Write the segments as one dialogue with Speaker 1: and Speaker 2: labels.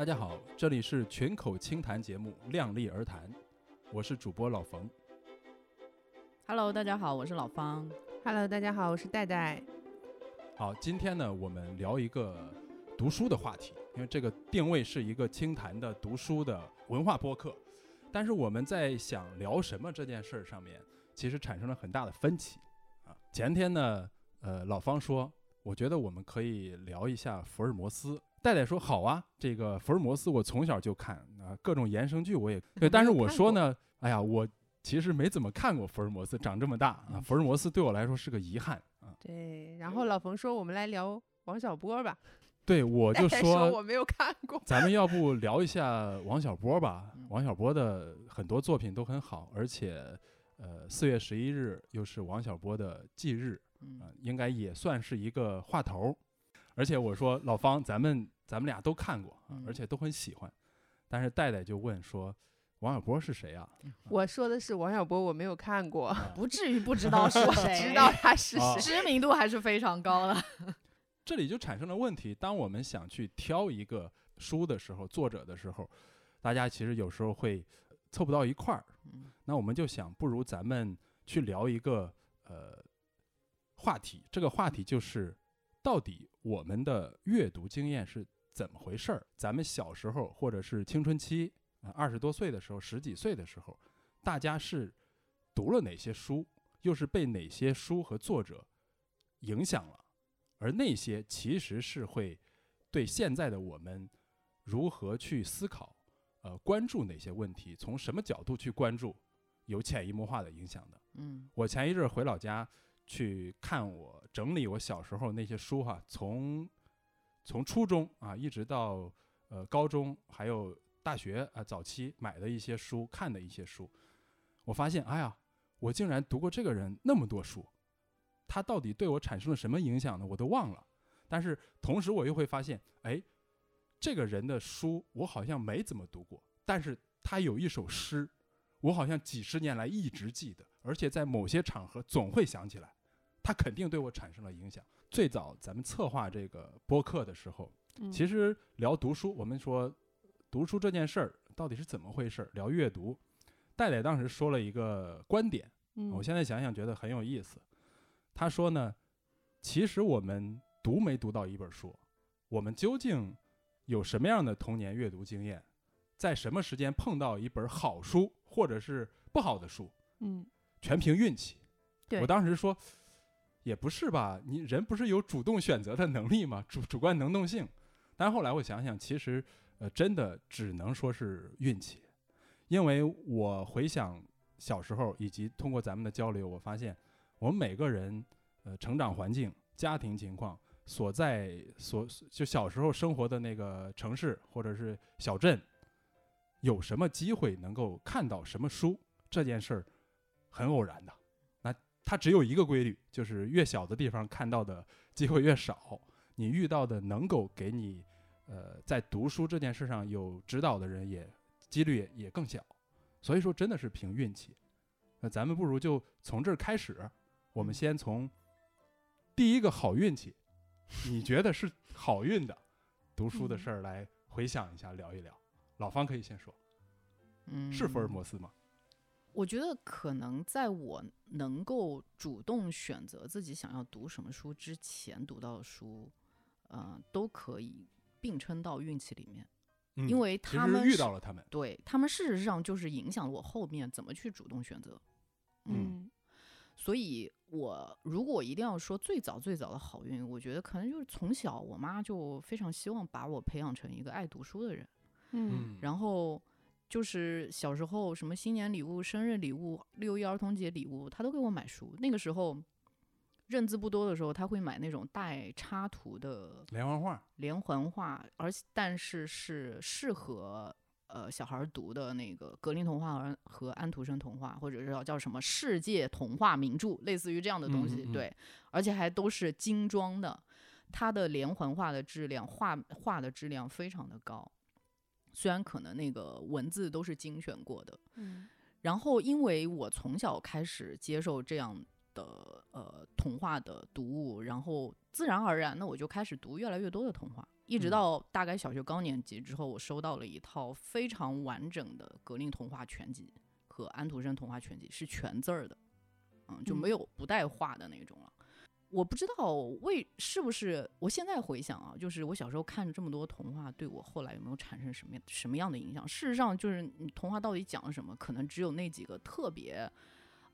Speaker 1: 大家好，这里是群口轻谈节目《量力而谈》，我是主播老冯。
Speaker 2: Hello，大家好，我是老方。
Speaker 3: Hello，大家好，我是戴戴。
Speaker 1: 好，今天呢，我们聊一个读书的话题，因为这个定位是一个清谈的读书的文化播客，但是我们在想聊什么这件事儿上面，其实产生了很大的分歧啊。前天呢，呃，老方说，我觉得我们可以聊一下福尔摩斯。戴戴说好啊，这个福尔摩斯我从小就看啊、各种衍生剧我也对，但是我说呢，哎呀，我其实没怎么看过福尔摩斯，长这么大啊，福尔摩斯对我来说是个遗憾啊。
Speaker 3: 对，然后老冯说我们来聊王小波吧，
Speaker 1: 对，我 就说
Speaker 3: 我没有看过。
Speaker 1: 咱们要不聊一下王小波吧
Speaker 2: 嗯？
Speaker 1: 王小波的很多作品都很好，而且，呃，四月十一日又是王小波的忌日，
Speaker 2: 嗯
Speaker 1: 啊、应该也算是一个话头儿。而且我说老方，咱们咱们俩都看过，而且都很喜欢。但是戴戴就问说，王小波是谁啊？
Speaker 3: 我说的是王小波，我没有看过，
Speaker 2: 不至于不知 道是
Speaker 3: 我
Speaker 2: 谁，
Speaker 3: 知道他是。
Speaker 2: 知名度还是非常高的。
Speaker 1: 这里就产生了问题。当我们想去挑一个书的时候，作者的时候，大家其实有时候会凑不到一块儿。
Speaker 2: 嗯
Speaker 1: 那我们就想，不如咱们去聊一个呃话题。这个话题就是，到底我们的阅读经验是怎么回事儿？咱们小时候或者是青春期啊，二十多岁的时候，十几岁的时候，大家是读了哪些书，又是被哪些书和作者影响了？而那些其实是会对现在的我们如何去思考，呃，关注哪些问题，从什么角度去关注，有潜移默化的影响的。
Speaker 2: 嗯
Speaker 1: 我前一阵儿回老家去看我整理我小时候那些书哈，从从初中啊一直到呃高中，还有大学啊早期买的一些书，看的一些书，我发现，哎呀，我竟然读过这个人那么多书，他到底对我产生了什么影响呢？我都忘了。但是同时我又会发现，哎，这个人的书我好像没怎么读过，但是他有一首诗，我好像几十年来一直记得，而且在某些场合总会想起来，他肯定对我产生了影响。最早咱们策划这个播客的时候，
Speaker 3: 嗯
Speaker 1: 其实聊读书，我们说读书这件事儿到底是怎么回事儿？聊阅读，戴戴当时说了一个观点，
Speaker 3: 嗯
Speaker 1: 我现在想想觉得很有意思。他说呢，其实我们读没读到一本书，我们究竟有什么样的童年阅读经验，在什么时间碰到一本好书或者是不好的书，
Speaker 3: 嗯，
Speaker 1: 全凭运气。我当时说，也不是吧，你人不是有主动选择的能力吗？主主观能动性。但后来我想想，其实呃，真的只能说是运气，因为我回想小时候，以及通过咱们的交流，我发现我们每个人呃成长环境、家庭情况、所在所就小时候生活的那个城市或者是小镇，有什么机会能够看到什么书，这件事儿很偶然的。那它只有一个规律，就是越小的地方看到的机会越少，你遇到的能够给你呃在读书这件事上有指导的人也几率也也更小。所以说真的是凭运气。那咱们不如就从这儿开始，我们先从第一个好运气，你觉得是好运的读书的事儿来回想一下，聊一聊。老方可以先说，
Speaker 2: 嗯，
Speaker 1: 是福尔摩斯吗？
Speaker 2: 我觉得可能在我能够主动选择自己想要读什么书之前读到的书，呃，都可以并称到运气里面，
Speaker 1: 嗯
Speaker 2: 因为他们
Speaker 1: 遇到了他们，
Speaker 2: 对他们事实上就是影响了我后面怎么去主动选择。
Speaker 3: 嗯
Speaker 2: 所以我如果一定要说最早最早的好运，我觉得可能就是从小我妈就非常希望把我培养成一个爱读书的人。
Speaker 3: 嗯
Speaker 2: 然后就是小时候什么新年礼物、生日礼物、六一儿童节礼物，他都给我买书。那个时候认字不多的时候，他会买那种带插图的
Speaker 1: 连环画，
Speaker 2: 连环画，而且但是是适合呃小孩儿读的那个格林童话和和安徒生童话，或者是叫叫什么世界童话名著，类似于这样的东西。
Speaker 1: 嗯嗯嗯
Speaker 2: 对，而且还都是精装的，它的连环画的质量，画画的质量非常的高。虽然可能那个文字都是精选过的，
Speaker 3: 嗯。
Speaker 2: 然后因为我从小开始接受这样的的呃童话的读物，然后自然而然的我就开始读越来越多的童话，一直
Speaker 1: 嗯。
Speaker 2: 到大概小学高年级之后，我收到了一套非常完整的格林童话全集和安徒生童话全集，是全字儿的，嗯，就
Speaker 3: 嗯。
Speaker 2: 没有不带画的那种了。我不知道为是不是，我现在回想啊，就是我小时候看这么多童话，对我后来有没有产生什么什么样的影响？事实上，就是你童话到底讲了什么，可能只有那几个特别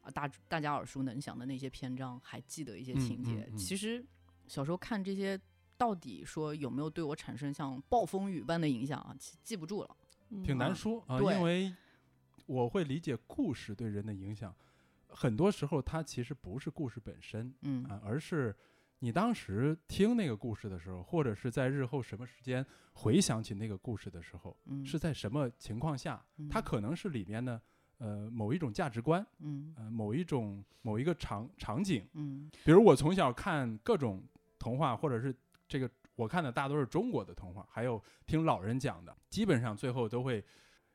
Speaker 2: 啊大大家耳熟能详的那些篇章还记得一些
Speaker 1: 嗯
Speaker 2: 情节。
Speaker 1: 嗯嗯
Speaker 2: 其实小时候看这些，到底说有没有对我产生像暴风雨般的影响啊？记记不住了。
Speaker 1: 挺难
Speaker 2: 嗯
Speaker 1: 说啊，因为我会理解故事对人的影响，很多时候它其实不是故事本身
Speaker 2: 嗯。
Speaker 1: 啊，而是你当时听那个故事的时候，或者是在日后什么时间回想起那个故事的时候，
Speaker 2: 嗯，
Speaker 1: 是在什么情况下，它
Speaker 2: 嗯
Speaker 1: 可能是里面的呃某一种价值观，
Speaker 2: 嗯。
Speaker 1: 呃某一种某一个场场景，
Speaker 2: 嗯。
Speaker 1: 比如我从小看各种童话，或者是这个我看的大多是中国的童话，还有听老人讲的，基本上最后都会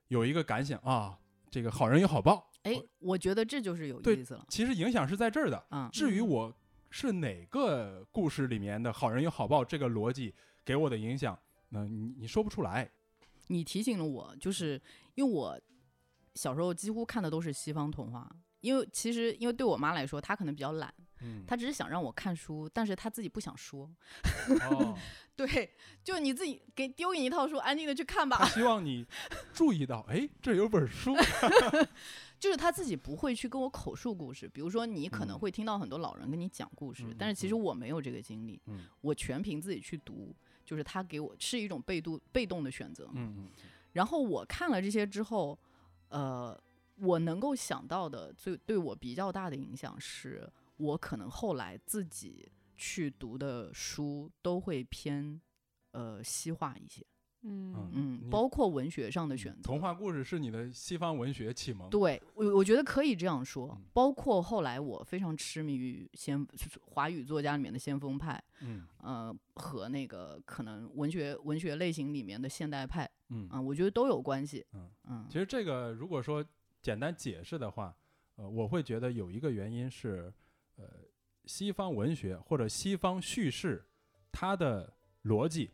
Speaker 1: 有一个感想啊，这个好人有好报。
Speaker 2: 哎，我觉得这就是有意思了。
Speaker 1: 其实影响是在这儿的。
Speaker 2: 嗯
Speaker 3: 嗯
Speaker 1: 至于我是哪个故事里面的好人有好报这个逻辑给我的影响，那你你说不出来。
Speaker 2: 你提醒了我，就是因为我小时候几乎看的都是西方童话，因为其实因为对我妈来说，她可能比较懒，
Speaker 1: 嗯，
Speaker 2: 她只是想让我看书，但是他自己不想说。
Speaker 1: 哦，
Speaker 2: 对，就你自己给丢你一套书，安静的去看
Speaker 1: 他
Speaker 2: 吧。
Speaker 1: 希望你注意到，哎，这有本书。
Speaker 2: 就是他自己不会去跟我口述故事，比如说你可能
Speaker 1: 嗯
Speaker 2: 会听到很多老人跟你讲故事，
Speaker 1: 嗯
Speaker 2: 但是其实
Speaker 1: 嗯
Speaker 2: 我没有这个经历，
Speaker 1: 嗯
Speaker 2: 我全凭自己去读，就是他给我是一种被动被动的选择。然后我看了这些之后，呃，我能够想到的最对我比较大的影响是，我可能后来自己去读的书都会偏呃西化一些，
Speaker 3: 嗯
Speaker 2: 嗯，包括文学上的选择。
Speaker 1: 童话故事是你的西方文学启蒙。
Speaker 2: 对我，我觉得可以这样说
Speaker 1: 嗯。
Speaker 2: 包括后来我非常痴迷于先华语作家里面的先锋派，
Speaker 1: 嗯
Speaker 2: 呃，和那个可能文学文学类型里面的现代派，
Speaker 1: 嗯
Speaker 2: 啊、我觉得都有关系。
Speaker 1: 嗯
Speaker 2: 嗯
Speaker 1: 其实这个如果说简单解释的话，呃，我会觉得有一个原因是，呃，西方文学或者西方叙事，它的逻辑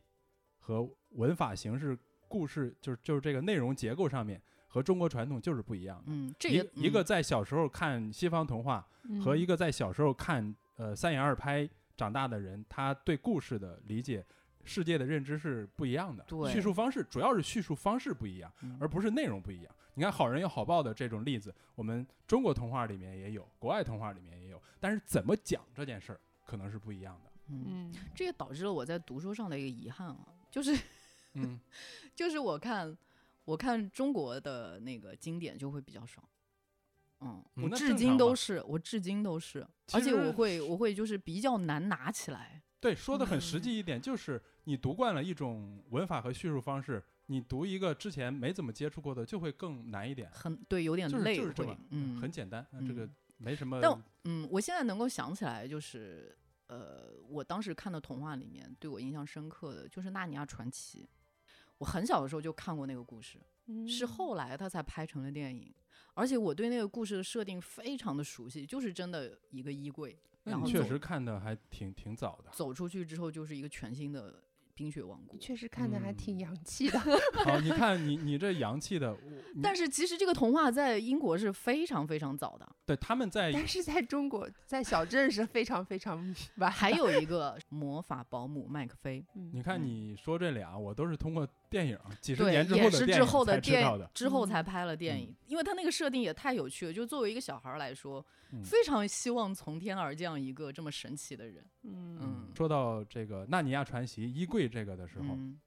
Speaker 1: 和文法形式、故事就是就是这个内容结构上面和中国传统就是不一样的。
Speaker 2: 嗯，这
Speaker 1: 一
Speaker 2: 也嗯
Speaker 1: 一个在小时候看西方童话和一
Speaker 3: 个
Speaker 1: 个在小时候看呃三言二拍长大的人，他对故事的理解、世界的认知是不一样的。
Speaker 2: 对
Speaker 1: 叙述方式主要是叙述方式不一样。
Speaker 2: 嗯
Speaker 1: 而不是内容不一样。你看好人有好报的这种例子，我们中国童话里面也有，国外童话里面也有，但是怎么讲这件事儿可能是不一样的。
Speaker 2: 嗯，
Speaker 3: 嗯
Speaker 2: 这也导致了我在读书上的一个遗憾啊，就是
Speaker 1: 嗯
Speaker 2: 就是我看我看中国的那个经典就会比较少。嗯，
Speaker 1: 嗯
Speaker 2: 我至今都是，我至今都是，而且我会我会就是比较难拿起来。
Speaker 1: 对，说的很实
Speaker 2: 嗯
Speaker 1: 际一点，就是你读惯了一种文法和叙述方式，你读一个之前没怎么接触过的，就会更难一点。
Speaker 2: 很对，有点
Speaker 1: 就是
Speaker 2: 累会，
Speaker 1: 就是这么，
Speaker 2: 嗯，
Speaker 1: 很简单，呃这个
Speaker 2: 嗯
Speaker 1: 没什么。
Speaker 2: 但我嗯，我现在能够想起来，就是呃，我当时看的童话里面对我印象深刻的就是《纳尼亚传奇》。我很小的时候就看过那个故事，是
Speaker 3: 嗯
Speaker 2: 后来他才拍成了电影，而且我对那个故事的设定非常的熟悉，就是真的一个衣柜，然后
Speaker 1: 确实看的还挺挺早的。
Speaker 2: 走出去之后就是一个全新的冰雪王国。
Speaker 3: 确实看的还挺
Speaker 1: 嗯
Speaker 3: 洋气的。
Speaker 1: 好，你 看你你这洋气的，我
Speaker 2: 但是其实这个童话在英国是非常非常早的，
Speaker 1: 对他们在
Speaker 3: 但是在中国，在小镇是非常非常 晚。
Speaker 2: 还有一个魔法保姆麦克菲，
Speaker 3: 嗯
Speaker 1: 你看
Speaker 2: 嗯
Speaker 1: 你说这俩，我都是通过电影几十，年之后的电影
Speaker 2: 后的电
Speaker 1: 才知道的。
Speaker 2: 之后
Speaker 3: 嗯
Speaker 2: 才拍了电
Speaker 1: 嗯
Speaker 2: 影，因为他那个设定也太有趣了。就作为一个小孩来说，
Speaker 1: 嗯
Speaker 2: 非常希望从天而降一个这么神奇的人。
Speaker 3: 嗯
Speaker 2: 嗯
Speaker 1: 说到这个《纳尼亚传奇》衣柜这个的时候，
Speaker 2: 嗯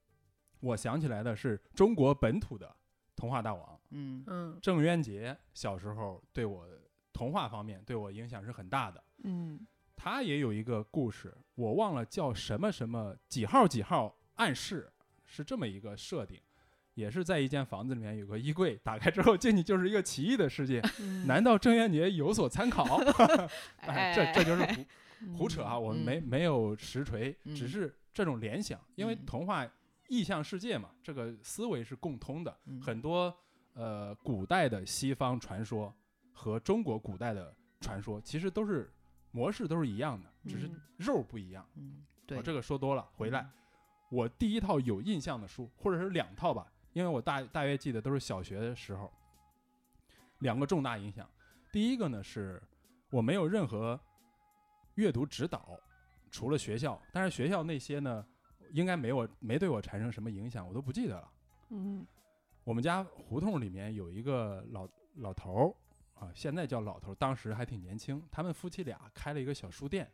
Speaker 1: 我想起来的是中国本土的童话大王
Speaker 2: 嗯
Speaker 3: 嗯
Speaker 1: 郑渊洁，小时候对我童话方面对我影响是很大的。
Speaker 3: 嗯
Speaker 1: 他也有一个故事，我忘了叫什么什么几号几号暗示，是这么一个设定。也是在一间房子里面有个衣柜，打开之后进去就是一个奇异的世界。
Speaker 3: 嗯
Speaker 1: 难道郑渊洁有所参考？哎，这这就是胡
Speaker 3: 嗯
Speaker 1: 胡扯啊！我们没
Speaker 2: 嗯
Speaker 1: 没有实锤，只
Speaker 2: 嗯
Speaker 1: 是这种联想，因为
Speaker 2: 嗯
Speaker 1: 童话意象世界嘛，这个思维是共通的。
Speaker 2: 嗯
Speaker 1: 很多呃古代的西方传说和中国古代的传说其实都是模式都是一样的，只是
Speaker 3: 嗯
Speaker 1: 肉不一样。
Speaker 2: 嗯，
Speaker 1: 我
Speaker 2: 对，
Speaker 1: 这个说多了，回来
Speaker 2: 嗯
Speaker 1: 我第一套有印象的书，或者是两套吧，因为我大大约记得都是小学的时候，两个重大影响。第一个呢是我没有任何阅读指导，除了学校，但是学校那些呢，应该没我没对我产生什么影响，我都不记得了。
Speaker 3: 嗯
Speaker 1: 我们家胡同里面有一个老老头儿啊，现在叫老头儿，当时还挺年轻。他们夫妻俩开了一个小书店，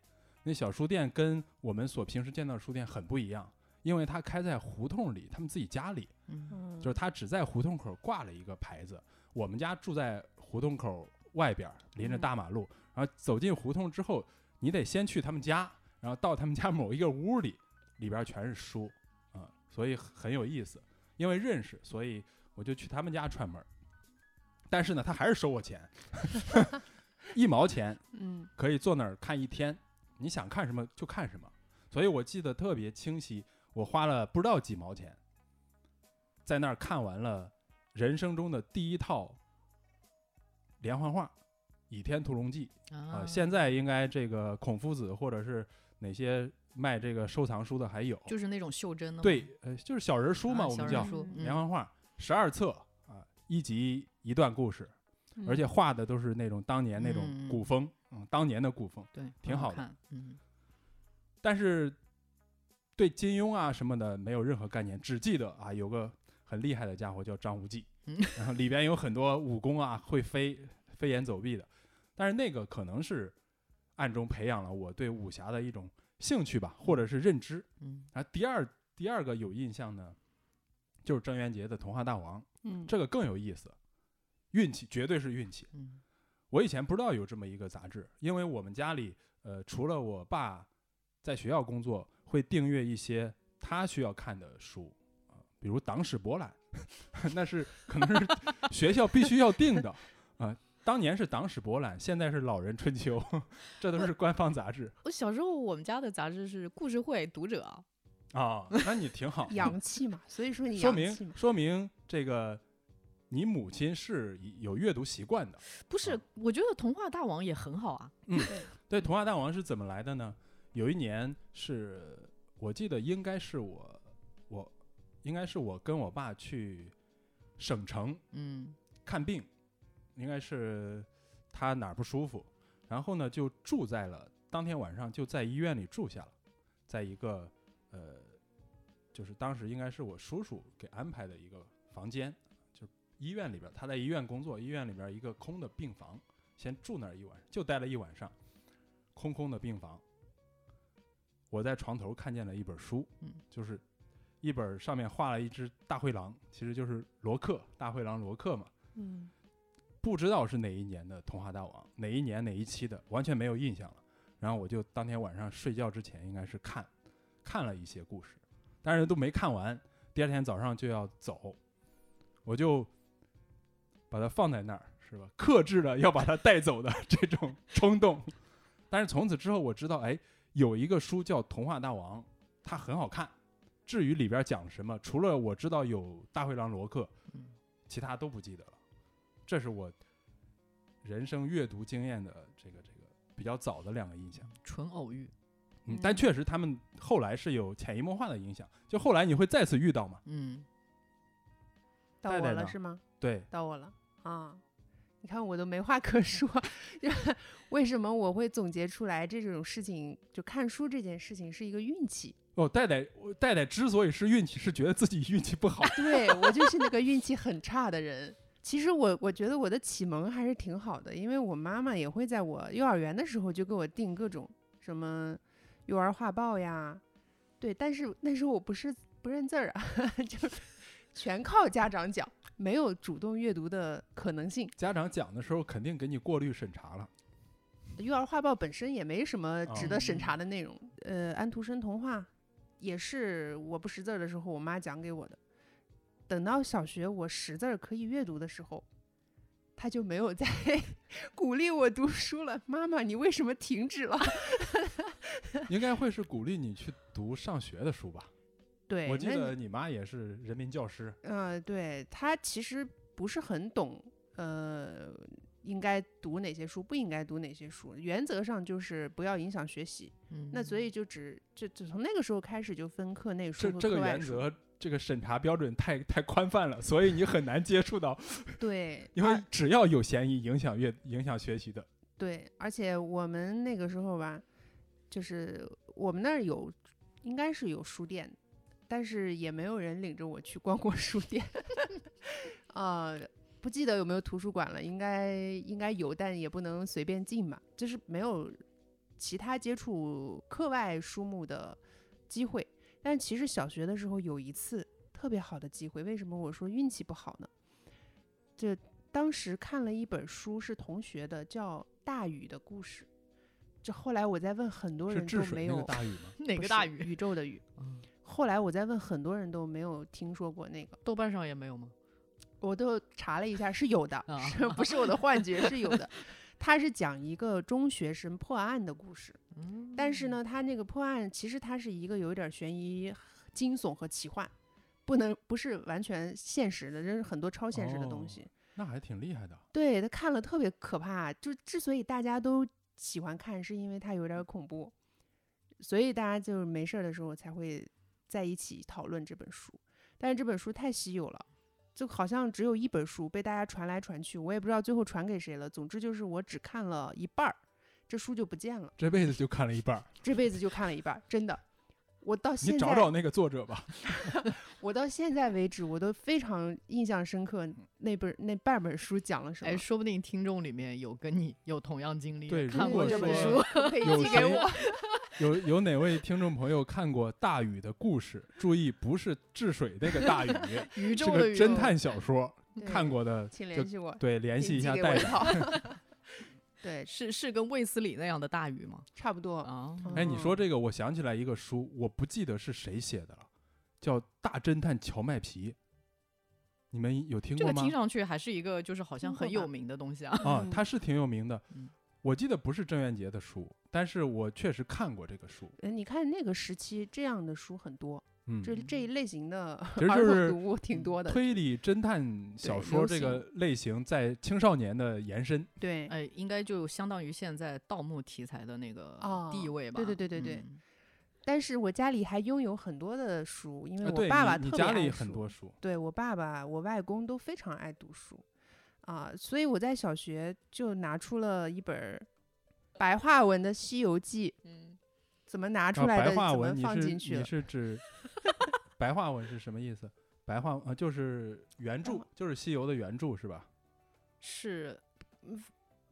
Speaker 1: 那小书店跟我们所平时见到的书店很不一样，因为他开在胡同里，他们自己家里，
Speaker 2: 嗯
Speaker 3: 嗯，
Speaker 1: 就是他只在胡同口挂了一个牌子。我们家住在胡同口外边儿，临着
Speaker 3: 嗯
Speaker 1: 大马路，然后走进胡同之后，你得先去他们家，然后到他们家某一个屋里，里边全是书啊、所以很有意思。因为认识，所以我就去他们家串门儿。但是呢，他还是收我钱，一毛钱
Speaker 3: 嗯。
Speaker 1: 可以坐那儿看一天，你想看什么就看什么。所以我记得特别清晰，我花了不知道几毛钱，在那儿看完了人生中的第一套连环画《倚天屠龙记》啊、
Speaker 2: 啊，
Speaker 1: 现在应该这个孔夫子或者是哪些卖这个收藏书的还有，
Speaker 2: 就是那种袖珍的，
Speaker 1: 对，呃，就是小人书嘛，
Speaker 2: 啊
Speaker 1: 我们叫连环画，十二册啊，一集一段故事，而且画的都是那种当年那种
Speaker 2: 嗯
Speaker 1: 古风，嗯，当年的古风。
Speaker 2: 对，
Speaker 1: 挺好的
Speaker 2: 嗯
Speaker 1: 但是对金庸啊什么的没有任何概念，只记得啊有个很厉害的家伙叫张无忌，
Speaker 2: 嗯
Speaker 1: 然后里边有很多武功啊，会飞飞檐走壁的。但是那个可能是暗中培养了我对武侠的一种兴趣吧，或者是认知。
Speaker 2: 嗯
Speaker 1: 然后第二第二个有印象呢，就是郑渊洁的《童话大王》，
Speaker 3: 嗯
Speaker 1: 这个更有意思，运气绝对是运气。
Speaker 2: 嗯
Speaker 1: 我以前不知道有这么一个杂志，因为我们家里呃除了我爸在学校工作，会订阅一些他需要看的书啊、比如《党史博览》，那是可能是 学校必须要订的啊、当年是《党史博览》，现在是《老人春秋》，这都是官方杂志
Speaker 2: 我小时候我们家的杂志是故事会、读者，
Speaker 1: 啊。那你挺好，
Speaker 3: 洋气嘛，所以说你
Speaker 1: 说明
Speaker 3: 洋气嘛，
Speaker 1: 说明这个你母亲是有阅读习惯的。
Speaker 2: 不是
Speaker 1: 啊？
Speaker 2: 我觉得童话大王也很好啊，
Speaker 1: 对，《童话大王》是怎么来的呢？有一年是我记得应该是我我应该是我跟我爸去省城
Speaker 2: 嗯
Speaker 1: 看病，应该是他哪儿不舒服，然后呢就住在了当天晚上就在医院里住下了，在一个呃，就是当时应该是我叔叔给安排的一个房间，就医院里边，他在医院工作，医院里边一个空的病房，先住那儿一晚上，就待了一晚上，空空的病房。我在床头看见了一本书，
Speaker 2: 嗯
Speaker 1: 就是一本上面画了一只大灰狼，其实就是罗克，大灰狼罗克嘛。
Speaker 3: 嗯
Speaker 1: 不知道是哪一年的《童话大王》，哪一年哪一期的，完全没有印象了。然后我就当天晚上睡觉之前，应该是看看了一些故事，但是都没看完。第二天早上就要走，我就把它放在那儿，是吧？克制了要把它带走的这种 冲动。但是从此之后，我知道，哎，有一个书叫《童话大王》，它很好看。至于里边讲什么，除了我知道有大灰狼罗克，
Speaker 2: 嗯
Speaker 1: 其他都不记得了。这是我人生阅读经验的这个这个比较早的两个印象。
Speaker 2: 纯偶遇，
Speaker 1: 嗯，但
Speaker 3: 嗯
Speaker 1: 确实他们后来是有潜移默化的影响，就后来你会再次遇到嘛？
Speaker 2: 嗯
Speaker 3: 到我了是吗？
Speaker 1: 对，
Speaker 3: 到我了啊！你看我都没话可说，为什么我会总结出来这种事情？就看书这件事情是一个运气，
Speaker 1: 哦，戴戴，我戴戴之所以是运气，是觉得自己运气不好。
Speaker 3: 对我就是那个运气很差的人。其实我我觉得我的启蒙还是挺好的，因为我妈妈也会在我幼儿园的时候就给我订各种什么幼儿画报呀，对，但是那时候我不是不认字儿啊，就全靠家长讲，没有主动阅读的可能性。
Speaker 1: 家长讲的时候肯定给你过滤审查了。
Speaker 3: 幼儿画报本身也没什么值得审
Speaker 2: 哦
Speaker 3: 查的内容。呃，安徒生童话也是我不识字儿的时候，我妈讲给我的。等到小学我识字儿可以阅读的时候，他就没有再 鼓励我读书了。妈妈，你为什么停止了？
Speaker 1: 应该会是鼓励你去读上学的书吧？
Speaker 3: 对，
Speaker 1: 我记得你妈也是人民教师。
Speaker 3: 呃，对她其实不是很懂，呃，应该读哪些书，不应该读哪些书。原则上就是不要影响学习。
Speaker 2: 嗯
Speaker 3: 那所以就只就就从那个时候开始就分课内书和
Speaker 1: 这这个
Speaker 3: 课外书。
Speaker 1: 原则，这个审查标准太太宽泛了，所以你很难接触到，
Speaker 3: 对，
Speaker 1: 因为只要有嫌疑影响阅影响学习的，
Speaker 3: 对，而且我们那个时候吧，就是我们那儿有，应该是有书店，但是也没有人领着我去逛过书店。呃，不记得有没有图书馆了，应该应该有，但也不能随便进吧，就是没有其他接触课外书目的机会。但其实小学的时候有一次特别好的机会，为什么我说运气不好呢？这当时看了一本书，是同学的，叫《大禹的故事》。这后来我在问很多
Speaker 1: 是
Speaker 3: 人
Speaker 1: 治水那个
Speaker 3: 都没有
Speaker 1: 大禹吗？
Speaker 2: 哪个大禹？
Speaker 3: 宇宙的宇。
Speaker 2: 嗯
Speaker 3: 后来我在问很多人都没有听说过那个，
Speaker 2: 豆瓣上也没有吗？
Speaker 3: 我都查了一下，是有的，
Speaker 2: 啊
Speaker 3: 是不是我的幻觉？是有的。他是讲一个中学生破案的故事，
Speaker 2: 嗯
Speaker 3: 但是呢，他那个破案其实它是一个有点悬疑、惊悚和奇幻，不能不是完全现实的，这是很多超现实的东
Speaker 1: 哦
Speaker 3: 西。
Speaker 1: 那还挺厉害的。
Speaker 3: 对他看了特别可怕，就之所以大家都喜欢看，是因为它有点恐怖，所以大家就是没事儿的时候才会在一起讨论这本书。但是这本书太稀有了，就好像只有一本书被大家传来传去，我也不知道最后传给谁了。总之就是我只看了一半儿，这书就不见了，
Speaker 1: 这辈子就看了一半儿，
Speaker 3: 这辈子就看了一半儿，真的。我到
Speaker 1: 你
Speaker 3: 现在，
Speaker 1: 找找那个作者吧。
Speaker 3: 我到现在为止，我都非常印象深刻，那本那半本书讲了什么。
Speaker 2: 哎，说不定听众里面有跟你有同样经历，
Speaker 1: 对
Speaker 2: 看
Speaker 1: 如果
Speaker 2: 过这本书，
Speaker 3: 可以寄给我？
Speaker 1: 有有哪位听众朋友看过大禹的故事？注意，不是治水那个大禹，
Speaker 2: 宇
Speaker 1: 是
Speaker 2: 宙的宇宙
Speaker 1: 个侦探小说。看过的
Speaker 3: 请联系我，
Speaker 1: 对联系一下代表。
Speaker 3: 对，
Speaker 2: 是是跟卫斯理那样的大禹吗？
Speaker 3: 差不多。
Speaker 2: 啊，
Speaker 1: 哎，你说
Speaker 3: 嗯
Speaker 1: 这个，我想起来一个书，我不记得是谁写的了，叫《大侦探荞麦皮》，你们有听过吗
Speaker 2: 这个听？上去还是一个就是好像很有名的东西啊。
Speaker 1: 啊，
Speaker 3: 嗯
Speaker 1: 它是挺有名的
Speaker 2: 嗯。
Speaker 1: 我记得不是郑渊洁的书，但是我确实看过这个书。
Speaker 3: 呃你看那个时期这样的书很多，
Speaker 1: 嗯，
Speaker 3: 这这一类型的
Speaker 1: 其实
Speaker 3: 儿
Speaker 1: 就是
Speaker 3: 童读物挺多的。
Speaker 1: 推理侦探小说这个类型在青少年的延伸。
Speaker 3: 对，
Speaker 2: 哎，应该就相当于现在盗墓题材的那个
Speaker 3: 哦
Speaker 2: 地位吧？
Speaker 3: 对对对对对
Speaker 2: 嗯
Speaker 3: 但是我家里还拥有很多的书，因为我爸爸
Speaker 1: 你，你
Speaker 3: 特别爱
Speaker 1: 家里很
Speaker 3: 书
Speaker 1: 多书。
Speaker 3: 对我爸爸、我外公都非常爱读书，啊，所以我在小学就拿出了一本儿白话文的《西游记》，
Speaker 2: 嗯，
Speaker 3: 怎么拿出
Speaker 1: 啊，
Speaker 3: 来的，
Speaker 1: 白话
Speaker 3: 怎么放进去了。
Speaker 1: 是指 白话文是什么意思？白话啊，就是原著，就是西游的原著是吧？
Speaker 2: 是。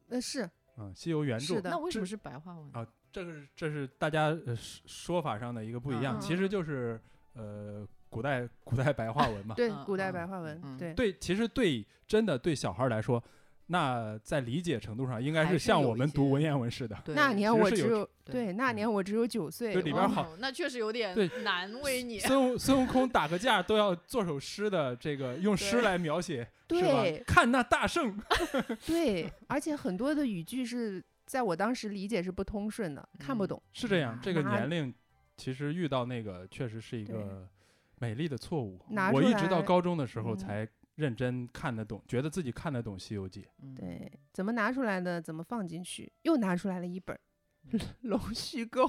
Speaker 3: 呃，是
Speaker 1: 嗯，西游原著
Speaker 3: 是的
Speaker 2: 那为什么是白话文？
Speaker 1: 啊，这个是这是大家呃说说法上的一个不一样，
Speaker 3: 嗯
Speaker 1: 其实就是呃古代古代白话文嘛。
Speaker 3: 对
Speaker 2: 嗯
Speaker 3: 古代
Speaker 2: 嗯
Speaker 3: 白话文，
Speaker 2: 嗯
Speaker 3: 对
Speaker 1: 对，其实对真的对小孩儿来说，那在理解程度上应该
Speaker 2: 还
Speaker 1: 是像我们读文言文似的。
Speaker 2: 对
Speaker 3: 那年
Speaker 1: 其实是有
Speaker 3: 我只有
Speaker 2: 对
Speaker 3: 对，那年我只有九岁，
Speaker 1: 对里边儿好
Speaker 2: 哦那确实有点
Speaker 1: 对
Speaker 2: 难为你。
Speaker 1: 孙悟孙悟空打个架都要做首诗的，这个用诗
Speaker 2: 对
Speaker 1: 来描写，是
Speaker 3: 对
Speaker 1: 吧？看那大圣，
Speaker 3: 对，而且很多的语句是在我当时理解是不通顺的，看不
Speaker 2: 嗯
Speaker 3: 懂。
Speaker 1: 是这样。这个年龄其实遇到那个确实是一个美丽的错误。我一直到高中的时候
Speaker 3: 嗯
Speaker 1: 才认真看得懂，觉得自己看得懂《西游记》。
Speaker 2: 嗯，
Speaker 3: 对，怎么拿出来的，怎么放进去，又拿出来了一本 龙须沟》，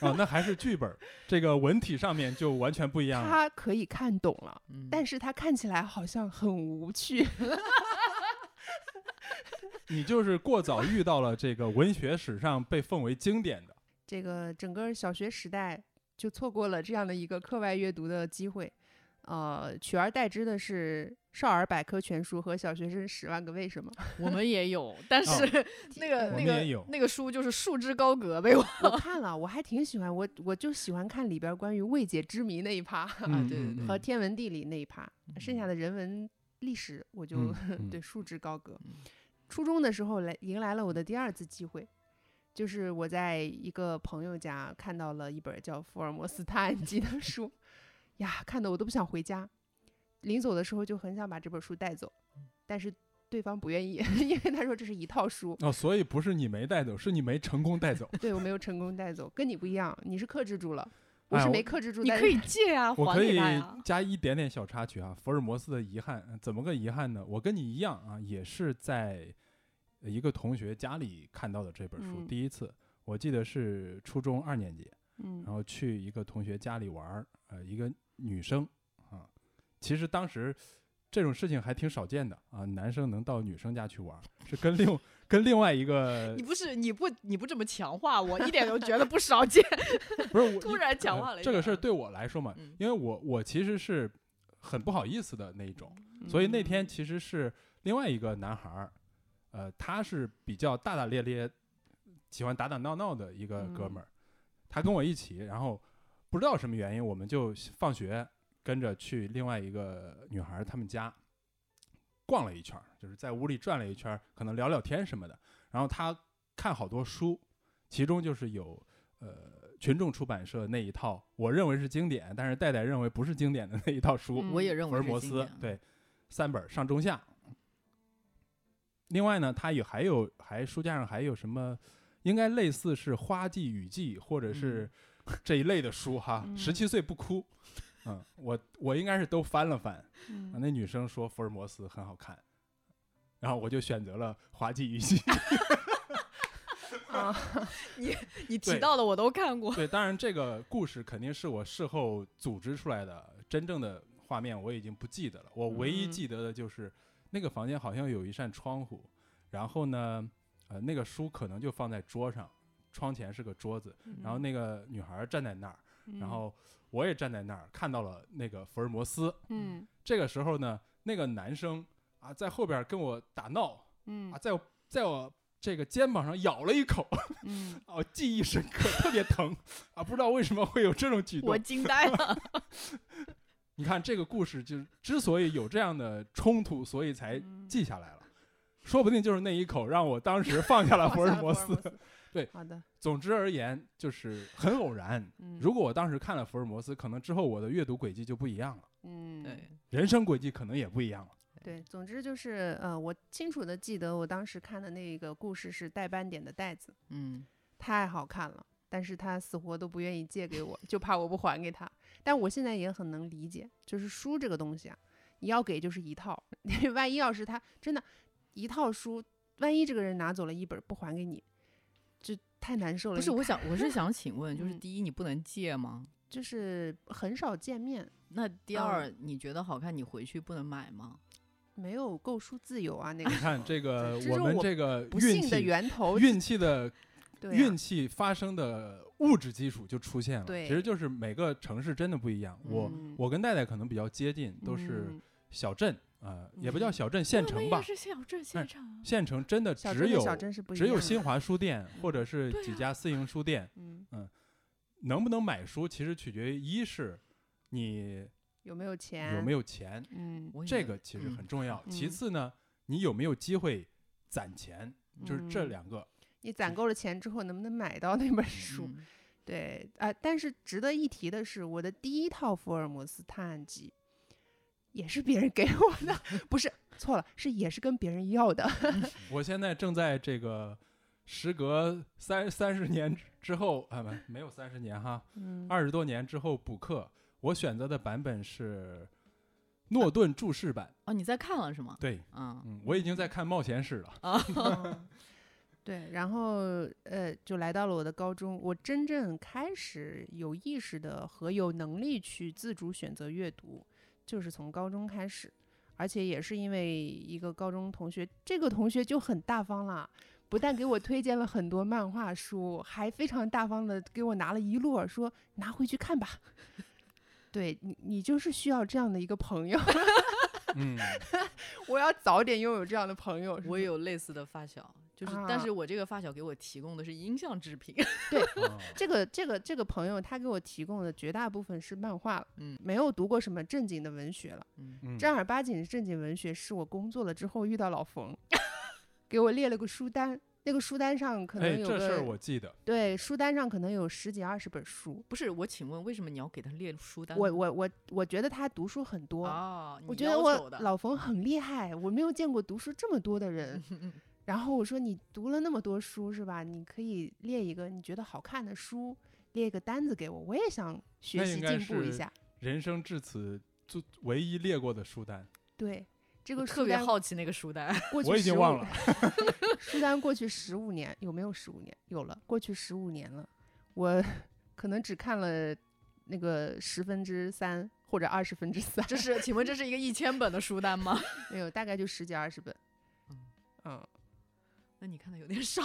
Speaker 1: 哦，那还是剧本儿，这个文体上面就完全不一样了。
Speaker 3: 他可以看懂了，
Speaker 2: 嗯
Speaker 3: 但是他看起来好像很无趣。
Speaker 1: 你就是过早遇到了这个文学史上被奉为经典的。
Speaker 3: 这个整个小学时代就错过了这样的一个课外阅读的机会，呃，取而代之的是《少儿百科全书》和《小学生十万个为什么》。
Speaker 2: 我们也有，但是 那个那个那个书就是束之高阁被我
Speaker 3: 我。看了，我还挺喜欢，我我就喜欢看里边关于未解之谜那一趴
Speaker 1: 嗯
Speaker 2: 对对对。
Speaker 1: 嗯。
Speaker 3: 和天文地理那一趴，剩下
Speaker 2: 嗯
Speaker 3: 的人文历史我就、
Speaker 1: 嗯嗯。
Speaker 3: 对束之高阁。
Speaker 2: 嗯。
Speaker 3: 初中的时候来迎来了我的第二次机会，就是我在一个朋友家看到了一本叫《福尔摩斯探案集》的 书，呀，看得我都不想回家。临走的时候就很想把这本书带走，但是对方不愿意，因为他说这是一套书，
Speaker 1: 哦，所以不是你没带走，是你没成功带走。
Speaker 3: 对我没有成功带走，跟你不一样，你是克制住了，我是没克制住。
Speaker 2: 你可以借啊，
Speaker 1: 我可以。加一点点小插曲啊，福尔摩斯的遗憾，呃怎么个遗憾呢？我跟你一样啊，也是在一个同学家里看到的这本书，
Speaker 3: 嗯
Speaker 1: 第一次我记得是初中二年级，
Speaker 3: 嗯
Speaker 1: 然后去一个同学家里玩儿，呃，一个女生啊，其实当时这种事情还挺少见的啊，男生能到女生家去玩，是跟另跟另外一个
Speaker 2: 你不是你不你不这么强化我，一点都觉得不少见。
Speaker 1: 不是我
Speaker 2: 突然强
Speaker 1: 呃
Speaker 2: 化了一下
Speaker 1: 这个事儿对我来说嘛，
Speaker 2: 嗯
Speaker 1: 因为我我其实是很不好意思的那一种，所以那天
Speaker 3: 嗯
Speaker 1: 其实是另外一个男孩儿，呃，他是比较大大咧咧，喜欢打打闹闹的一个哥
Speaker 3: 嗯
Speaker 1: 们儿，他跟我一起，然后不知道什么原因，我们就放学跟着去另外一个女孩儿他们家逛了一圈儿，就是在屋里转了一圈儿，可能聊聊天什么的。然后他看好多书，其中就是有呃群众出版社那一套，我认为是经典，但是戴戴认为不是经典的那一套书。
Speaker 3: 嗯
Speaker 2: 我也认为
Speaker 1: 福尔摩斯对，三本儿上中下。另外呢，他也还有还书架上还有什么，应该类似是《花季雨季》或者是这一类的书哈。
Speaker 3: 嗯
Speaker 1: 十七岁不哭，嗯，我我应该是都翻了翻。那女生说福尔摩斯很好看，然后我就选择了《花季雨季》。
Speaker 3: 啊，
Speaker 2: 你
Speaker 1: 你
Speaker 2: 提到的我都看过。
Speaker 1: 对，当然这个故事肯定是我事后组织出来的，真正的画面我已经不记得了。我唯一
Speaker 3: 嗯
Speaker 1: 记得的就是那个房间好像有一扇窗户，然后呢，呃，那个书可能就放在桌上，窗前是个桌子，然后那个女孩站在那儿，然后我也站在那儿，看到了那个福尔摩斯。
Speaker 3: 嗯
Speaker 1: 这个时候呢，那个男生啊在后边跟我打闹
Speaker 3: 嗯
Speaker 1: 啊，在我在我这个肩膀上咬了一口，
Speaker 3: 嗯
Speaker 1: 哦，记忆深刻，特别疼啊！不知道为什么会有这种举动。
Speaker 2: 我惊呆了，
Speaker 1: 你看这个故事，就是之所以有这样的冲突，所以才
Speaker 3: 嗯
Speaker 1: 记下来了。说不定就是那一口让我当时放下了 福尔摩斯。对
Speaker 3: 好的，
Speaker 1: 总之而言，就是很偶然。
Speaker 3: 嗯
Speaker 1: 如果我当时看了福尔摩斯，可能之后我的阅读轨迹就不一样了，
Speaker 3: 嗯
Speaker 2: 对，
Speaker 1: 人生轨迹可能也不一样了。
Speaker 3: 对，总之就是呃，我清楚的记得我当时看的那个故事是带斑点的袋子，
Speaker 2: 嗯，
Speaker 3: 太好看了，但是他死活都不愿意借给我，就怕我不还给他。但我现在也很能理解，就是书这个东西啊，你要给就是一套，万一要是他真的，一套书，万一这个人拿走了一本不还给你，就太难受了。
Speaker 2: 不是，我想我是想请问，就是
Speaker 3: 嗯
Speaker 2: 第一你不能借吗？
Speaker 3: 就是很少见面，
Speaker 2: 那第
Speaker 3: 嗯
Speaker 2: 二你觉得好看，你回去不能买吗？
Speaker 3: 没有购书自由啊，那个
Speaker 1: 你看这个我们这个
Speaker 3: 不
Speaker 1: 运
Speaker 3: 气的源头。
Speaker 1: 运气的
Speaker 3: 对啊
Speaker 1: 运气发生的物质基础就出现了。其实就是每个城市真的不一样。我
Speaker 3: 嗯
Speaker 1: 我跟戴戴可能比较接近，都是
Speaker 3: 嗯
Speaker 1: 小镇啊、呃也不叫
Speaker 3: 嗯
Speaker 1: 小镇，县城吧。
Speaker 2: 是小镇
Speaker 1: 县
Speaker 2: 城。
Speaker 1: 县城真的只有只有新华书店或者是几家私营书店，
Speaker 3: 嗯，
Speaker 1: 能不能买书，其实取决于一是你
Speaker 3: 有没有钱？
Speaker 1: 有没有钱，
Speaker 3: 嗯，
Speaker 1: 这个其实
Speaker 2: 嗯
Speaker 1: 很重要。其
Speaker 3: 嗯
Speaker 1: 次呢，你有没有机会攒钱，就是这
Speaker 3: 嗯
Speaker 1: 两个。
Speaker 3: 你攒够了钱之后，能不能买到那本书？
Speaker 2: 嗯
Speaker 3: 对啊、但是值得一提的是，我的第一套福尔摩斯探案集也是别人给我的，不是错了，是也是跟别人要的。
Speaker 1: 我现在正在这个时隔三三十年之之后啊，不没有三十年哈，
Speaker 3: 嗯
Speaker 1: 二十多年之后补课，我选择的版本是诺顿注释版。
Speaker 2: 哦，你在看了是吗？
Speaker 1: 对，
Speaker 2: 嗯
Speaker 1: 嗯，我已经在看《冒险史 》了。
Speaker 2: 啊，
Speaker 3: 嗯对，然后呃，就来到了我的高中，我真正开始有意识的和有能力去自主选择阅读，就是从高中开始，而且也是因为一个高中同学，这个同学就很大方啦，不但给我推荐了很多漫画书，还非常大方的给我拿了一摞，说拿回去看吧。对你，你就是需要这样的一个朋友，
Speaker 1: 嗯，
Speaker 3: 我要早点拥有这样的朋友。
Speaker 2: 我也有类似的发小，就是，
Speaker 3: 啊
Speaker 2: 但是我这个发小给我提供的是音像制品。
Speaker 1: 对
Speaker 3: 这个这个这个朋友，他给我提供的绝大部分是漫画了，
Speaker 2: 嗯
Speaker 3: 没有读过什么正经的文学了。
Speaker 2: 嗯，
Speaker 1: 嗯
Speaker 3: 正儿八经的正经文学是我工作了之后遇到老冯，给我列了个书单，那个书单上可
Speaker 1: 哎，
Speaker 3: 能有
Speaker 1: 这事儿
Speaker 3: 个、
Speaker 1: 我记得。
Speaker 3: 对，书单上可能有十几二十本书。
Speaker 2: 不是，我请问为什么你要给他列书单？
Speaker 3: 我我我我觉得他读书很多，我觉得我老冯很厉害，我没有见过读书这么多的人。然后我说你读了那么多书是吧？你可以列一个你觉得好看的书，列一个单子给我，我也想学习进步一下。
Speaker 1: 人生至此最唯一列过的书单。
Speaker 3: 对，这个
Speaker 2: 特别好奇那个书单。
Speaker 3: 过 去
Speaker 1: 我已经忘了。
Speaker 3: 书单过去十五年有没有十五年？有了，过去十五年了，我 可能只看了那个十分之三或者二十分之三，
Speaker 2: 这是，请问这是一个一千本的书单吗？
Speaker 3: 没有，大概就十几二十本。嗯，
Speaker 2: 那你看的有点少。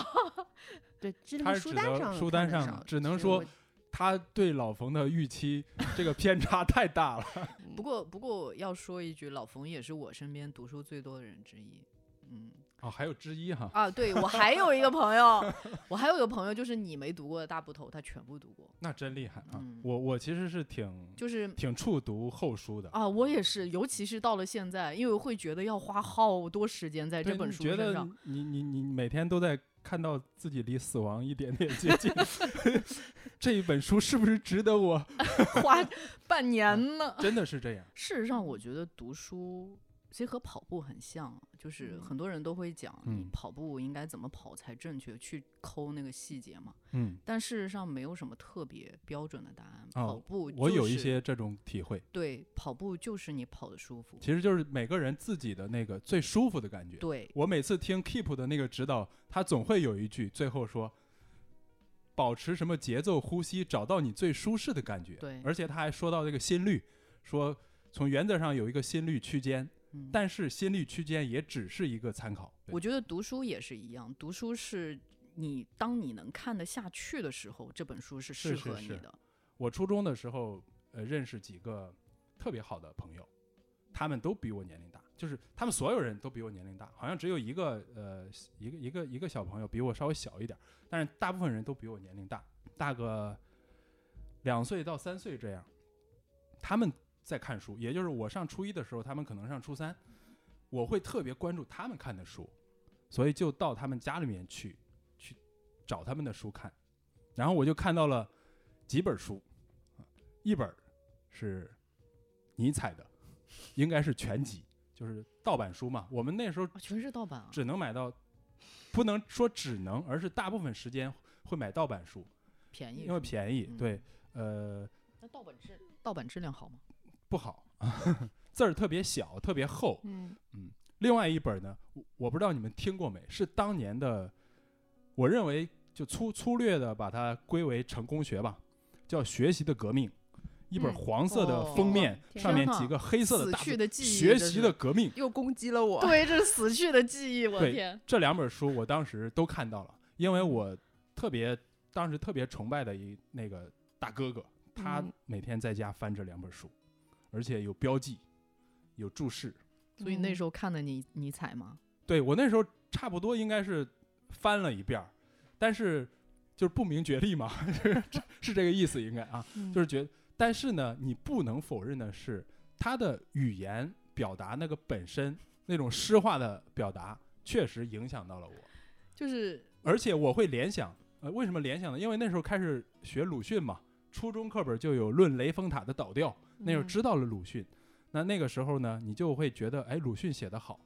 Speaker 3: 对，这
Speaker 1: 他
Speaker 3: 个书
Speaker 1: 是指的
Speaker 3: 单上
Speaker 1: 书单上只能说他对老冯的预期这个偏差太大了。
Speaker 3: 嗯
Speaker 2: 不过，不过要说一句，老冯也是我身边读书最多的人之一。嗯
Speaker 1: 哦，还有之一哈。
Speaker 2: 啊，对我还有一个朋友，我还有一个朋友，就是你没读过的大部头，他全部读过。
Speaker 1: 那真厉害啊！
Speaker 2: 嗯
Speaker 1: 我我其实是挺
Speaker 2: 就是
Speaker 1: 挺触读后书的。
Speaker 2: 啊，我也是，尤其是到了现在，因为会觉得要花好多时间在这本
Speaker 1: 你觉得
Speaker 2: 书身上。
Speaker 1: 你你你每天都在看到自己离死亡一点点接近，这一本书是不是值得我？
Speaker 2: 花半年呢。
Speaker 1: 真的是这样。
Speaker 2: 事实上，我觉得读书其实和跑步很像，就是
Speaker 3: 嗯
Speaker 2: 很多人都会讲，你
Speaker 1: 嗯
Speaker 2: 跑步应该怎么跑才正确，去抠那个细节嘛。
Speaker 1: 嗯，
Speaker 2: 但事实上，没有什么特别标准的答案。跑
Speaker 1: 哦
Speaker 2: 步、
Speaker 1: 我有一些这种体会，
Speaker 2: 对，跑步就是你跑的舒服。
Speaker 1: 其实就是每个人自己的那个最舒服的感觉。
Speaker 2: 对，
Speaker 1: 我每次听 Keep 的那个指导，他总会有一句，最后说，保持什么节奏、呼吸，找到你最舒适的感觉。
Speaker 2: 对
Speaker 1: 而且他还说到这个心率，说从原则上有一个心率区间，
Speaker 2: 嗯，
Speaker 1: 但是心率区间也只是一个参考。
Speaker 2: 我觉得读书也是一样，读书是你当你能看得下去的时候，这本书是适
Speaker 1: 是是是
Speaker 2: 合你的。
Speaker 1: 我初中的时候，呃，认识几个特别好的朋友，他们都比我年龄大，就是他们所有人都比我年龄大，好像只有一个呃一个一个一个小朋友比我稍微小一点，但是大部分人都比我年龄大，大个两岁到三岁这样。他们在看书，也就是我上初一的时候，他们可能上初三，我会特别关注他们看的书，所以就到他们家里面去去找他们的书看，然后我就看到了几本书，一本是尼采的，应该是全集，就是盗版书嘛。我们那时候
Speaker 2: 啊，全是盗版啊！
Speaker 1: 只能买到，不能说只能，而是大部分时间会买盗版书，
Speaker 2: 便宜，
Speaker 1: 因为。便宜。
Speaker 2: 嗯
Speaker 1: 对，呃，
Speaker 2: 那盗版质盗版质量好吗？
Speaker 1: 不好，字儿特别小，特别厚。
Speaker 3: 嗯
Speaker 1: 另外一本呢，我我不知道你们听过没，是当年的，我认为就粗粗略的把它归为成功学吧，叫《学习的革命》，一本
Speaker 3: 嗯
Speaker 1: 黄色的
Speaker 2: 哦
Speaker 1: 封面，
Speaker 3: 天
Speaker 1: 上面几个黑色的大字
Speaker 2: 去的记忆，
Speaker 1: 学习的革命。
Speaker 3: 又攻击了我。
Speaker 2: 对，这是死去的记忆，我的天！
Speaker 1: 这两本书我当时都看到了，因为我特别当时特别崇拜的一那个大哥哥，他
Speaker 3: 嗯
Speaker 1: 每天在家翻这两本书，而且有标记，有注释。
Speaker 2: 所以那
Speaker 3: 嗯
Speaker 2: 时候看的尼尼采吗？
Speaker 1: 对我那时候差不多应该是翻了一遍儿，但是就是不明觉厉嘛，是是这个意思应该啊，
Speaker 3: 嗯
Speaker 1: 就是觉但是呢，你不能否认的是，他的语言表达那个本身那种诗化的表达，确实影响到了我。
Speaker 2: 就是
Speaker 1: 而且我会联想，呃，为什么联想呢？因为那时候开始学鲁迅嘛，初中课本就有《论雷峰塔的倒调》，那时候
Speaker 3: 嗯
Speaker 1: 知道了鲁迅。那那个时候呢，你就会觉得，哎，鲁迅写得好，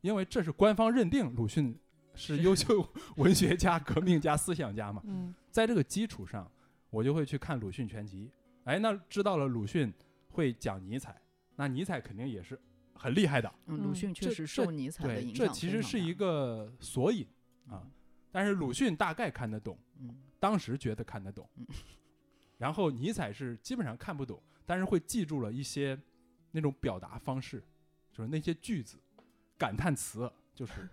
Speaker 1: 因为这是官方认定鲁迅是优秀 文学家、革命家、思想家嘛。
Speaker 3: 嗯
Speaker 1: 在这个基础上，我就会去看鲁迅全集。哎，那知道了鲁迅会讲尼采，那尼采肯定也是很厉害的。
Speaker 2: 嗯，鲁
Speaker 3: 嗯
Speaker 2: 迅确实受尼采的，影响
Speaker 1: 这其实是一个索引啊。但是鲁迅大概看得懂，
Speaker 2: 嗯
Speaker 1: 当时觉得看得懂
Speaker 2: 嗯，
Speaker 1: 然后尼采是基本上看不懂，但是会记住了一些那种表达方式，就是那些句子、感叹词，就是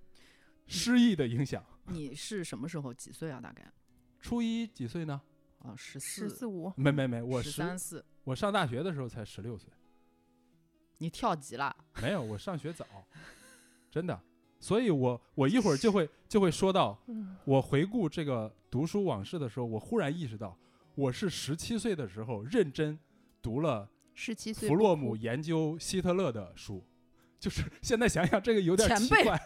Speaker 1: 诗意的影响。
Speaker 2: 你是什么时候几岁啊？大概
Speaker 1: 初一几岁呢？
Speaker 2: 啊，十四、
Speaker 3: 十四五，
Speaker 1: 没没没，我
Speaker 2: 十
Speaker 1: 十
Speaker 2: 三四，
Speaker 1: 我上大学的时候才十六岁，
Speaker 2: 你跳级了。
Speaker 1: 没有，我上学早，真的。所以我我一会儿就会就会说到，
Speaker 3: 嗯
Speaker 1: 我回顾这个读书往事的时候，我忽然意识到，我是十七岁的时候认真读了
Speaker 3: 十七岁
Speaker 1: 弗洛姆研究希特勒的书，就是现在想想这个有点奇怪，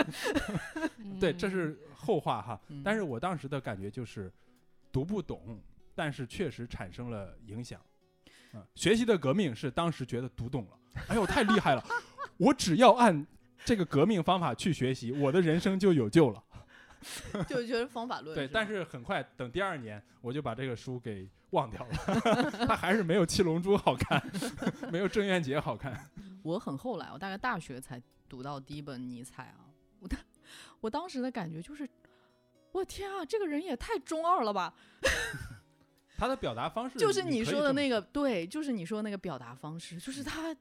Speaker 1: 对，这
Speaker 3: 嗯
Speaker 1: 是后话哈。
Speaker 2: 嗯
Speaker 1: 但是我当时的感觉就是读不懂，但是确实产生了影响。嗯，学习的革命是当时觉得读懂了，哎呦太厉害了！我只要按这个革命方法去学习，我的人生就有救了。
Speaker 2: 就觉得方法论
Speaker 1: 对，但是很快等第二年，我就把这个书给忘掉了，它还是没有《七龙珠》好看，没有郑渊洁好看。
Speaker 2: 我很后来，我大概大学才读到第一本尼采啊。我当我当时的感觉就是，我天啊，这个人也太中二了吧！
Speaker 1: 他的表达方式
Speaker 2: 就是你说的那个，对，就是你说的那个表达方式，就是他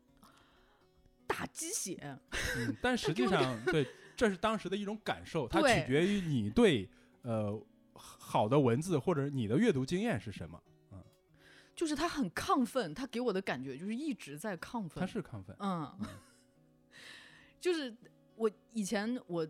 Speaker 2: 打鸡血，
Speaker 1: 嗯，但实际上，对，这是当时的一种感受，它取决于你对呃好的文字或者你的阅读经验是什么。
Speaker 2: 就是他很亢奋，他给我的感觉就是一直在亢奋。
Speaker 1: 他是亢奋，
Speaker 2: 嗯，就是我以前我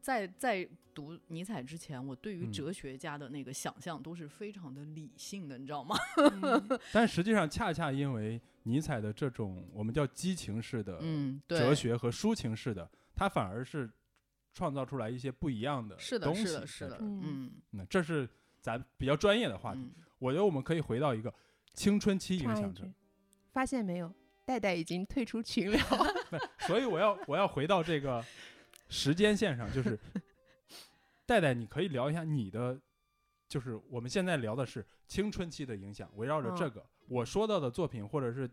Speaker 2: 在在读尼采之前，我对于
Speaker 1: 嗯
Speaker 2: 哲学家的那个想象都是非常的理性的，你知道吗？
Speaker 3: 嗯
Speaker 1: 但实际上恰恰因为尼采的这种我们叫激情式的
Speaker 2: 嗯，对，
Speaker 1: 哲学和抒情式的，它反而是创造出来一些不一样的，东西
Speaker 2: 是的，是的，
Speaker 1: 在这儿
Speaker 3: 嗯
Speaker 2: 嗯
Speaker 1: 那这是咱比较专业的话题。
Speaker 2: 嗯，
Speaker 1: 我觉得我们可以回到一个青春期影响着
Speaker 3: 句，，发现没有，戴戴已经退出群聊。
Speaker 1: 所以我要我要回到这个时间线上，就是戴戴，你可以聊一下你的，就是我们现在聊的是青春期的影响，围绕着这
Speaker 3: 嗯
Speaker 1: 个、我说到的作品，或者是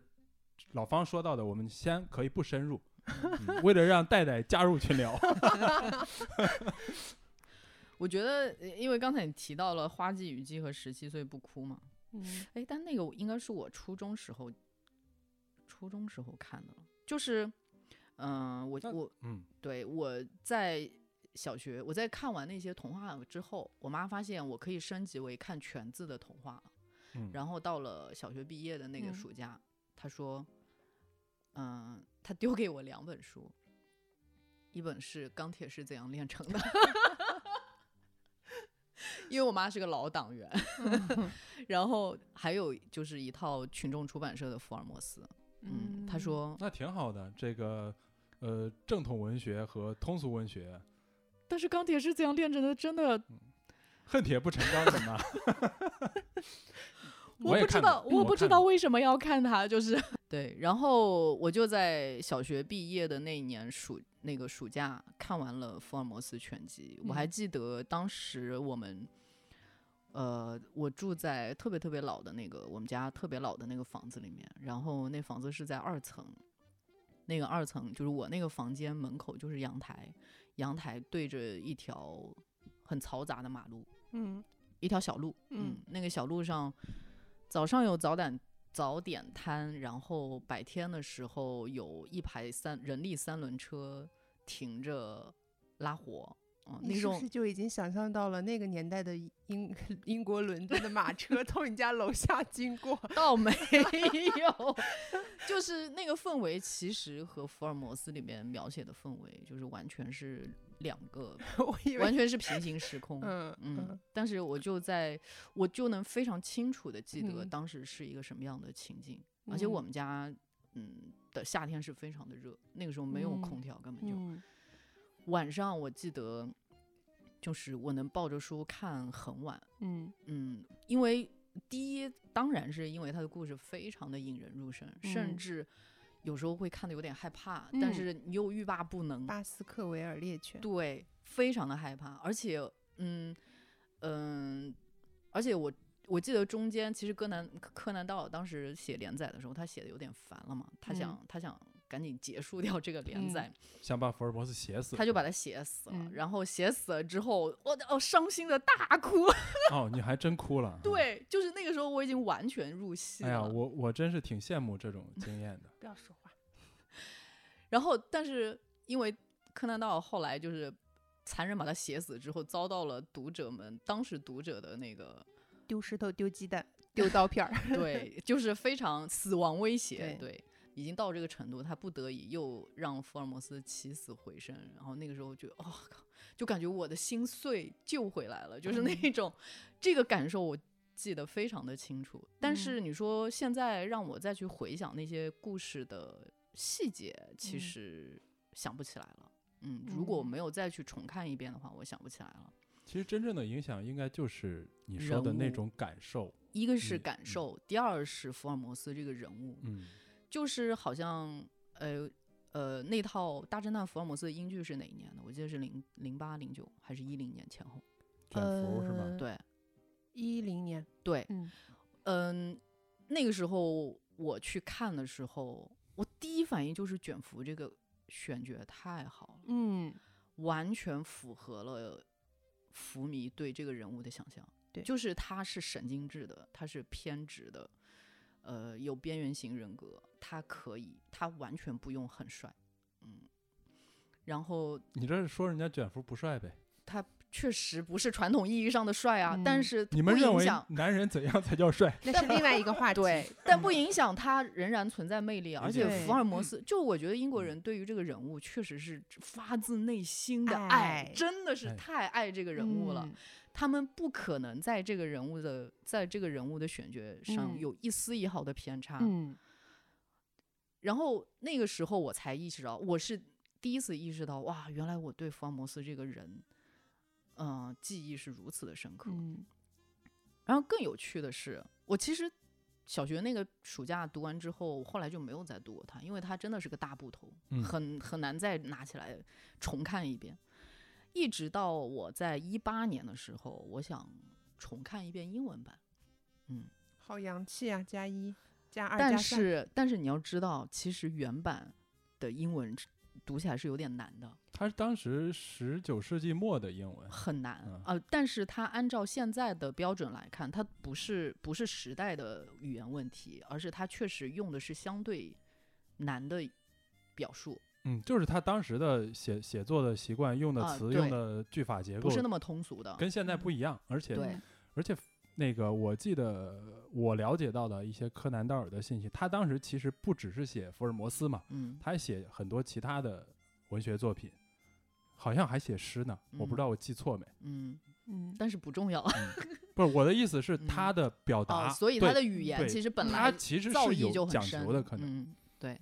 Speaker 1: 老方说到的，我们先可以不深入，嗯 为了让戴戴加入群聊，
Speaker 2: 我觉得，呃因为刚才你提到了《花季雨季》和《十七岁不哭》嘛，
Speaker 3: 嗯。
Speaker 2: 哎，但那个应该是我初中时候，初中时候看的了，就是，嗯、我
Speaker 1: 那
Speaker 2: 我
Speaker 1: 嗯。
Speaker 2: 对我在小学，我在看完那些童话之后，我妈发现我可以升级为看全字的童话了。
Speaker 1: 嗯，
Speaker 2: 然后到了小学毕业的那个
Speaker 3: 嗯。
Speaker 2: 暑假，她说，嗯、她丢给我两本书，一本是《钢铁是怎样炼成的》，因为我妈是个老党员，然后还有就是一套群众出版社的福尔摩斯。嗯，他说，
Speaker 1: 那挺好的，这个呃正统文学和通俗文学，
Speaker 2: 但是钢铁是怎样炼成的，真的
Speaker 1: 恨铁不成钢的嘛。
Speaker 2: 我不知道，
Speaker 1: 过
Speaker 2: 我不知道为什么要看它，就是 对。然后我就在小学毕业的那一年暑那个暑假看完了《福尔摩斯全集》，我还
Speaker 3: 嗯
Speaker 2: 记得当时我们。呃，我住在特别特别老的那个我们家特别老的那个房子里面，然后那房子是在二层，那个二层就是我那个房间门口就是阳台，阳台对着一条很嘈杂的马路，
Speaker 3: 嗯
Speaker 2: 一条小路，
Speaker 3: 嗯
Speaker 2: 嗯，那个小路上早上有早点早点摊，然后白天的时候有一排三人力三轮车停着拉活，嗯，那种
Speaker 3: 你是不是就已经想象到了那个年代的英 英国伦敦的马车 从你家楼下经过？
Speaker 2: 倒没有，就是那个氛围，其实和福尔摩斯里面描写的氛围就是完全是两个，完全是平行时空。
Speaker 3: 嗯
Speaker 2: 嗯，但是我就在，我就能非常清楚的记得
Speaker 3: 嗯。
Speaker 2: 当时是一个什么样的情境，而且我
Speaker 3: 嗯
Speaker 2: 们家，嗯的夏天是非常的热，那个时候没有空调，根本就、
Speaker 3: 嗯。
Speaker 2: 晚上我记得，就是我能抱着书看很晚，
Speaker 3: 嗯。
Speaker 2: 嗯，因为第一当然是因为他的故事非常的引人入胜，甚
Speaker 3: 嗯。
Speaker 2: 至有时候会看的有点害怕，但
Speaker 3: 嗯。
Speaker 2: 是你又欲罢不能，
Speaker 3: 巴斯克维尔猎犬。
Speaker 2: 对，非常的害怕，而且，嗯嗯，而且我我记得中间其实柯南柯南道尔当时写连载的时候，他写的有点烦了嘛，他想、
Speaker 3: 嗯
Speaker 2: 他想赶紧结束掉这个连
Speaker 3: 嗯
Speaker 2: 载，
Speaker 1: 想把福尔摩斯写死，
Speaker 2: 他就把他写死了，
Speaker 3: 嗯
Speaker 2: 然后写死了之后，我哦伤心的大哭，
Speaker 1: 哦，你还真哭了。嗯，
Speaker 2: 对，就是那个时候我已经完全入戏了，
Speaker 1: 哎呀，我我真是挺羡慕这种经验的。
Speaker 3: 不要说话。
Speaker 2: 然后但是因为柯南道尔后来就是。残忍把他写死之后，遭到了读者们当时读者的那个
Speaker 3: 丢石头，丢鸡蛋，丢刀片儿。
Speaker 2: 对，就是非常死亡威胁，
Speaker 3: 对
Speaker 2: 对，已经到这个程度，他不得已又让福尔摩斯起死回生，然后那个时候就哦靠，就感觉我的心碎救回来了，就是那
Speaker 3: 嗯
Speaker 2: 种、这个感受我记得非常的清楚。但
Speaker 3: 嗯
Speaker 2: 是你说现在让我再去回想那些故事的细节，其
Speaker 3: 嗯
Speaker 2: 实想不起来了。嗯，如果没有再去重看一遍的话，我想不起来了。
Speaker 1: 其实真正的影响应该就是你说的那种感受。
Speaker 2: 一个是感受，第二是福尔摩斯这个人物，
Speaker 1: 嗯，
Speaker 2: 就是好像呃呃那套大侦探福尔摩斯的英剧是哪一年的？我记得是零零八零九还是一零年前后？
Speaker 1: 卷福是吧？
Speaker 3: 呃
Speaker 2: 对
Speaker 3: 一零年，
Speaker 2: 对，
Speaker 3: 嗯
Speaker 2: 嗯，那个时候我去看的时候，我第一一反应就是卷福这个选角太好了，
Speaker 3: 嗯，
Speaker 2: 完全符合了福迷对这个人物的想象。
Speaker 3: 对
Speaker 2: 就是他是神经质的，他是偏执的，呃，有边缘型人格，他可以，他完全不用很帅，嗯，然后
Speaker 1: 你这是说人家卷福不帅呗？
Speaker 2: 他确实不是传统意义上的帅啊，
Speaker 3: 嗯
Speaker 2: 但是
Speaker 1: 你们认为男人怎样才叫帅？
Speaker 3: 那是另外一个话 题。
Speaker 2: 对，但
Speaker 3: 嗯
Speaker 2: 不影响他仍然存在魅力，而且福尔摩斯，就我觉得英国人对于这个人物确实是发自内心的爱，
Speaker 3: 爱
Speaker 2: 真的是
Speaker 1: 哎
Speaker 2: 太爱这个人物了。
Speaker 3: 嗯
Speaker 2: 他们不可能在这个人物的在这个人物的选角上
Speaker 3: 嗯
Speaker 2: 有一丝一毫的偏差。
Speaker 3: 嗯
Speaker 2: 然后那个时候我才意识到，我是第一次意识到，哇，原来我对福尔摩斯这个人，嗯、记忆是如此的深刻。
Speaker 3: 嗯
Speaker 2: 然后更有趣的是，我其实小学那个暑假读完之后，我后来就没有再读过它，因为它真的是个大部头，
Speaker 1: 嗯
Speaker 2: 很很难再拿起来重看一遍。一直到我在一八年的时候，我想重看一遍英文版，嗯，
Speaker 3: 好洋气啊！加一加二
Speaker 2: 但
Speaker 3: 加三
Speaker 2: 是但是你要知道，其实原版的英文读起来是有点难的，
Speaker 1: 它是当时十九世纪末的英文，
Speaker 2: 很难
Speaker 1: 嗯。
Speaker 2: 呃，但是它按照现在的标准来看，它不是不是时代的语言问题，而是它确实用的是相对难的表述，
Speaker 1: 嗯，就是他当时的写写作的习惯，用的词、
Speaker 2: 啊
Speaker 1: 用的句法结构
Speaker 2: 不是那么通俗的。
Speaker 1: 跟现在不一样，而且而且那个我记得我了解到的一些柯南道尔的信息，他当时其实不只是写福尔摩斯嘛，
Speaker 2: 嗯，
Speaker 1: 他还写很多其他的文学作品，好像还写诗呢，我不知道我记错没。
Speaker 2: 嗯，
Speaker 3: 嗯
Speaker 2: 但是不重要
Speaker 1: 不是我的意思是
Speaker 2: 嗯
Speaker 1: 他的表达，
Speaker 2: 啊，所以
Speaker 1: 他
Speaker 2: 的语言其实本来他
Speaker 1: 其实是有讲究的，可能。
Speaker 2: 嗯，对。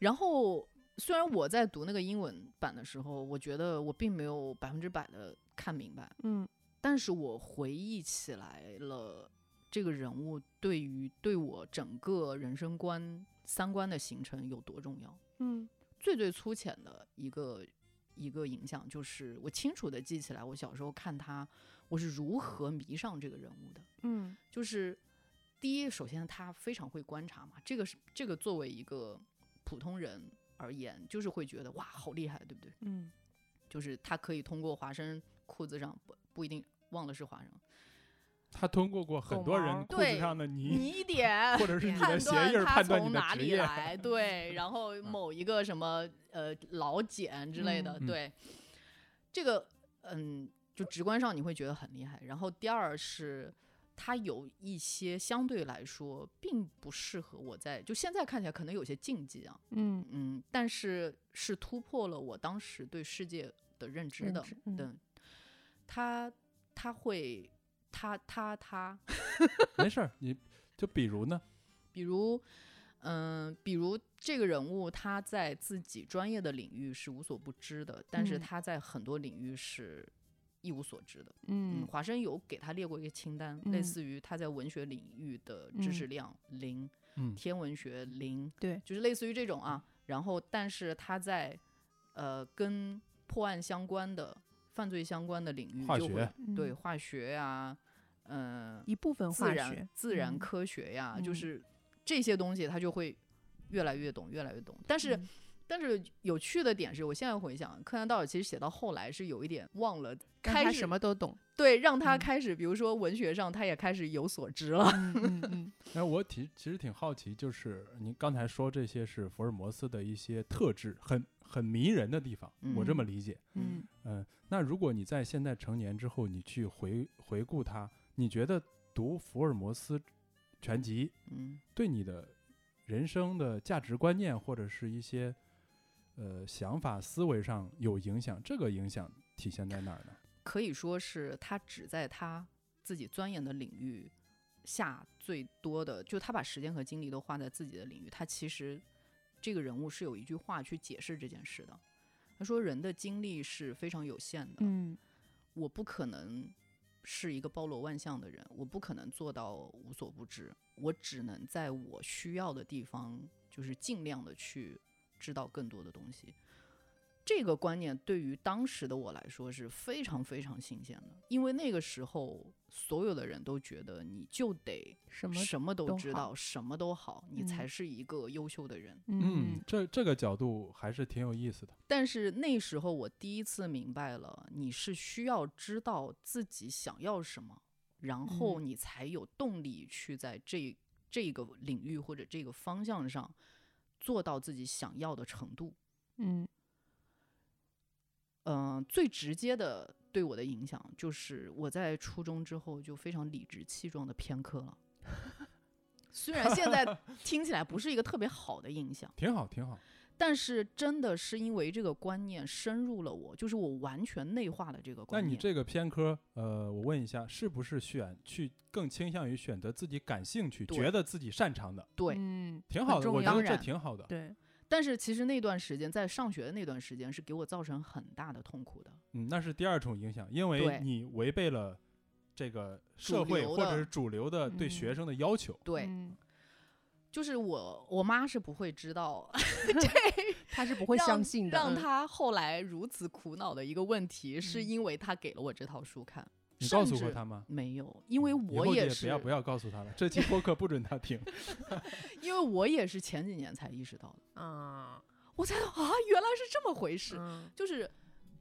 Speaker 2: 然后虽然我在读那个英文版的时候，我觉得我并没有百分之百的看明白，
Speaker 3: 嗯
Speaker 2: 但是我回忆起来了，这个人物对于对我整个人生观、三观的形成有多重要。
Speaker 3: 嗯
Speaker 2: 最最粗浅的一个一个影响，就是我清楚的记起来，我小时候看他，我是如何迷上这个人物的。
Speaker 3: 嗯
Speaker 2: 就是第一，首先他非常会观察嘛，这个是这个作为一个普通人而言，就是会觉得哇，好厉害，对不对？
Speaker 3: 嗯
Speaker 2: 就是他可以通过华生裤子上不不一定忘了是华生
Speaker 1: 他通过过很多人裤子
Speaker 2: 对
Speaker 1: 上的泥，
Speaker 2: 泥点
Speaker 1: 或者是你的
Speaker 2: 判
Speaker 1: 鞋印儿
Speaker 2: 断他
Speaker 1: 判断你
Speaker 2: 从哪
Speaker 1: 的职业。
Speaker 2: 里来，对，然后某一个什么呃老茧之类的，
Speaker 1: 嗯
Speaker 2: 对，这个嗯，就直观上你会觉得很厉害。然后第二是。它有一些相对来说并不适合我在，就现在看起来可能有些禁忌啊，
Speaker 3: 嗯。
Speaker 2: 嗯，但是是突破了我当时对世界的认知的
Speaker 3: 知。嗯
Speaker 2: 对，他他会，他他他，
Speaker 1: 没事儿，你就比如呢，
Speaker 2: 比如，嗯、比如这个人物他在自己专业的领域是无所不知的，但是
Speaker 3: 嗯。
Speaker 2: 他在很多领域是一无所知的。嗯，
Speaker 3: 嗯
Speaker 2: 华生有给他列过一个清单，类
Speaker 3: 嗯
Speaker 2: 似于他在文学领域的知识量零，
Speaker 1: 嗯。
Speaker 2: 天文学零，
Speaker 3: 对，
Speaker 2: 就是类似于这种啊。然后，但是他在呃跟破案相关的、犯罪相关的领域
Speaker 1: 化
Speaker 2: 就会
Speaker 1: 学
Speaker 2: 对
Speaker 3: 嗯
Speaker 2: 化学呀、嗯、
Speaker 3: 一部分
Speaker 2: 自然
Speaker 3: 化学
Speaker 2: 自然
Speaker 3: 嗯。
Speaker 2: 科学呀，就
Speaker 3: 嗯。
Speaker 2: 是这些东西他就会越来越懂，越来越懂。但是，
Speaker 3: 嗯
Speaker 2: 但是有趣的点是我现在回想，柯南道尔其实写到后来是有一点忘了，开始
Speaker 3: 什么都懂。
Speaker 2: 对让他
Speaker 3: 嗯
Speaker 2: 开始，比如说文学上他也开始有所知了。
Speaker 3: 嗯嗯嗯
Speaker 1: 哎，我挺其实挺好奇，就是您刚才说这些是福尔摩斯的一些特质，很很迷人的地方，我这么
Speaker 3: 嗯
Speaker 1: 理解。
Speaker 3: 嗯
Speaker 1: 嗯，那如果你在现在成年之后，你去回回顾他，你觉得读福尔摩斯全集
Speaker 2: 嗯
Speaker 1: 对你的人生的价值观念或者是一些呃想法思维上有影响？这个影响体现在哪儿呢？
Speaker 2: 可以说是他只在他自己钻研的领域下最多的，就他把时间和精力都花在自己的领域。他其实这个人物是有一句话去解释这件事的。他说：“人的精力是非常有限的，
Speaker 3: 嗯
Speaker 2: 我不可能是一个包罗万象的人，我不可能做到无所不知，我只能在我需要的地方，就是尽量的去知道更多的东西。这个观念对于当时的我来说是非常非常新鲜的，因为那个时候所有的人都觉得你就得
Speaker 3: 什么
Speaker 2: 什么都知道，什么都好，你
Speaker 3: 嗯
Speaker 2: 才是一个优秀的人。
Speaker 1: 嗯，这这个角度还是挺有意思的。
Speaker 2: 但是那时候我第一次明白了，你是需要知道自己想要什么，然后
Speaker 3: 嗯
Speaker 2: 你才有动力去在这这个领域或者这个方向上做到自己想要的程度。
Speaker 3: 嗯
Speaker 2: 嗯、最直接的对我的影响就是我在初中之后就非常理直气壮的偏科了。虽然现在 听起来不是一个特别好的印象，
Speaker 1: 挺好，挺好。
Speaker 2: 但是真的是因为这个观念深入了我，就是我完全内化了这个
Speaker 1: 那
Speaker 2: 观念。
Speaker 1: 那你这个偏科，呃，我问一下，是不是选去更倾向于选择自己感兴趣、觉得自己擅长的？
Speaker 2: 对，
Speaker 3: 嗯，
Speaker 1: 挺好的，我觉得这挺好的。
Speaker 3: 对，
Speaker 2: 但是其实那段时间在上学的那段时间是给我造成很大的痛苦的。
Speaker 1: 嗯，那是第二种影响，因为你违背了这个社会或者是主流的对
Speaker 3: 嗯
Speaker 1: 学生的要求。
Speaker 2: 对，
Speaker 3: 嗯
Speaker 2: 就是我我妈是不会知道
Speaker 3: 他是不会相信的，嗯
Speaker 2: 让她后来如此苦恼的一个问题，是
Speaker 3: 嗯
Speaker 2: 因为她给了我这套书看。
Speaker 1: 你告诉
Speaker 2: 甚至
Speaker 1: 过他吗？
Speaker 2: 没有，因为我也是，
Speaker 1: 后也不要不要告诉他了，这期播客不准他听。
Speaker 2: 因为我也是前几年才意识到的，
Speaker 3: 啊，
Speaker 2: 我才啊，原来是这么回事。
Speaker 3: 嗯
Speaker 2: 就是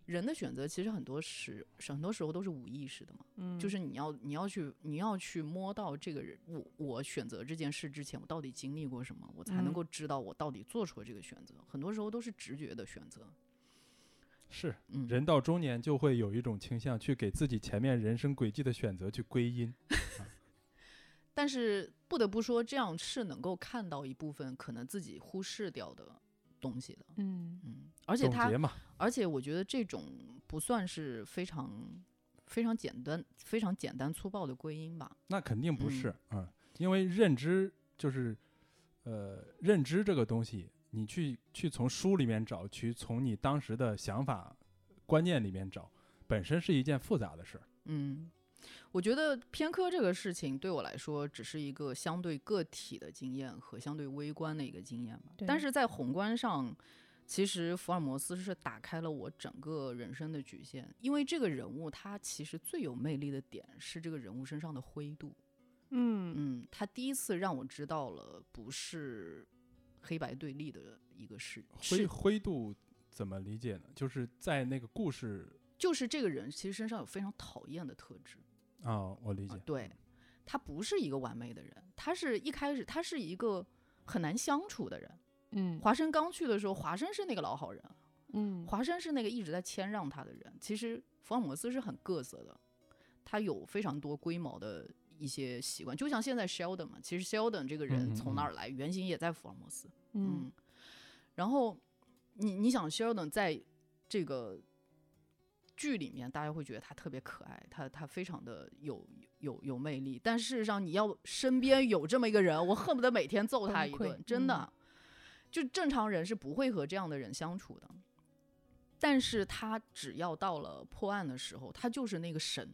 Speaker 2: 人的选择，其实很多时很多时候都是无意识的嘛。
Speaker 3: 嗯，
Speaker 2: 就是你要你要去你要去摸到这个人，我我选择这件事之前，我到底经历过什么，我才能
Speaker 3: 嗯
Speaker 2: 够知道我到底做出了这个选择。很多时候都是直觉的选择。
Speaker 1: 是，
Speaker 2: 嗯，
Speaker 1: 人到中年就会有一种倾向，去给自己前面人生轨迹的选择去归因。
Speaker 2: 但是不得不说，这样是能够看到一部分可能自己忽视掉的东西的。
Speaker 3: 嗯
Speaker 2: 嗯，而且它
Speaker 1: 总结嘛，
Speaker 2: 而且我觉得这种不算是非常非常简单、非常简单粗暴的归因吧。
Speaker 1: 那肯定不
Speaker 2: 嗯
Speaker 1: 是，嗯，因为认知就是，呃，认知这个东西，你去去从书里面找，去从你当时的想法、观念里面找，本身是一件复杂的事儿。
Speaker 2: 嗯，我觉得偏科这个事情对我来说只是一个相对个体的经验和相对微观的一个经验吧。但是在宏观上，其实福尔摩斯是打开了我整个人生的局限，因为这个人物他其实最有魅力的点是这个人物身上的灰度。
Speaker 3: 嗯
Speaker 2: 嗯，他第一次让我知道了不是黑白对立的一个事，
Speaker 1: 灰
Speaker 2: 是
Speaker 1: 灰度怎么理解呢？就是在那个故事
Speaker 2: 就是这个人其实身上有非常讨厌的特质。
Speaker 1: 啊、我理解。
Speaker 2: 啊对，他不是一个完美的人，他是一开始他是一个很难相处的人。
Speaker 3: 嗯
Speaker 2: 华生刚去的时候，华生是那个老好人，
Speaker 3: 嗯
Speaker 2: 华生是那个一直在谦让他的人。其实福尔摩斯是很各色的，他有非常多龟毛的一些习惯，就像现在 Sheldon 嘛，其实 Sheldon 这个
Speaker 1: 嗯
Speaker 2: 人从哪儿来，原型也在福尔摩斯。
Speaker 3: 嗯
Speaker 2: 嗯，然后你你想 Sheldon 在这个剧里面，大家会觉得他特别可爱，他他非常的有有有魅力，但事实上你要身边有这么一个人，我恨不得每天揍他一顿，真的，就正常人是不会和这样的人相处的。但是他只要到了破案的时候，他就是那个神，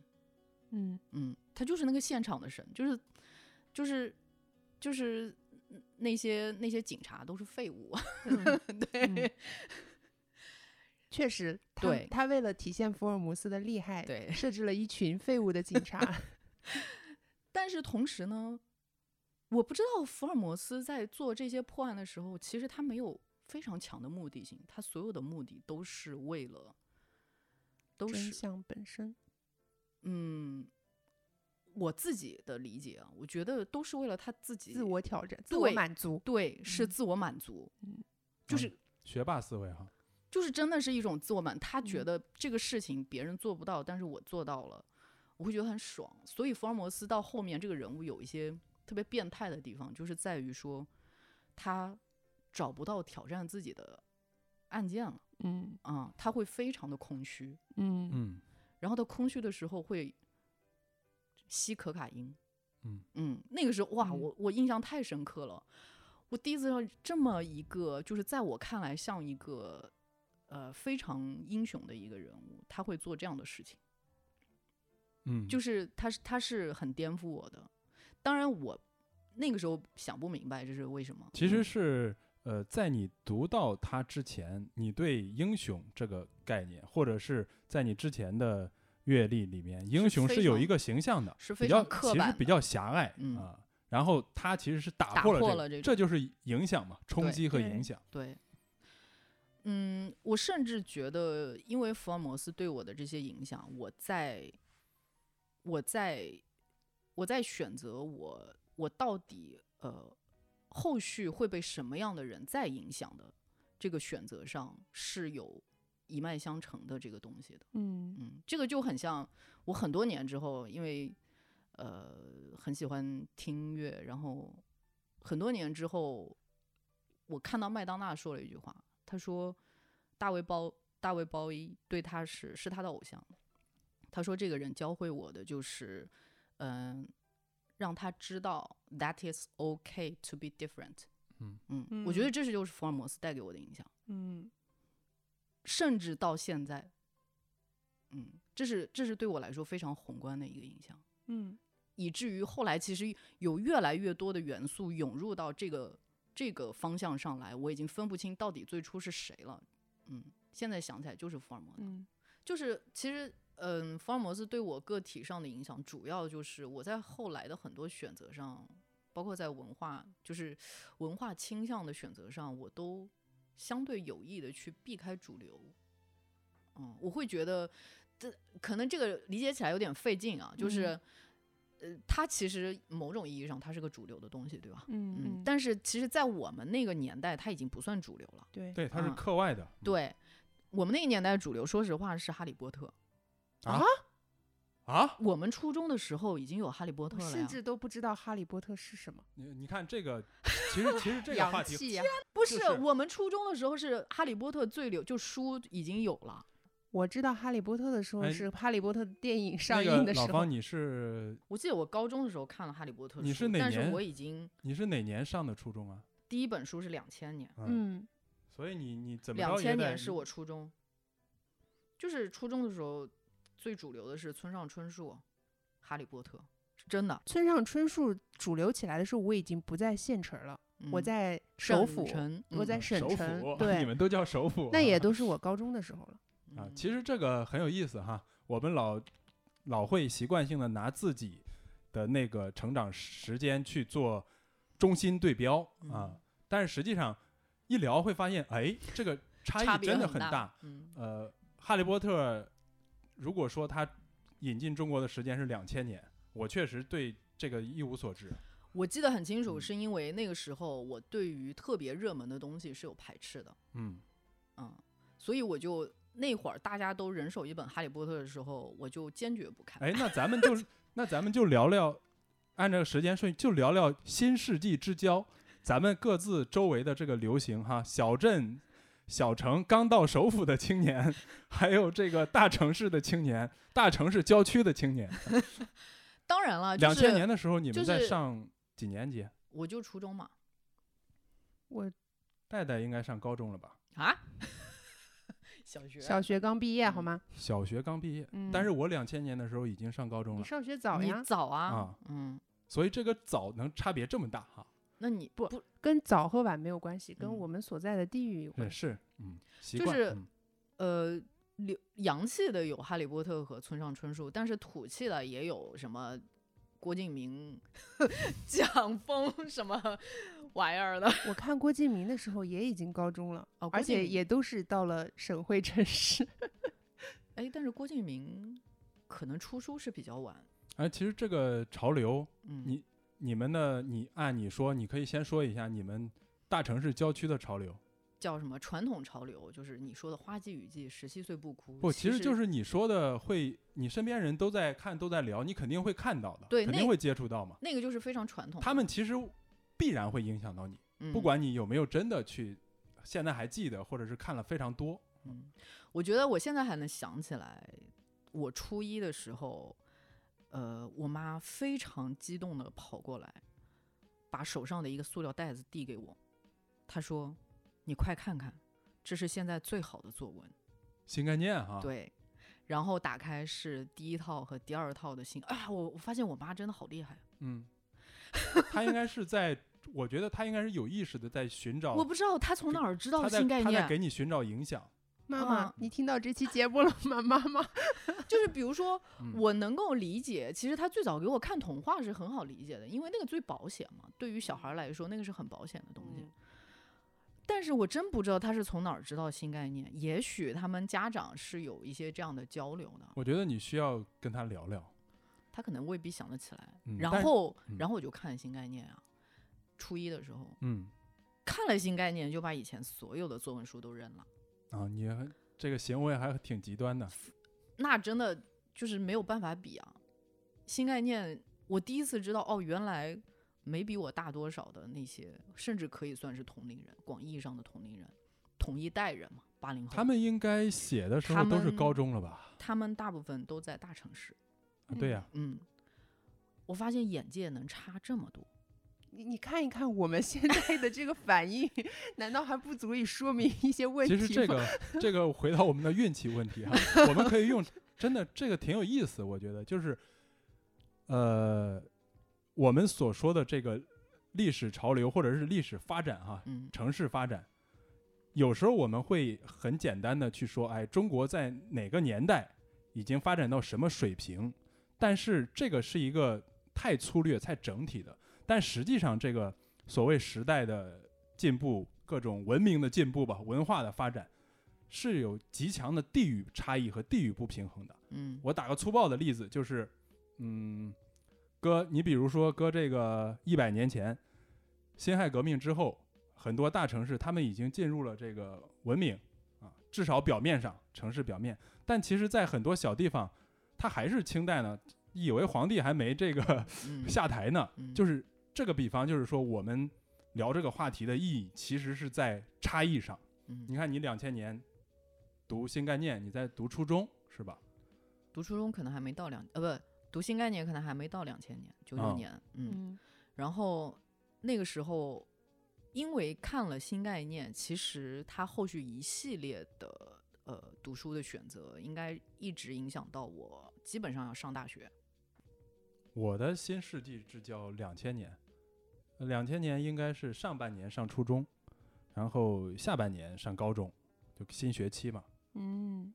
Speaker 3: 嗯。
Speaker 2: 嗯，他就是那个现场的神，就是就是就是那些那些警察都是废物，
Speaker 3: 嗯。
Speaker 2: 对、
Speaker 3: 嗯确实，他
Speaker 2: 对
Speaker 3: 他为了体现福尔摩斯的厉害，
Speaker 2: 对
Speaker 3: 设置了一群废物的警察。
Speaker 2: 但是同时呢，我不知道福尔摩斯在做这些破案的时候，其实他没有非常强的目的性，他所有的目的都是为了，都
Speaker 3: 真
Speaker 2: 是
Speaker 3: 相本身。
Speaker 2: 嗯，我自己的理解啊，我觉得都是为了他自己
Speaker 3: 自我挑战、自我
Speaker 2: 对
Speaker 3: 满足。
Speaker 2: 对，是
Speaker 3: 嗯
Speaker 2: 自我满足，
Speaker 3: 嗯
Speaker 2: 就是
Speaker 1: 学霸思维哈，
Speaker 2: 就是真的是一种自我满，他觉
Speaker 3: 嗯。
Speaker 2: 得这个事情别人做不到，但是我做到了，我会觉得很爽。所以福尔摩斯到后面这个人物有一些特别变态的地方，就是在于说他找不到挑战自己的案件了
Speaker 3: 嗯。
Speaker 2: 啊、他会非常的空虚，
Speaker 3: 嗯。
Speaker 1: 嗯。
Speaker 2: 然后他空虚的时候会吸可卡因，
Speaker 1: 嗯。
Speaker 2: 嗯，那个时候哇，
Speaker 3: 嗯。
Speaker 2: 我我印象太深刻了。我第一次让这么一个，就是在我看来像一个呃非常英雄的一个人物，他会做这样的事情，
Speaker 1: 嗯，
Speaker 2: 就是他是他是很颠覆我的。当然我那个时候想不明白这是为什么。
Speaker 1: 其实
Speaker 2: 嗯
Speaker 1: 是呃，在你读到他之前，你对英雄这个概念，或者是在你之前的阅历里面，英雄是有一个形象的，
Speaker 2: 是非
Speaker 1: 比较
Speaker 2: 常刻板的
Speaker 1: 其实比较狭隘、
Speaker 2: 嗯
Speaker 1: 啊。然后他其实是打
Speaker 2: 打
Speaker 1: 破了这个，
Speaker 2: 破了这
Speaker 1: 就是影响嘛，冲击和影响。
Speaker 2: 对，嗯，我甚至觉得，因为福尔摩斯对我的这些影响，我在，我在，我在选择我我到底呃后续会被什么样的人再影响的这个选择上是有一脉相承的这个东西的。
Speaker 3: 嗯
Speaker 2: 嗯，这个就很像我很多年之后，因为呃很喜欢听音乐，然后很多年之后，我看到麦当娜说了一句话，他说大卫鲍大卫鲍伊对他是是他的偶像，他说这个人教会我的就是嗯、让他知道 that is okay to be different。
Speaker 1: 嗯
Speaker 2: 嗯，我觉得
Speaker 3: 嗯
Speaker 2: 这是就是福尔摩斯带给我的影响。
Speaker 3: 嗯
Speaker 2: 甚至到现在，嗯，这是这是对我来说非常宏观的一个影响，
Speaker 3: 嗯
Speaker 2: 以至于后来其实有越来越多的元素涌入到这个这个方向上来，我已经分不清到底最初是谁了。嗯，现在想起来就是福尔摩斯，
Speaker 3: 嗯
Speaker 2: 就是其实嗯，福尔摩斯对我个体上的影响，主要就是我在后来的很多选择上，包括在文化就是文化倾向的选择上，我都相对有意的去避开主流。嗯，我会觉得这可能这个理解起来有点费劲啊，就是。
Speaker 3: 嗯
Speaker 2: 呃，它其实某种意义上它是个主流的东西，对吧？
Speaker 3: 嗯嗯，
Speaker 2: 但是其实，在我们那个年代，它已经不算主流了。
Speaker 3: 对
Speaker 1: 对，它是
Speaker 2: 嗯
Speaker 1: 课外的。嗯
Speaker 2: 对我们那个年代的主流，说实话是《哈利波特》。
Speaker 1: 啊啊！
Speaker 2: 我们初中的时候已经有《哈利波特》了呀，
Speaker 3: 甚至都不知道哈利波特是什么。
Speaker 1: 你你看这个，其实其实这个 话题
Speaker 3: 洋气呀！
Speaker 2: 不
Speaker 1: 就是是
Speaker 2: 我们初中的时候是《哈利波特》最流，就书已经有了。
Speaker 3: 我知道哈利波特的时候
Speaker 1: 哎
Speaker 3: 是哈利波特电影上映的时候
Speaker 1: 个老方，，你是
Speaker 2: 我记得我高中的时候看了《哈利波特》，
Speaker 1: 你是哪
Speaker 2: 但是我已经
Speaker 1: 你是哪年上的初中啊？
Speaker 2: 第一本书是两千年，
Speaker 3: 嗯，
Speaker 1: 所以你你怎么
Speaker 2: 两千年是我初中，就是初中的时候最主流的是村上春树，《哈利波特》是真的。
Speaker 3: 村上春树主流起来的时候，我已经不在县城了，我
Speaker 2: 嗯
Speaker 3: 在首府，
Speaker 2: 城，
Speaker 3: 我在省城
Speaker 1: 对，，你
Speaker 3: 对，
Speaker 1: 们都叫首府啊，
Speaker 3: 那也都是我 高中的时候了。
Speaker 1: 啊。
Speaker 2: 嗯
Speaker 1: 其实这个很有意思哈，我们老老会习惯性的拿自己的那个成长时间去做中心对标啊
Speaker 2: 嗯，
Speaker 1: 但是实际上一聊会发现，哎，这个差
Speaker 2: 差
Speaker 1: 异真的
Speaker 2: 很大
Speaker 1: 很大。
Speaker 2: 嗯
Speaker 1: 呃，哈利波特，如果说它引进中国的时间是两千年，我确实对这个一无所知。
Speaker 2: 我记得很清楚，
Speaker 1: 嗯
Speaker 2: 是因为那个时候我对于特别热门的东西是有排斥的，
Speaker 1: 嗯，
Speaker 2: 嗯，所以我就那会儿大家都人手一本《哈利波特》的时候，我就坚决不看。
Speaker 1: 哎，那咱们就那咱们就聊聊，按照时间顺序就聊聊新世纪之交，咱们各自周围的这个流行哈，小镇、小城刚到首府的青年，还有这个大城市的青年，大城市郊区的青年。
Speaker 2: 当然了，就
Speaker 1: 两千
Speaker 2: 是
Speaker 1: 年的时候，你们在上几年级？
Speaker 2: 我就初中嘛，
Speaker 3: 我
Speaker 1: 戴戴应该上高中了吧？
Speaker 2: 啊，小学。
Speaker 3: 小学刚毕业，好
Speaker 2: 嗯
Speaker 3: 吗？
Speaker 1: 小学刚毕业，
Speaker 3: 嗯，
Speaker 1: 但是我两千年的时候已经上高中了，
Speaker 3: 你上学早
Speaker 2: 你
Speaker 3: 呀，
Speaker 2: 早啊，
Speaker 1: 啊。
Speaker 2: 嗯，
Speaker 1: 所以这个早能差别这么大哈？
Speaker 2: 那你
Speaker 3: 不
Speaker 2: 不
Speaker 3: 跟早和晚没有关系，跟
Speaker 2: 嗯。
Speaker 3: 我们所在的地域有
Speaker 1: 是
Speaker 3: 关系。
Speaker 1: 是，嗯，习惯，
Speaker 2: 就是
Speaker 1: 嗯。
Speaker 2: 呃，流洋气的有《哈利波特》和村上春树，但是土气的也有什么郭敬明、蒋峰什么玩意儿的。
Speaker 3: 我看郭敬明的时候也已经高中了，
Speaker 2: 哦，
Speaker 3: 而且也都是到了省会城市。
Speaker 2: 哎，但是郭敬明可能出书是比较晚。
Speaker 1: 哎，其实这个潮流，
Speaker 2: 嗯，
Speaker 1: 你你们的，你按你说，你可以先说一下你们大城市郊区的潮流。
Speaker 2: 叫什么传统潮流？就是你说的花季雨季、十七岁不哭。
Speaker 1: 不，其实就是你说的会，你身边人都在看，都在聊，你肯定会看到的，
Speaker 2: 对
Speaker 1: 肯定会接触到嘛。
Speaker 2: 那个就是非常传统。
Speaker 1: 他们其实必然会影响到你，
Speaker 2: 嗯
Speaker 1: 不管你有没有真的去，现在还记得，或者是看了非常多。
Speaker 2: 嗯，我觉得我现在还能想起来，我初一的时候，呃，我妈非常激动的跑过来，把手上的一个塑料袋子递给我，她说：“你快看看，这是现在最好的作文。
Speaker 1: 新概念哈，
Speaker 2: 对，然后打开是第一套和第二套的新，哎呀，我我发现我妈真的好厉害。
Speaker 1: 嗯，她应该是在我觉得她应该是有意识的在寻找，
Speaker 2: 我不知道她从哪儿知道
Speaker 1: 他在
Speaker 2: 新概念，
Speaker 1: 给你寻找影响。
Speaker 3: 妈妈
Speaker 2: 嗯，
Speaker 3: 你听到这期节目了吗？妈妈，
Speaker 2: 就是比如说
Speaker 1: 嗯
Speaker 2: 我能够理解，其实他最早给我看童话是很好理解的，因为那个最保险嘛，对于小孩来说那个是很保险的东西。
Speaker 3: 嗯
Speaker 2: 但是我真不知道他是从哪儿知道新概念，也许他们家长是有一些这样的交流的，
Speaker 1: 我觉得你需要跟他聊聊。
Speaker 2: 他可能未必想得起来。
Speaker 1: 嗯
Speaker 2: 然后，
Speaker 1: 嗯
Speaker 2: 然后我就看新概念啊，初一的时候
Speaker 1: 嗯
Speaker 2: 看了新概念，就把以前所有的作文书都扔了，
Speaker 1: 啊，你还这个行为还挺极端的。
Speaker 2: 那真的就是没有办法比啊。新概念，我第一次知道哦，原来没比我大多少的那些，甚至可以算是同龄人，广义上的同龄人，同一代人嘛，八零后，
Speaker 1: 他们应该写的时候都是高中了吧？
Speaker 2: 他们大部分都在大城市，
Speaker 1: 啊，对呀、
Speaker 2: 嗯，我发现眼界能差这么多。
Speaker 3: 你你看一看我们现在的这个反应，难道还不足以说明一些问题？
Speaker 1: 其实这个 这个回到我们的运气问题哈，我们可以用真的这个挺有意思，我觉得就是，呃，我们所说的这个历史潮流或者是历史发展哈，
Speaker 2: 嗯
Speaker 1: 城市发展，有时候我们会很简单的去说，哎，中国在哪个年代已经发展到什么水平，但是这个是一个太粗略、太整体的，但实际上这个所谓时代的进步，各种文明的进步吧，文化的发展。是有极强的地域差异和地域不平衡的。
Speaker 2: 嗯
Speaker 1: 我打个粗暴的例子，就是，嗯，搁你比如说搁这个一百年前，辛亥革命之后，很多大城市他们已经进入了这个文明啊，至少表面上城市表面，但其实在很多小地方，它还是清代呢，以为皇帝还没这个
Speaker 2: 嗯
Speaker 1: 下台呢。
Speaker 2: 嗯
Speaker 1: 就是这个比方，就是说我们聊这个话题的意义，其实是在差异上。
Speaker 2: 嗯
Speaker 1: 你看，你两千年读新概念，你在读初中是吧？
Speaker 2: 读初中可能还没到两呃不读新概念可能还没到两千年九九
Speaker 1: 哦
Speaker 2: 年嗯
Speaker 3: 嗯
Speaker 2: 然后那个时候，因为看了新概念，其实它后续一系列的呃读书的选择，应该一直影响到我基本上要上大学。
Speaker 1: 我的新世纪之交两千年，两千年应该是上半年上初中，然后下半年上高中，就新学期嘛。
Speaker 3: 嗯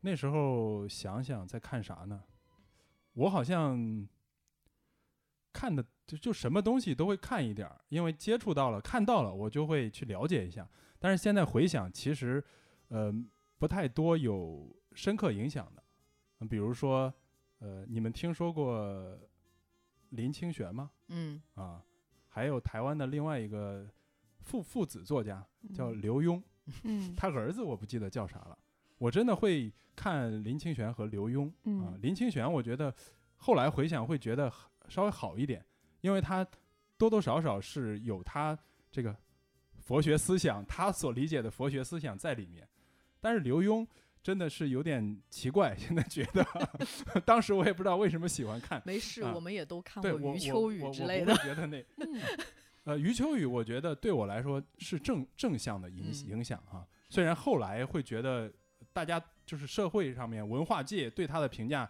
Speaker 1: 那时候想想在看啥呢？我好像看的就就什么东西都会看一点儿，因为接触到了、看到了，我就会去了解一下。但是现在回想，其实呃不太多有深刻影响的。嗯比如说，呃，你们听说过林清玄吗？
Speaker 2: 嗯
Speaker 1: 啊，还有台湾的另外一个父父子作家叫
Speaker 3: 嗯
Speaker 1: 刘墉，
Speaker 3: 嗯
Speaker 1: 他儿子我不记得叫啥了。我真的会看林清玄和刘墉啊
Speaker 3: 嗯，
Speaker 1: 林清玄我觉得后来回想会觉得稍微好一点，因为他多多少少是有他这个佛学思想，他所理解的佛学思想在里面。但是刘墉真的是有点奇怪，现在觉得，当时我也不知道为什么喜欢看。
Speaker 2: 没事，
Speaker 1: 啊
Speaker 2: 我们也都看过余秋雨之类的
Speaker 1: 我。觉得那
Speaker 3: 嗯
Speaker 1: 呃，余秋雨，我觉得对我来说是正正向的影
Speaker 2: 嗯
Speaker 1: 影响啊、虽然后来会觉得大家就是社会上面文化界对他的评价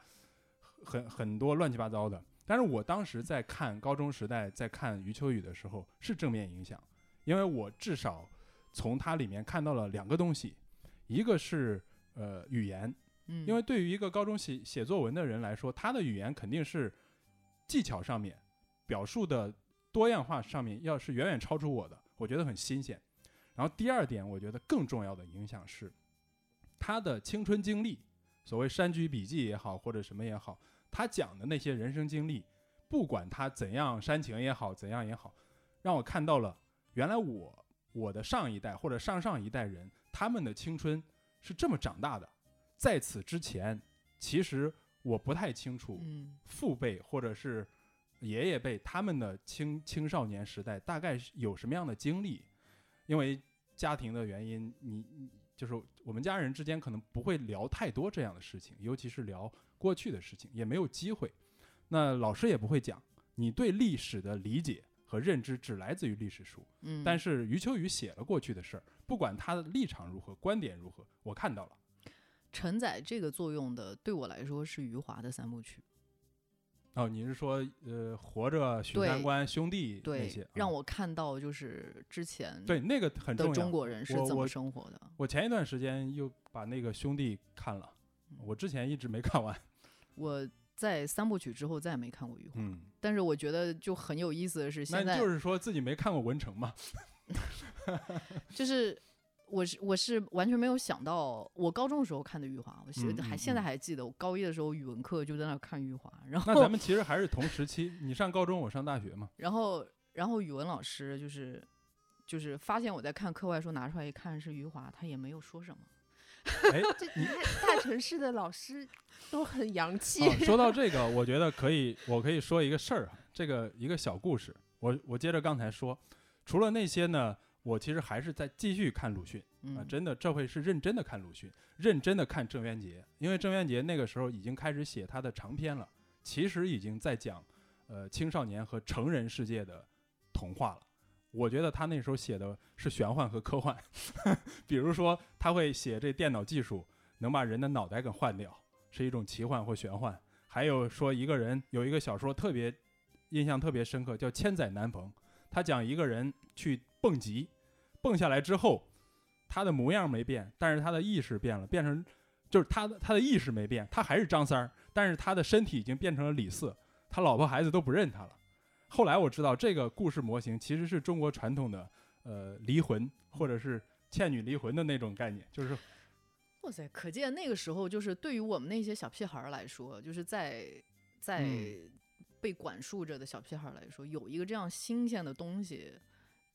Speaker 1: 很很多乱七八糟的，但是我当时在看高中时代在看余秋雨的时候是正面影响，因为我至少从他里面看到了两个东西，一个是呃语言，
Speaker 2: 嗯，
Speaker 1: 因为对于一个高中写写作文的人来说，他的语言肯定是技巧上面、表述的多样化上面，要是远远超出我的，我觉得很新鲜。然后第二点，我觉得更重要的影响是他的青春经历，所谓山居笔记也好，或者什么也好，他讲的那些人生经历，不管他怎样煽情也好，怎样也好，让我看到了原来我我的上一代或者上上一代人他们的青春是这么长大的。在此之前，其实我不太清楚
Speaker 2: 嗯
Speaker 1: 父辈或者是爷爷辈他们的青青少年时代大概有什么样的经历，因为家庭的原因，你你就是我们家人之间可能不会聊太多这样的事情，尤其是聊过去的事情，也没有机会。那老师也不会讲，你对历史的理解和认知只来自于历史书。
Speaker 2: 嗯，
Speaker 1: 但是余秋雨写了过去的事儿，不管他的立场如何，观点如何，我看到了。
Speaker 2: 承载这个作用的，对我来说是余华的三部曲。
Speaker 1: 哦，你是说呃，活着、许
Speaker 2: 对
Speaker 1: 三观、兄弟那
Speaker 2: 对
Speaker 1: 些，，
Speaker 2: 让
Speaker 1: 我
Speaker 2: 我看到就是之前
Speaker 1: 对那个很重要。
Speaker 2: 的中国人是怎么生活的。
Speaker 1: 我前一段时间又把那个兄弟看了，
Speaker 2: 嗯
Speaker 1: 我之前一直没看完。
Speaker 2: 我在三部曲之后再也没看过余华，
Speaker 1: 嗯，
Speaker 2: 但是我觉得就很有意思的是，现在
Speaker 1: 就是说自己没看过文成嘛？
Speaker 2: 就是我是我是完全没有想到，我高中的时候看的余华，我现
Speaker 1: 嗯嗯
Speaker 2: 还现在
Speaker 1: 嗯
Speaker 2: 还记得，我高一的时候语文课就在那看余华，然后
Speaker 1: 那咱们其实还是同时期，你上高中，我上大学嘛。
Speaker 2: 然后然后语文老师就是就是发现我在看课外书，拿出来一看是余华，他也没有说什么。
Speaker 1: 哎，
Speaker 3: 这你看大城市的老师都很洋气。
Speaker 1: 哦，说到这个，我觉得可以，我可以说一个事儿啊，这个一个小故事。我我接着刚才说，除了那些呢，我其实还是在继续看鲁迅啊，
Speaker 2: 嗯，
Speaker 1: 真的这回是认真的看鲁迅，认真的看郑渊洁，因为郑渊洁那个时候已经开始写他的长篇了，其实已经在讲呃青少年和成人世界的童话了。我觉得他那时候写的是玄幻和科幻，比如说他会写这电脑技术能把人的脑袋给换掉，是一种奇幻或玄幻。还有说一个人有一个小说特别印象特别深刻，叫《千载难逢》，他讲一个人去蹦极，蹦下来之后，他的模样没变，但是他的意识变了，变成就是他的他的意识没变，他还是张三儿，但是他的身体已经变成了李四，他老婆孩子都不认他了。后来我知道这个故事模型其实是中国传统的呃离魂或者是倩女离魂的那种概念，就是
Speaker 2: 哇塞，可见那个时候就是对于我们那些小屁孩儿来说，就是在在
Speaker 1: 嗯
Speaker 2: 被管束着的小屁孩儿来说，有一个这样新鲜的东西。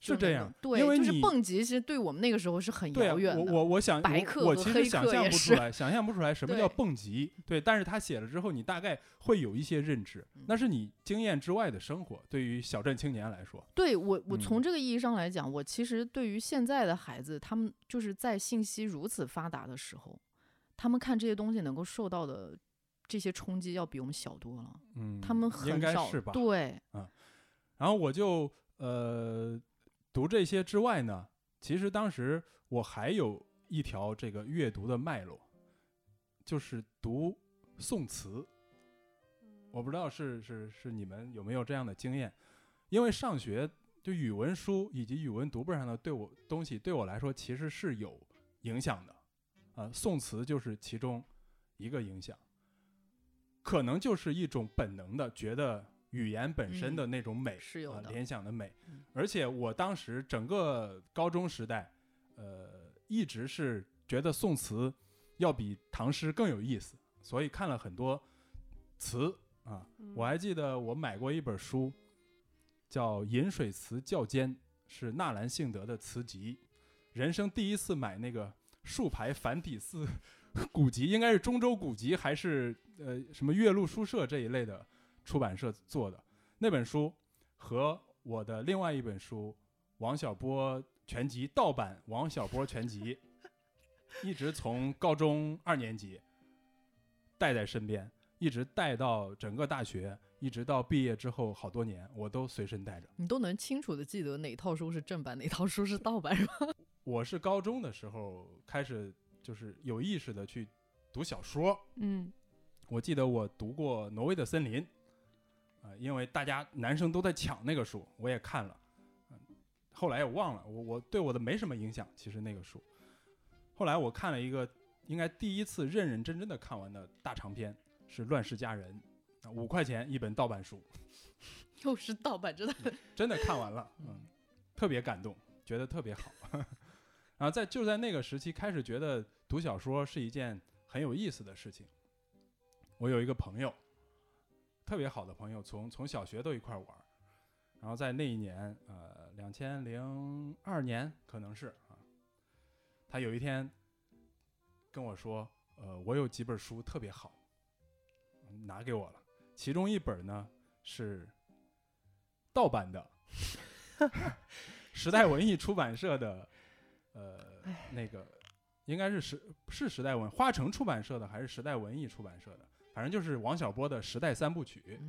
Speaker 1: 是
Speaker 2: 就
Speaker 1: 这样
Speaker 2: 对，就是
Speaker 1: 因为你
Speaker 2: 蹦极，其实对我们那个时候是很遥远的。
Speaker 1: 我我我想
Speaker 2: 白
Speaker 1: 我其实想象不出来，想象不出来什么叫蹦极。对，但是他写了之后，你大概会有一些认知，
Speaker 2: 嗯
Speaker 1: 那是你经验之外的生活。对于小镇青年来说，
Speaker 2: 对我，我
Speaker 1: 嗯
Speaker 2: 从这个意义上来讲，我其实对于现在的孩子，他们就是在信息如此发达的时候，他们看这些东西能够受到的这些冲击，要比我们小多了。
Speaker 1: 嗯，
Speaker 2: 他们
Speaker 1: 应
Speaker 2: 很少
Speaker 1: 该是吧？
Speaker 2: 对，
Speaker 1: 然后我就呃读这些之外呢，其实当时我还有一条这个阅读的脉络，就是读宋词。我不知道是是是你们有没有这样的经验，因为上学就语文书以及语文读本上的对我东西对我来说其实是有影响的，啊、宋词就是其中一个影响，可能就是一种本能的觉得语言本身的那种美，啊
Speaker 2: 是有的
Speaker 1: 联想的美
Speaker 2: 嗯，
Speaker 1: 而且我当时整个高中时代，呃，一直是觉得宋词要比唐诗更有意思，所以看了很多词啊。我还记得我买过一本书，叫《饮水词较尖》，是纳兰性德的词集。人生第一次买那个竖排繁体字 古籍，应该是中州古籍还是呃什么岳麓书社这一类的出版社做的那本书，和我的另外一本书《王小波全集》盗版《王小波全集》，一直从高中二年级带在身边，一直带到整个大学，一直到毕业之后好多年，我都随身带着。
Speaker 2: 你都能清楚的记得哪套书是正版，哪套书是盗版，是吧？
Speaker 1: 我是高中的时候开始就是有意识的去读小说，
Speaker 3: 嗯
Speaker 1: 我记得我读过《挪威的森林》，啊、因为大家男生都在抢那个书，我也看了，嗯后来也忘了，我我对我的没什么影响，其实那个书。后来我看了一个，应该第一次认认真真的看完的大长篇是《乱世佳人》，啊，五块钱一本盗版书，
Speaker 2: 又是盗版，真的。
Speaker 1: 真的看完了，嗯，特别感动，觉得特别好。然后在就在那个时期开始觉得读小说是一件很有意思的事情。我有一个朋友，特别好的朋友，从从小学都一块玩。然后在那一年，呃，两千零二年可能是啊，他有一天跟我说，呃，我有几本书特别好，拿给我了。其中一本呢是盗版的，时代文艺出版社的，呃，那个应该是时是时代文花城出版社的还是时代文艺出版社的，反正就是王小波的《时代三部曲》。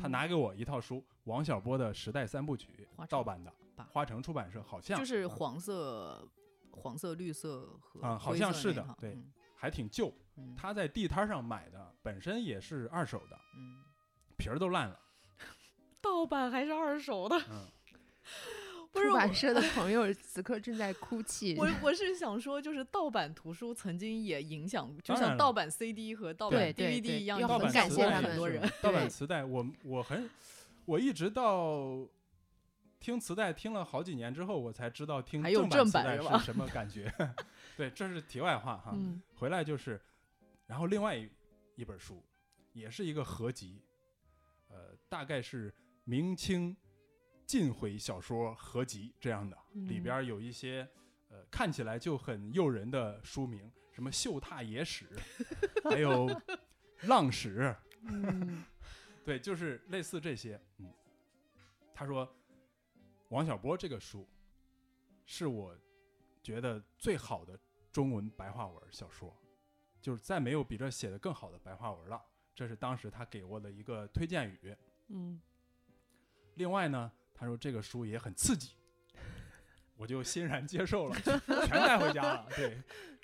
Speaker 1: 他拿给我一套书，王小波的《时代三部曲盗版的，花城出版社好像
Speaker 2: 就是
Speaker 1: 啊
Speaker 2: 黄色、黄色、绿色和
Speaker 1: 啊好像是的对
Speaker 2: 嗯
Speaker 1: 还挺旧，
Speaker 2: 嗯
Speaker 1: 他在地摊上买的，本身也是二手的，
Speaker 2: 嗯
Speaker 1: 皮儿都烂了。
Speaker 2: 盗版还是二手的？
Speaker 1: 嗯，
Speaker 3: 出版社的朋友此刻正在哭泣。
Speaker 2: 我我是想说，就是盗版图书曾经也影响，就像盗版 CD 和盗版 DVD 一样，
Speaker 3: 要
Speaker 1: 盗版
Speaker 2: 影响过
Speaker 1: 磁带
Speaker 3: 们
Speaker 2: 很多人。
Speaker 1: 盗版磁带，我我很我一直到听磁带听了好几年之后，我才知道听
Speaker 2: 还有
Speaker 1: 正
Speaker 2: 版
Speaker 1: 磁带
Speaker 2: 版是
Speaker 1: 什么感觉。对，这是题外话哈。
Speaker 3: 嗯
Speaker 1: 回来就是，然后另外一一本书，也是一个合集，呃，大概是明清禁毁小说合集这样的，里
Speaker 3: 嗯
Speaker 1: 边有一些呃看起来就很诱人的书名，什么《秀踏野史》，还有《浪史》，
Speaker 3: 嗯
Speaker 1: 对，就是类似这些。嗯，他说王小波这个书是我觉得最好的中文白话文小说，就是再没有比这写的更好的白话文了。这是当时他给我的一个推荐语。
Speaker 3: 嗯
Speaker 1: 另外呢，他说这个书也很刺激，我就欣然接受了，全带回家了。对，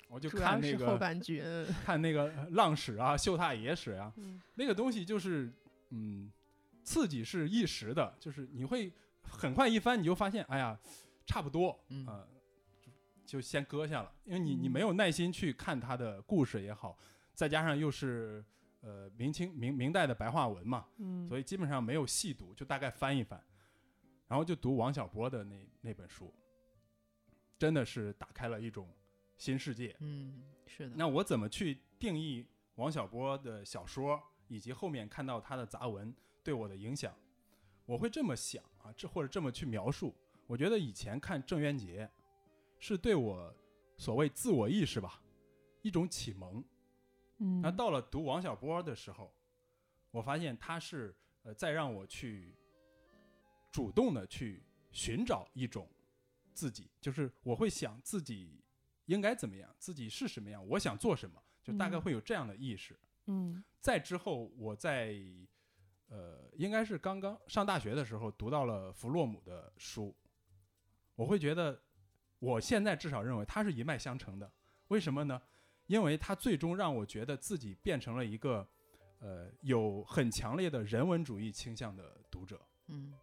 Speaker 1: 我就看那个
Speaker 3: 半句。嗯
Speaker 1: 看那个浪史啊、秀太野史啊，
Speaker 3: 嗯
Speaker 1: 那个东西就是，嗯，刺激是一时的，就是你会很快一翻，你就发现，哎呀，差不多，
Speaker 2: 嗯
Speaker 1: 呃，就就先搁下了，因为你你
Speaker 3: 嗯
Speaker 1: 没有耐心去看他的故事也好，再加上又是呃明清明明代的白话文嘛，
Speaker 3: 嗯，
Speaker 1: 所以基本上没有细读，就大概翻一翻，然后就读王小波的那那本书，真的是打开了一种新世界。
Speaker 2: 嗯，是的。
Speaker 1: 那我怎么去定义王小波的小说，以及后面看到他的杂文对我的影响？我会这么想啊，这或者这么去描述。我觉得以前看郑渊洁，是对我所谓自我意识吧一种启蒙。
Speaker 3: 嗯
Speaker 1: 那到了读王小波的时候，我发现他是呃在让我去主动的去寻找一种自己，就是我会想自己应该怎么样，自己是什么样，我想做什么，就大概
Speaker 3: 嗯
Speaker 1: 会有这样的意识。
Speaker 3: 嗯
Speaker 1: 再之后，我在呃应该是刚刚上大学的时候读到了弗洛姆的书，我会觉得我现在至少认为它是一脉相承的。为什么呢？因为它最终让我觉得自己变成了一个呃有很强烈的人文主义倾向的读者，
Speaker 2: 嗯，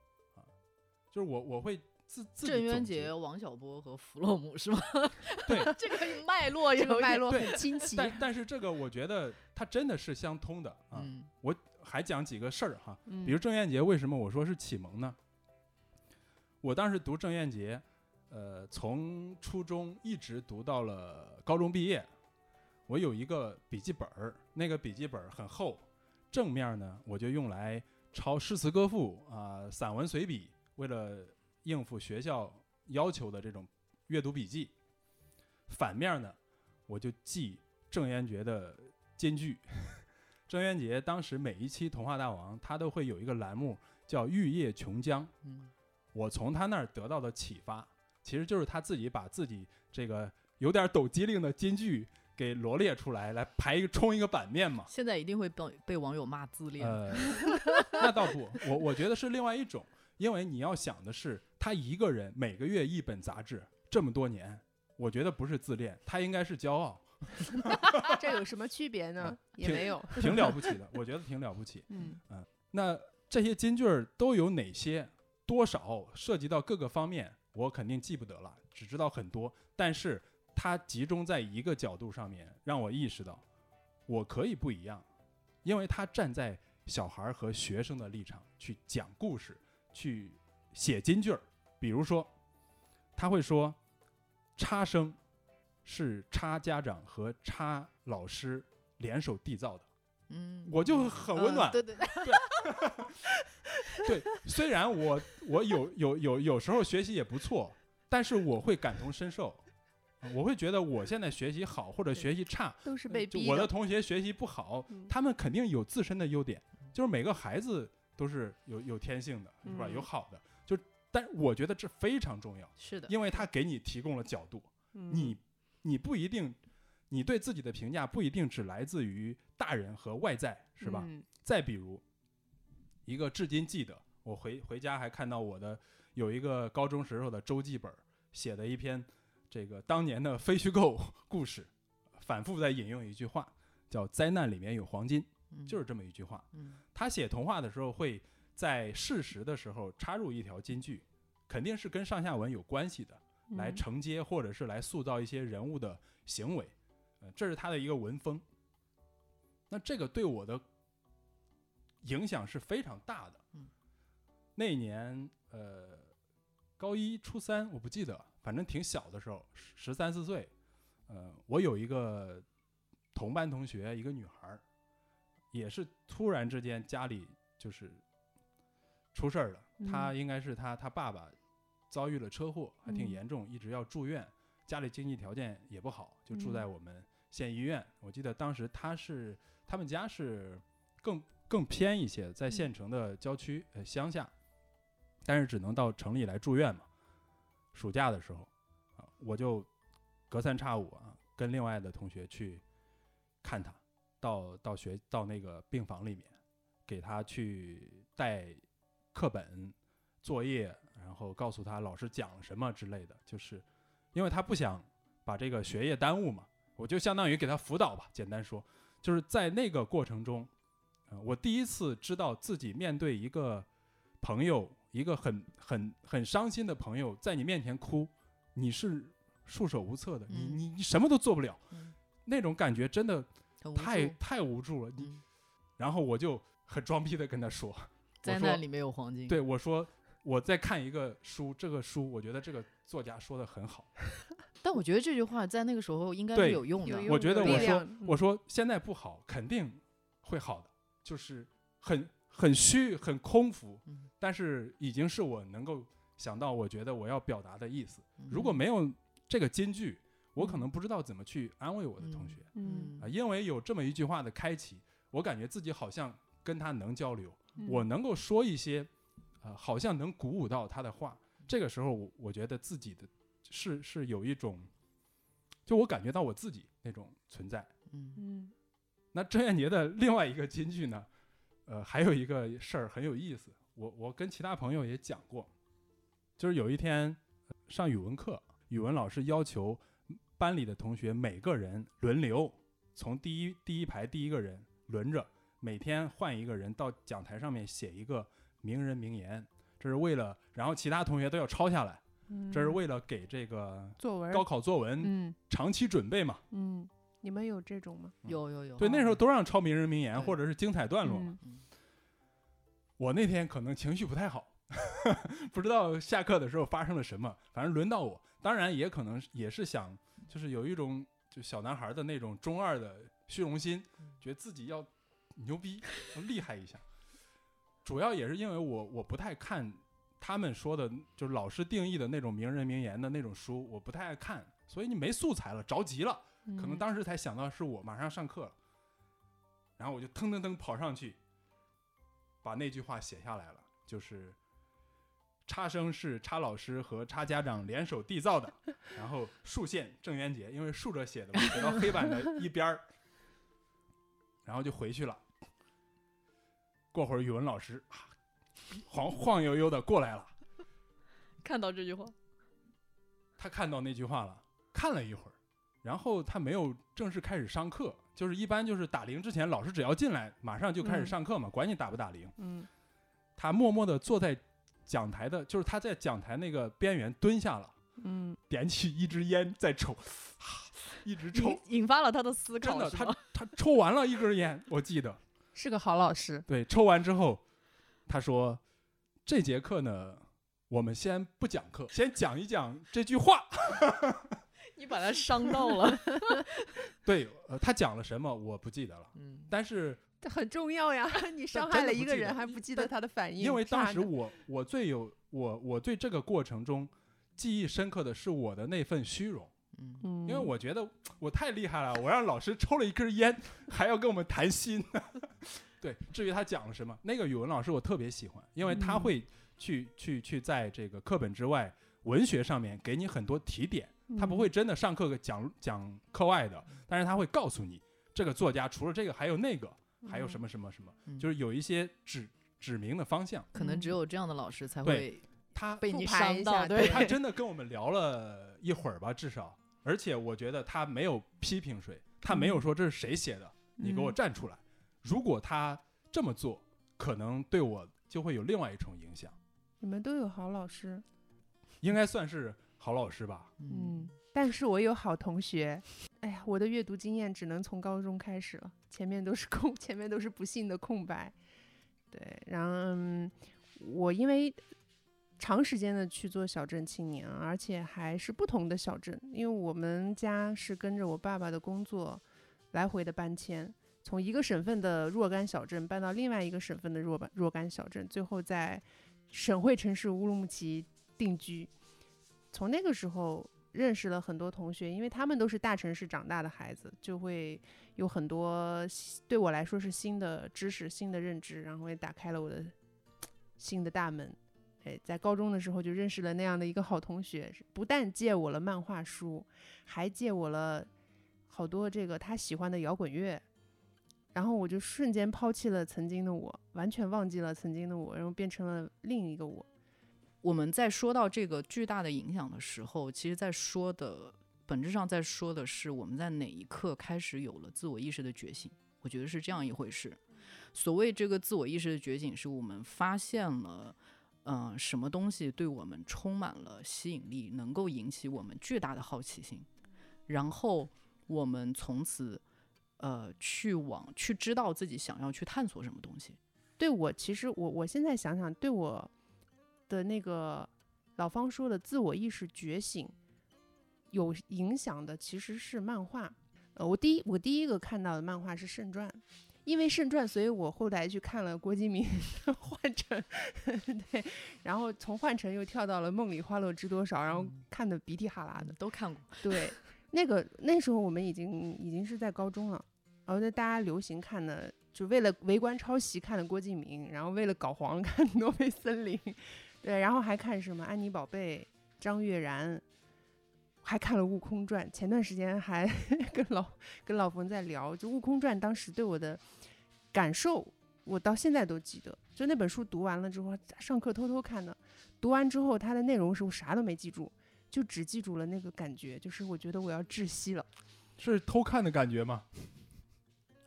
Speaker 1: 就是我我会自自己
Speaker 2: 郑渊洁、王小波和弗洛姆是吗？
Speaker 1: 对，
Speaker 2: 这个脉络有
Speaker 3: 这个脉络很清奇。
Speaker 1: 但但是这个我觉得它真的是相通的啊。
Speaker 2: 嗯
Speaker 1: 我还讲几个事儿哈，
Speaker 3: 嗯
Speaker 1: 比如郑渊洁，为什么我说是启蒙呢？我当时读郑渊洁，呃，从初中一直读到了高中毕业。我有一个笔记本儿，那个笔记本儿很厚，正面呢我就用来抄诗词歌赋啊、散文随笔，为了应付学校要求的这种阅读笔记。反面呢，我就记郑渊洁的金句。郑渊洁当时每一期《童话大王》，他都会有一个栏目叫《玉液琼浆》。
Speaker 2: 嗯
Speaker 1: 我从他那儿得到的启发，其实就是他自己把自己这个有点抖机灵的金句给罗列出来，来排一个冲一个版面嘛。
Speaker 2: 现在一定会被被网友骂自恋。
Speaker 1: 呃，那倒不，我我觉得是另外一种，因为你要想的是，他一个人每个月一本杂志，这么多年，我觉得不是自恋，他应该是骄傲，
Speaker 3: 这有什么区别呢？也没有。
Speaker 1: 挺了不起的，我觉得挺了不起。
Speaker 3: 嗯
Speaker 1: 那这些金句儿都有哪些？多少涉及到各个方面，我肯定记不得了，只知道很多。但是它集中在一个角度上面，让我意识到我可以不一样，因为他站在小孩儿和学生的立场去讲故事，去写金句儿。比如说，他会说，差生是差家长和差老师联手缔造的，
Speaker 2: 嗯，
Speaker 1: 我就很温暖。
Speaker 2: 嗯对对对，
Speaker 1: 对，虽然我我有有有有时候学习也不错，但是我会感同身受，呃我会觉得我现在学习好或者学习差，
Speaker 3: 都是
Speaker 1: 呃
Speaker 3: 被
Speaker 1: 我的同学学习不好，
Speaker 3: 嗯。
Speaker 1: 他们肯定有自身的优点，就是每个孩子都是有有天性的，是吧？
Speaker 3: 嗯
Speaker 1: 有好的，就但我觉得这非常重要，
Speaker 2: 是的，
Speaker 1: 因为他给你提供了角度，
Speaker 3: 嗯
Speaker 1: 你你不一定，你对自己的评价不一定只来自于大人和外在，是吧？
Speaker 3: 嗯
Speaker 1: 再比如，一个至今记得，我回回家还看到我的有一个高中时候的周记本写的一篇这个当年的非虚构故事，反复在引用一句话，叫“灾难里面有黄金”。
Speaker 2: 嗯
Speaker 1: 就是这么一句话。
Speaker 2: 嗯
Speaker 1: 他写童话的时候会在事实的时候插入一条金句，肯定是跟上下文有关系的，来
Speaker 3: 嗯
Speaker 1: 承接或者是来塑造一些人物的行为，呃，这是他的一个文风。那这个对我的影响是非常大的。
Speaker 2: 嗯
Speaker 1: 那一年呃，高一初三我不记得，反正挺小的时候，十十三四岁，呃，我有一个同班同学，一个女孩儿，也是突然之间家里就是出事儿了。她
Speaker 3: 嗯
Speaker 1: 应该是他他爸爸遭遇了车祸，还挺
Speaker 3: 嗯
Speaker 1: 严重，一直要住院，家里经济条件也不好，就住
Speaker 3: 嗯
Speaker 1: 在我们县医院。我记得当时他是他们家是更更偏一些，在县城的郊区呃乡下，但是只能到城里来住院嘛。暑假的时候啊，我就隔三差五啊跟另外的同学去看他，到到学到那个病房里面，给他去带课本、作业，然后告诉他老师讲了什么之类的，就是因为他不想把这个学业耽误嘛，我就相当于给他辅导吧。简单说，就是在那个过程中，呃，我第一次知道自己面对一个朋友，一个很很很伤心的朋友，在你面前哭，你是束手无策的，你
Speaker 2: 嗯。
Speaker 1: 你你什么都做不了，
Speaker 2: 嗯，
Speaker 1: 那种感觉真的太太无助了。你
Speaker 2: 嗯
Speaker 1: 然后我就很装逼的跟他说，
Speaker 2: 灾难里面有黄金。
Speaker 1: 对我说我在看一个书，这个书我觉得这个作家说的很好，
Speaker 2: 但我觉得这句话在那个时候应该
Speaker 1: 对
Speaker 2: 是有用的。
Speaker 1: 我觉得我说我说现在不好，肯定会好的，就是很很虚很空浮，
Speaker 2: 嗯
Speaker 1: 但是已经是我能够想到我觉得我要表达的意思。
Speaker 2: 嗯
Speaker 1: 如果没有这个金句，我可
Speaker 2: 嗯
Speaker 1: 能不知道怎么去安慰我的同学
Speaker 3: 嗯
Speaker 1: 啊，因为有这么一句话的开启，我感觉自己好像跟他能交流，
Speaker 3: 嗯
Speaker 1: 我能够说一些，呃，好像能鼓舞到他的话。这个时候我，我觉得自己的是是有一种，就我感觉到我自己那种存在。
Speaker 2: 嗯
Speaker 3: 嗯
Speaker 1: 那郑渊洁的另外一个金句呢，呃，还有一个事儿很有意思，我我跟其他朋友也讲过，就是有一天呃上语文课，语文老师要求班里的同学每个人轮流从第一第一排第一个人轮着，每天换一个人到讲台上面写一个名人名言，这是为了，然后其他同学都要抄下来，
Speaker 3: 嗯，
Speaker 1: 这是为了给这个
Speaker 3: 作文
Speaker 1: 高考作文
Speaker 3: 嗯
Speaker 1: 长期准备嘛。
Speaker 3: 嗯，你们有这种吗？
Speaker 2: 有有有。
Speaker 1: 对，那时候都让抄名人名言或者是精彩段落嘛。
Speaker 3: 嗯
Speaker 1: 我那天可能情绪不太好，不知道下课的时候发生了什么，反正轮到我，当然也可能也是想，就是有一种就小男孩的那种中二的虚荣心，觉得自己要牛逼，要厉害一下。主要也是因为我我不太看他们说的，就是老师定义的那种名人名言的那种书，我不太爱看，所以你没素材了，着急了。可能
Speaker 3: 嗯
Speaker 1: 当时才想到是我，马上上课了，然后我就腾腾腾跑上去，把那句话写下来了，就是差生是差老师和差家长联手缔造的，然后竖线郑渊洁，因为竖着写的嘛，写到黑板的一边儿，然后就回去了。过会儿语文老师啊，晃晃悠悠的过来了，
Speaker 2: 看到这句话，
Speaker 1: 他看到那句话了，看了一会儿，然后他没有正式开始上课，就是一般就是打铃之前，老师只要进来，马上就开始
Speaker 3: 嗯。
Speaker 1: 上课嘛，管你打不打铃。
Speaker 3: 嗯。
Speaker 1: 他默默的坐在讲台的，就是他在讲台那个边缘蹲下了，
Speaker 3: 嗯
Speaker 1: 点起一支烟在抽，一直抽
Speaker 2: 引，发了他的思考。
Speaker 1: 真的，他他抽完了一根烟，我记得，
Speaker 3: 是个好老师。
Speaker 1: 对，抽完之后，他说这节课呢。我们先不讲课，先讲一讲这句话。
Speaker 2: 你把他伤到了。
Speaker 1: 对，呃，他讲了什么我不记得了，
Speaker 2: 嗯，
Speaker 1: 但是
Speaker 3: 这很重要呀！你伤害了一个人，还不记得他的反应，
Speaker 1: 因为当时我我最有我我对这个过程中记忆深刻的是我的那份虚荣，
Speaker 2: 嗯
Speaker 3: 嗯，
Speaker 1: 因为我觉得我太厉害了，我让老师抽了一根烟，还要跟我们谈心。对，至于他讲了什么，那个语文老师我特别喜欢，因为他
Speaker 3: 嗯
Speaker 1: 会去去去在这个课本之外文学上面给你很多提点，他不会真的上课讲讲课外的，但是他会告诉你这个作家除了这个还有那个，还有什
Speaker 3: 么？
Speaker 1: 什么什么，
Speaker 2: 嗯
Speaker 1: 就是有一些指指明的方向。
Speaker 2: 可能只有这样的老师才会
Speaker 1: 他
Speaker 2: 被你伤到。
Speaker 3: 一下
Speaker 2: 对，
Speaker 1: 他真的跟我们聊了一会儿吧，至少，而且我觉得他没有批评谁，他没有说这是谁写的，你给我
Speaker 3: 嗯
Speaker 1: 站出来，如果他这么做，可能对我就会有另外一重影响。
Speaker 3: 你们都有好老师，
Speaker 1: 应该算是好老师吧？
Speaker 3: 嗯，但是我有好同学。哎呀，我的阅读经验只能从高中开始了，前面都是空，前面都是不幸的空白。对，然后、我因为长时间的去做小镇青年，而且还是不同的小镇，因为我们家是跟着我爸爸的工作来回的搬迁，从一个省份的若干小镇搬到另外一个省份的若干若干小镇，最后在省会城市乌鲁木齐定居。从那个时候认识了很多同学，因为他们都是大城市长大的孩子，就会有很多对我来说是新的知识、新的认知，然后也打开了我的新的大门。哎，在高中的时候就认识了那样的一个好同学，不但借我了漫画书，还借我了好多这个他喜欢的摇滚乐。然后我就瞬间抛弃了曾经的我，完全忘记了曾经的我，然后变成了另一个我。
Speaker 2: 我们在说到这个巨大的影响的时候，其实在说的本质上在说的是我们在哪一刻开始有了自我意识的觉醒。我觉得是这样一回事。所谓这个自我意识的觉醒，是我们发现了，嗯、什么东西对我们充满了吸引力，能够引起我们巨大的好奇心，然后我们从此，呃，去往去知道自己想要去探索什么东西。
Speaker 3: 对我，其实我我现在想想，对我的那个老方说的自我意识觉醒有影响的，其实是漫画。呃，我第一我第一个看到的漫画是《圣传》，因为《圣传》，所以我后来去看了郭敬明 的《幻城》，对，然后从《幻城》又跳到了《梦里花落知多少》，然后看的鼻涕哈喇的。
Speaker 2: 都看过，
Speaker 3: 对，那个那时候我们已经已经是在高中了，然后在大家流行看的，就为了围观抄袭看的郭敬明，然后为了搞黄 看《挪威森林》，对，然后还看什么安妮宝贝、张悦然，还看了《悟空传》。前段时间还 跟老跟老冯在聊，就《悟空传》当时对我的感受，我到现在都记得。就那本书读完了之后，上课偷偷看的，读完之后它的内容是我啥都没记住。就只记住了那个感觉，就是我觉得我要窒息了。
Speaker 1: 是偷看的感觉吗？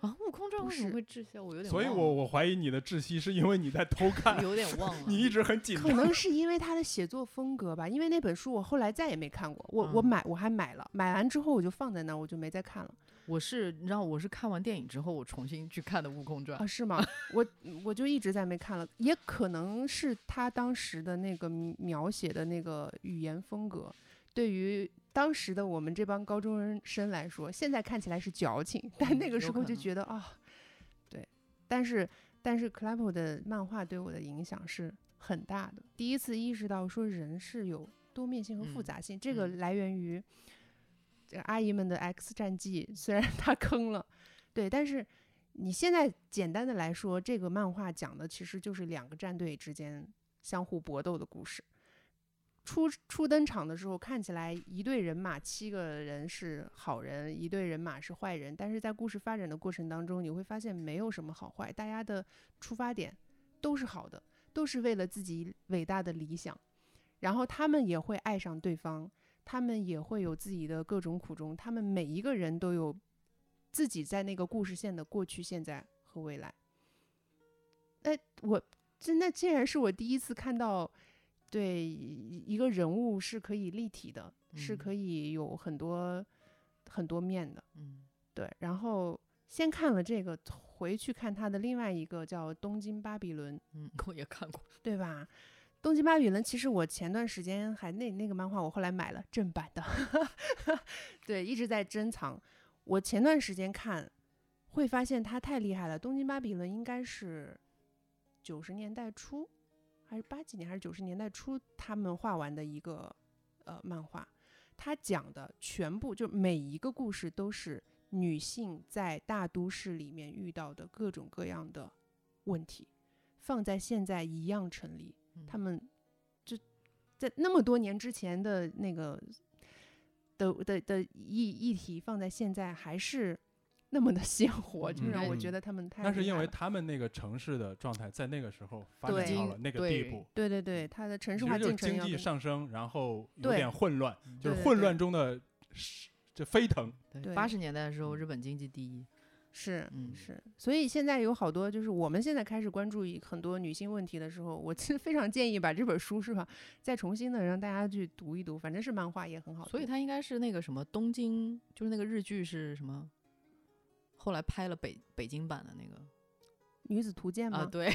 Speaker 2: 啊，悟空传为什么会窒息？我有点
Speaker 1: 所以我我怀疑你的窒息是因为你在偷 看，
Speaker 2: 有点忘了。
Speaker 1: 你一直很紧张可。
Speaker 3: 能是因为他的写作风格吧，因为那本书我后来再也没看过。我、我
Speaker 2: 嗯
Speaker 3: 买我还买了，买完之后我就放在那儿，我就没再看了。
Speaker 2: 我是你知道，我是看完电影之后，我重新去看的《悟空传
Speaker 3: 啊，》。是吗？我我就一直在没看了，也可能是他当时的那个描写的那个语言风格，对于当时的我们这帮高中生来说，现在看起来是矫情，但
Speaker 2: 嗯
Speaker 3: 那个时候就觉得啊，对。但是但是 Clappo 的漫画对我的影响是很大的。第一次意识到说人是有多面性和复
Speaker 2: 嗯
Speaker 3: 杂性，这个
Speaker 2: 嗯
Speaker 3: 来源于这个阿姨们的《X 战记》，虽然他坑了，对，但是你现在简单的来说，这个漫画讲的其实就是两个战队之间相互搏斗的故事。初初登场的时候，看起来一队人马七个人是好人，一队人马是坏人，但是在故事发展的过程当中，你会发现没有什么好坏，大家的出发点都是好的，都是为了自己伟大的理想，然后他们也会爱上对方，他们也会有自己的各种苦衷，他们每一个人都有自己在那个故事线的过去、现在和未来。哎，我真的竟然是我第一次看到，对一一个人物是可以立体的，是
Speaker 2: 嗯
Speaker 3: 可以有很多很多面的。
Speaker 2: 嗯
Speaker 3: 对，然后先看了这个，回去看他的另外一个叫《东京巴比伦》，
Speaker 2: 嗯，我也看过。
Speaker 3: 对吧？东京巴比伦其实我前段时间还那那个漫画，我后来买了正版的，对，一直在珍藏。我前段时间看，会发现他太厉害了。东京巴比伦应该是九十年代初，还是八几年，还是九十年代初他们画完的一个呃漫画。他讲的全部就每一个故事都是女性在大都市里面遇到的各种各样的问题，放在现在一样成立。他们就在那么多年之前的那个的的的议议题放在现在还是那么的鲜活，就
Speaker 2: 嗯
Speaker 3: 让我
Speaker 1: 嗯
Speaker 3: 觉得他们太
Speaker 1: 那是因为他们那个城市的状态在那个时候发展
Speaker 3: 对
Speaker 1: 到了那个
Speaker 2: 对
Speaker 1: 地步，
Speaker 3: 对对对，它的城市化进程
Speaker 1: 经济上升，然后有点混乱，就是混乱中的是这飞腾。
Speaker 3: 对
Speaker 2: 八十年代的时候，日本经济第一，
Speaker 3: 是
Speaker 2: 嗯
Speaker 3: 是，所以现在有好多就是我们现在开始关注很多女性问题的时候，我其实非常建议把这本书是吧，再重新的让大家去读一读，反正是漫画也很好。
Speaker 2: 所以它应该是那个什么东京，就是那个日剧是什么？后来拍了北北京版的那个
Speaker 3: 女子图鉴吗？
Speaker 2: 啊，对，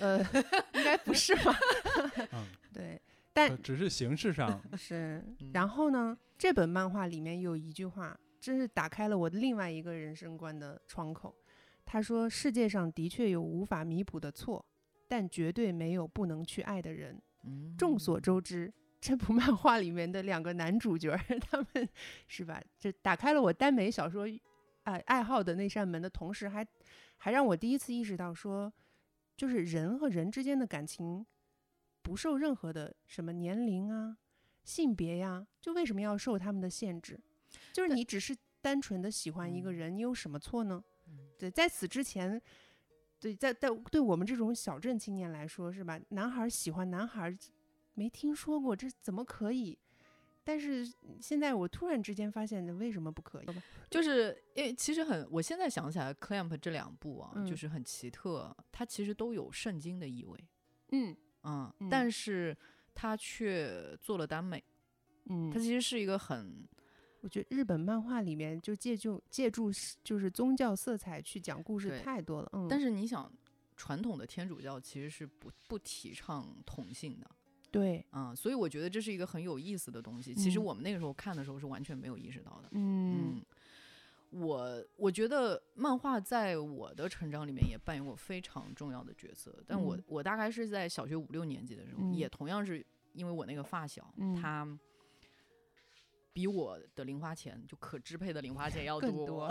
Speaker 3: 呃，应该不是吧？
Speaker 1: 嗯，
Speaker 3: 对，但
Speaker 1: 呃只是形式上，
Speaker 3: 是
Speaker 2: 嗯。
Speaker 3: 然后呢，这本漫画里面有一句话，真是打开了我的另外一个人生观的窗口。他说：“世界上的确有无法弥补的错，但绝对没有不能去爱的人。”
Speaker 2: 嗯，
Speaker 3: 众所周知，这部漫画里面的两个男主角，他们是吧？这打开了我耽美小说爱、爱好的那扇门的同时还，还让我第一次意识到说，就是人和人之间的感情不受任何的什么年龄啊、性别呀，就为什么要受他们的限制？就是你只是单纯的喜欢一个
Speaker 2: 嗯
Speaker 3: 人，你有什么错呢？
Speaker 2: 嗯
Speaker 3: 对，在此之前，对，在在对我们这种小镇青年来说，是吧？男孩儿喜欢男孩儿，没听说过，这怎么可以？但是现在我突然之间发现，为什么不可以？
Speaker 2: 就是因为其实很，我现在想起来，Clamp 这两部啊，
Speaker 3: 嗯
Speaker 2: 就是很奇特，它其实都有圣经的意味，
Speaker 3: 嗯
Speaker 2: 嗯，
Speaker 3: 嗯
Speaker 2: 但是它却做了耽美，
Speaker 3: 嗯
Speaker 2: 它其实是一个很
Speaker 3: 我觉得日本漫画里面就借助借助就是宗教色彩去讲故事太多了。嗯，
Speaker 2: 但
Speaker 3: 是
Speaker 2: 是你想，传统的天主教其实是不不提倡同性的，
Speaker 3: 对，
Speaker 2: 嗯，所以我觉得这是一个很有意思的东西。其实
Speaker 3: 嗯。
Speaker 2: 我们那个时候看的时候是完全没有意识到的。
Speaker 3: 嗯。
Speaker 2: 嗯，我我觉得漫画在我的成长里面也扮演过非常重要的角色，但我、
Speaker 3: 嗯。
Speaker 2: 我大概是在小学五六年级的时候，
Speaker 3: 嗯。
Speaker 2: 也同样是因为我那个发小，
Speaker 3: 嗯。
Speaker 2: 他比我的零花钱就可支配的零花钱要
Speaker 3: 更多。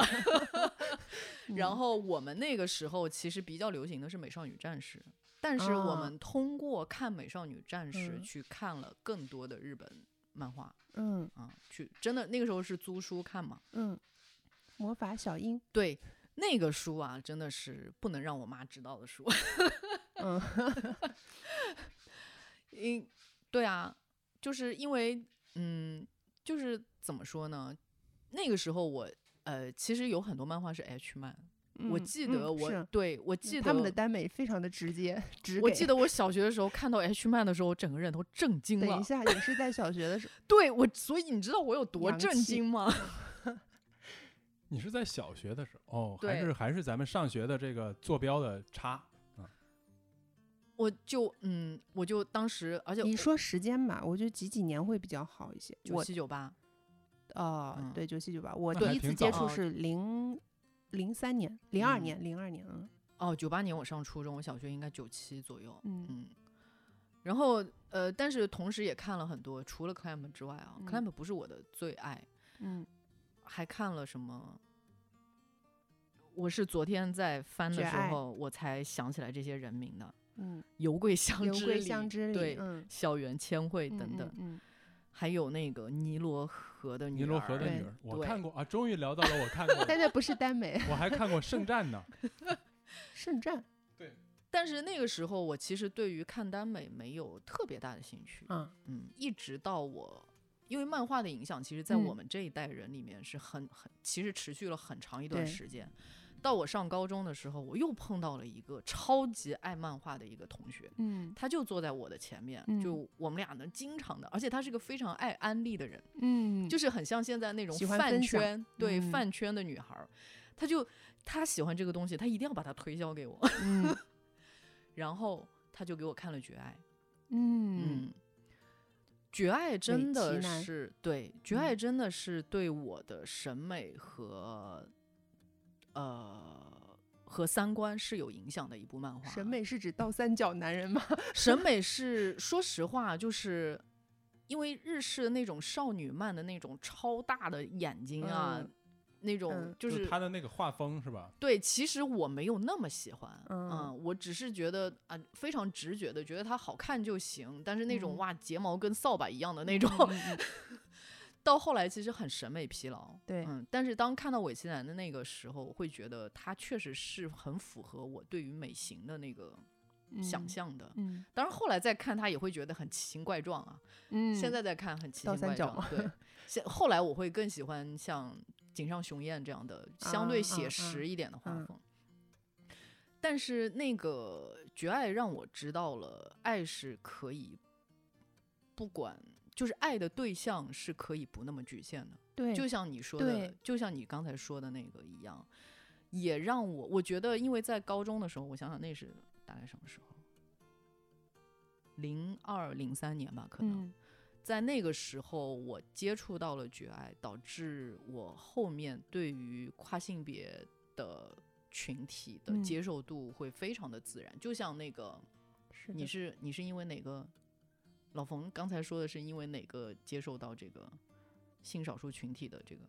Speaker 2: 然
Speaker 3: 嗯。
Speaker 2: 后我们那个时候其实比较流行的是《美少女战士》，但是我
Speaker 3: 啊
Speaker 2: 们通过看《美少女战士》
Speaker 3: 嗯
Speaker 2: 去看了更多的日本漫画
Speaker 3: 嗯
Speaker 2: 啊，去真的那个时候是租书看嘛。
Speaker 3: 嗯，魔法小樱，
Speaker 2: 对，那个书啊，真的是不能让我妈知道的书。
Speaker 3: 嗯
Speaker 2: 因对啊，就是因为嗯，就是怎么说呢？那个时候我呃，其实有很多漫画是 H 漫，我
Speaker 3: 嗯
Speaker 2: 记得我、对我记得
Speaker 3: 他们的耽美非常的直接，直给
Speaker 2: 我记得我小学的时候看到 H 漫的时候，整个人都震惊了
Speaker 3: 等一。下，也是在小学的时候，
Speaker 2: 对我，所以你知道我有多震惊吗？
Speaker 1: 你是在小学的时候哦，还是还是咱们上学的这个坐标的差？
Speaker 2: 我就嗯，我就当时，而且
Speaker 3: 你说时间吧，我觉得几几年会比较好一些。
Speaker 2: 九七九八，
Speaker 3: 哦，
Speaker 2: 嗯
Speaker 3: 对，九七九八，我第一次接触是零零三年、零二
Speaker 2: 嗯。
Speaker 3: 年、零二年，嗯。
Speaker 2: 哦，九八年我上初中，我小学应该九七左右。
Speaker 3: 嗯。
Speaker 2: 嗯，然后呃，但是同时也看了很多，除了 Clamp 之外啊、
Speaker 3: 嗯。
Speaker 2: C l a m p 不是我的最爱，
Speaker 3: 嗯，
Speaker 2: 还看了什么？我是昨天在翻的时候，我才想起来这些人名的，
Speaker 3: 嗯，
Speaker 2: 油桂香
Speaker 3: 油桂
Speaker 2: 之里
Speaker 3: 香之，
Speaker 2: 对，
Speaker 3: 嗯，
Speaker 2: 校园千惠
Speaker 3: 嗯
Speaker 2: 等等，
Speaker 3: 嗯
Speaker 2: 还有那个尼罗河的女
Speaker 1: 尼罗河的
Speaker 2: 儿
Speaker 3: 对
Speaker 1: 女儿，我看过啊，终于聊到了我看过
Speaker 3: 嗯，但
Speaker 1: 的，
Speaker 3: 那不是耽美，
Speaker 1: 我还看过《圣战》呢。
Speaker 3: 圣战对
Speaker 2: 但是那个时候，我其实对于看耽美没有特别大的兴趣。
Speaker 3: 嗯，
Speaker 2: 嗯，一直到我，因为漫画的影响，其实在
Speaker 3: 嗯
Speaker 2: 我们这一代人里面是很很，其实持续了很长一段时间。到我上高中的时候，我又碰到了一个超级爱漫画的一个同学，
Speaker 3: 嗯
Speaker 2: 他就坐在我的前面，
Speaker 3: 嗯
Speaker 2: 就我们俩呢经常的，而且他是个非常爱安利的人，
Speaker 3: 嗯，
Speaker 2: 就是很像现在那种饭圈，对
Speaker 3: 嗯。
Speaker 2: 饭圈的女孩，他就他喜欢这个东西，他一定要把它推销给我，
Speaker 3: 嗯。
Speaker 2: 然后他就给我看了《绝爱》。
Speaker 3: 嗯。
Speaker 2: 嗯，绝爱真的是对，绝
Speaker 3: 嗯。
Speaker 2: 爱真的是对我的审美和呃和三观是有影响的一部漫画。
Speaker 3: 审美是指倒三角男人吗？
Speaker 2: 审美是，说实话，就是因为日式的那种少女漫的那种超大的眼睛啊，
Speaker 3: 嗯
Speaker 2: 那种
Speaker 3: 嗯
Speaker 2: 就是
Speaker 1: 他的那个画风是吧？
Speaker 2: 对，其实我没有那么喜欢，
Speaker 3: 嗯
Speaker 2: 我只是觉得啊、非常直觉的觉得它好看就行，但是那种、
Speaker 3: 嗯
Speaker 2: 哇睫毛跟扫把一样的那种，到后来其实很审美疲劳，
Speaker 3: 对
Speaker 2: 嗯，但是当看到韦奇南的那个时候，我会觉得他确实是很符合我对于美型的那个想
Speaker 3: 嗯
Speaker 2: 象的。
Speaker 3: 嗯
Speaker 2: 当然后来再看他也会觉得很奇形怪状啊，
Speaker 3: 嗯，
Speaker 2: 现在再看很奇形怪状，对。现后来我会更喜欢像井上雄彦这样的相对写实一点的画
Speaker 3: 嗯
Speaker 2: 风。但是那个《绝爱》让我知道了，爱是可以不管，就是爱的对象是可以不那么局限的。
Speaker 3: 对，
Speaker 2: 就像你说的，就像你刚才说的那个一样，也让我我觉得，因为在高中的时候，我想想那是大概什么时候？零二零三年吧，可能、
Speaker 3: 嗯
Speaker 2: 在那个时候，我接触到了绝爱，导致我后面对于跨性别的群体的
Speaker 3: 嗯
Speaker 2: 接受度会非常的自然。就像那个，
Speaker 3: 是
Speaker 2: 你是你是因为哪个？老冯刚才说的是因为哪个接受到这个性少数群体的这个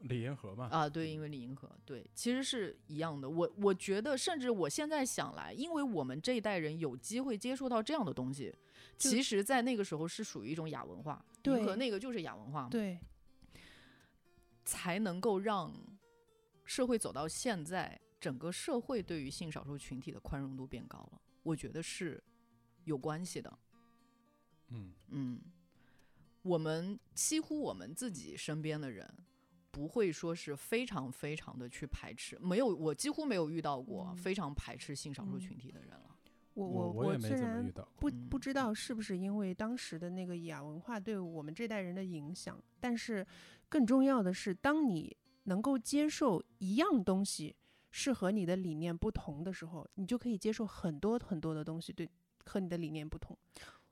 Speaker 1: 李银河嘛，
Speaker 2: 啊？对，因为李银河，对，其实是一样的。我我觉得，甚至我现在想来，因为我们这一代人有机会接触到这样的东西，其实，在那个时候是属于一种亚文化，
Speaker 3: 对
Speaker 2: 银河那个就是亚文化嘛，
Speaker 3: 对，
Speaker 2: 才能够让社会走到现在，整个社会对于性少数群体的宽容度变高了。我觉得是有关系的。
Speaker 1: 嗯
Speaker 2: 嗯，我们几乎我们自己身边的人，不会说是非常非常的去排斥，没有，我几乎没有遇到过
Speaker 3: 嗯
Speaker 2: 非常排斥性少数
Speaker 3: 嗯
Speaker 2: 群体的人了。
Speaker 3: 我
Speaker 1: 我
Speaker 3: 我
Speaker 1: 也没
Speaker 3: 虽然
Speaker 1: 怎么遇到。
Speaker 3: 不
Speaker 2: 嗯
Speaker 3: 不知道是不是因为当时的那个亚文化对我们这代人的影响，但是更重要的是，当你能够接受一样东西是和你的理念不同的时候，你就可以接受很多很多的东西对和你的理念不同。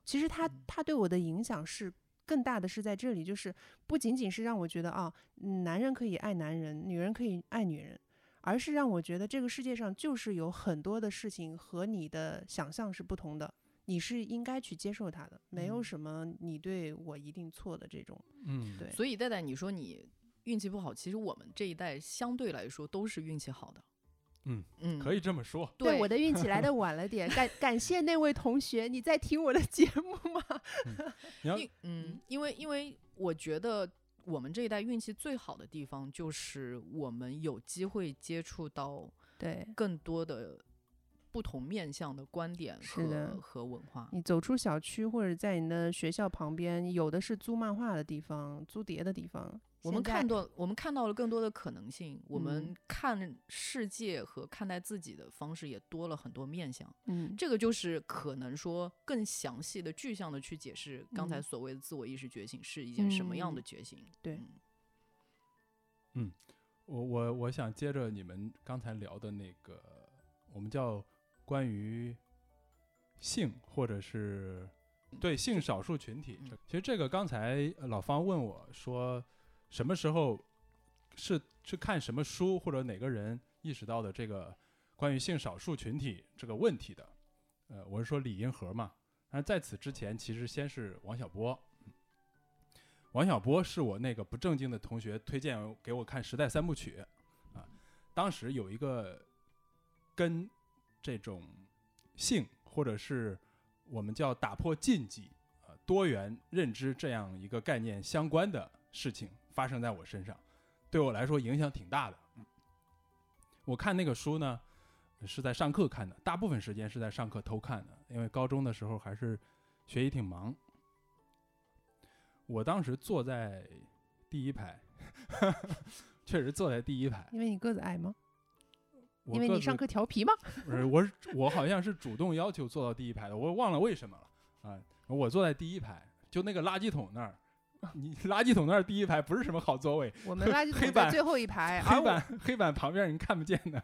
Speaker 3: 其实他
Speaker 2: 嗯
Speaker 3: 他对我的影响是更大的是在这里，就是不仅仅是让我觉得啊，嗯男人可以爱男人，女人可以爱女人，而是让我觉得这个世界上就是有很多的事情和你的想象是不同的，你是应该去接受他的，没有
Speaker 2: 嗯
Speaker 3: 什么你对我一定错的这种。
Speaker 1: 嗯，
Speaker 3: 对
Speaker 2: 所以戴戴，你说你运气不好，其实我们这一代相对来说都是运气好的。
Speaker 1: 嗯
Speaker 2: 嗯，
Speaker 1: 可以这么说。
Speaker 2: 对
Speaker 3: 我的运气来的晚了点，感 感谢那位同学，你在听我的节目吗？
Speaker 2: 嗯，因为因为我觉得我们这一代运气最好的地方，就是我们有机会接触到
Speaker 3: 对
Speaker 2: 更多的不同面向的观点
Speaker 3: 是的
Speaker 2: 和和文化。
Speaker 3: 你走出小区或者在你的学校旁边，有的是租漫画的地方，租碟的地方。
Speaker 2: 我们看到我们看到了更多的可能性，我们
Speaker 3: 嗯
Speaker 2: 看世界和看待自己的方式也多了很多面向。
Speaker 3: 嗯，
Speaker 2: 这个就是可能说更详细的、具象的去解释刚才
Speaker 3: 嗯。
Speaker 2: 所谓的自我意识觉醒是一件什么样的
Speaker 3: 嗯。
Speaker 2: 觉醒。
Speaker 3: 对。
Speaker 2: 嗯。
Speaker 1: 我我我想接着你们刚才聊的那个，我们叫关于性或者是对性少数群体
Speaker 2: 嗯。
Speaker 1: 其实这个刚才呃老方问我说，什么时候是是看什么书或者哪个人意识到的这个关于性少数群体这个问题的？呃，我是说李银河嘛。但在此之前，其实先是王小波。王小波是我那个不正经的同学推荐给我看《时代三部曲》啊，当时有一个跟这种性或者是我们叫打破禁忌啊多元认知这样一个概念相关的事情发生在我身上，对我来说影响挺大的。嗯我看那个书呢是在上课看的，大部分时间是在上课偷看的，因为高中的时候还是学习挺忙。我当时坐在第一排，确实坐在第一排。
Speaker 3: 因为你个子矮吗？因为你上课调皮吗？
Speaker 1: 不是，我是我好像是主动要求坐到第一排的，我忘了为什么了啊。我坐在第一排，就那个垃圾桶那儿，你垃圾桶那儿第一排不是什么好座位，
Speaker 3: 我们垃圾
Speaker 1: 黑板
Speaker 3: 最后一排，
Speaker 1: 黑板黑板旁边你看不见的，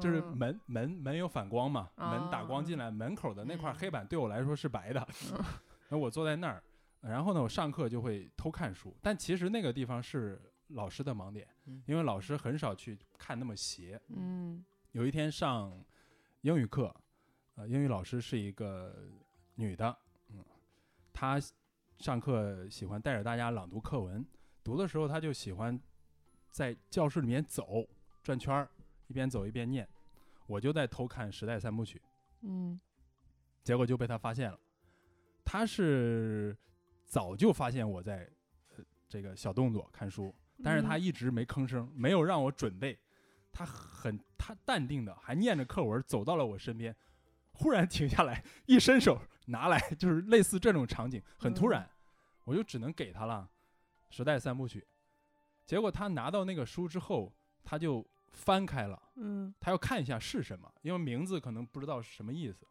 Speaker 1: 就是
Speaker 3: 嗯
Speaker 1: 门门门有反光嘛，门打光进
Speaker 3: 啊
Speaker 1: 来，门口的那块
Speaker 2: 嗯。
Speaker 1: 黑板对我来说是白的，
Speaker 3: 嗯。
Speaker 1: 然后我坐在那儿，然后呢，我上课就会偷看书，但其实那个地方是老师的盲点
Speaker 2: 嗯，
Speaker 1: 因为老师很少去看那么斜。
Speaker 3: 嗯。
Speaker 1: 有一天上英语课，呃，英语老师是一个女的，嗯，她上课喜欢带着大家朗读课文，读的时候他就喜欢在教室里面走转圈儿，一边走一边念。我就在偷看《时代三部曲》，
Speaker 3: 嗯
Speaker 1: 结果就被他发现了。他是早就发现我在、呃、这个小动作看书，但是她
Speaker 3: 嗯
Speaker 1: 一直没吭声，没有让我准备。他很他淡定的，还念着课文走到了我身边，忽然停下来，一伸手拿来，就是类似这种场景，很突
Speaker 3: 嗯
Speaker 1: 然，我就只能给他了《时代三部曲》。结果他拿到那个书之后，他就翻开了，
Speaker 3: 嗯
Speaker 1: 他要看一下是什么，因为名字可能不知道是什么意思。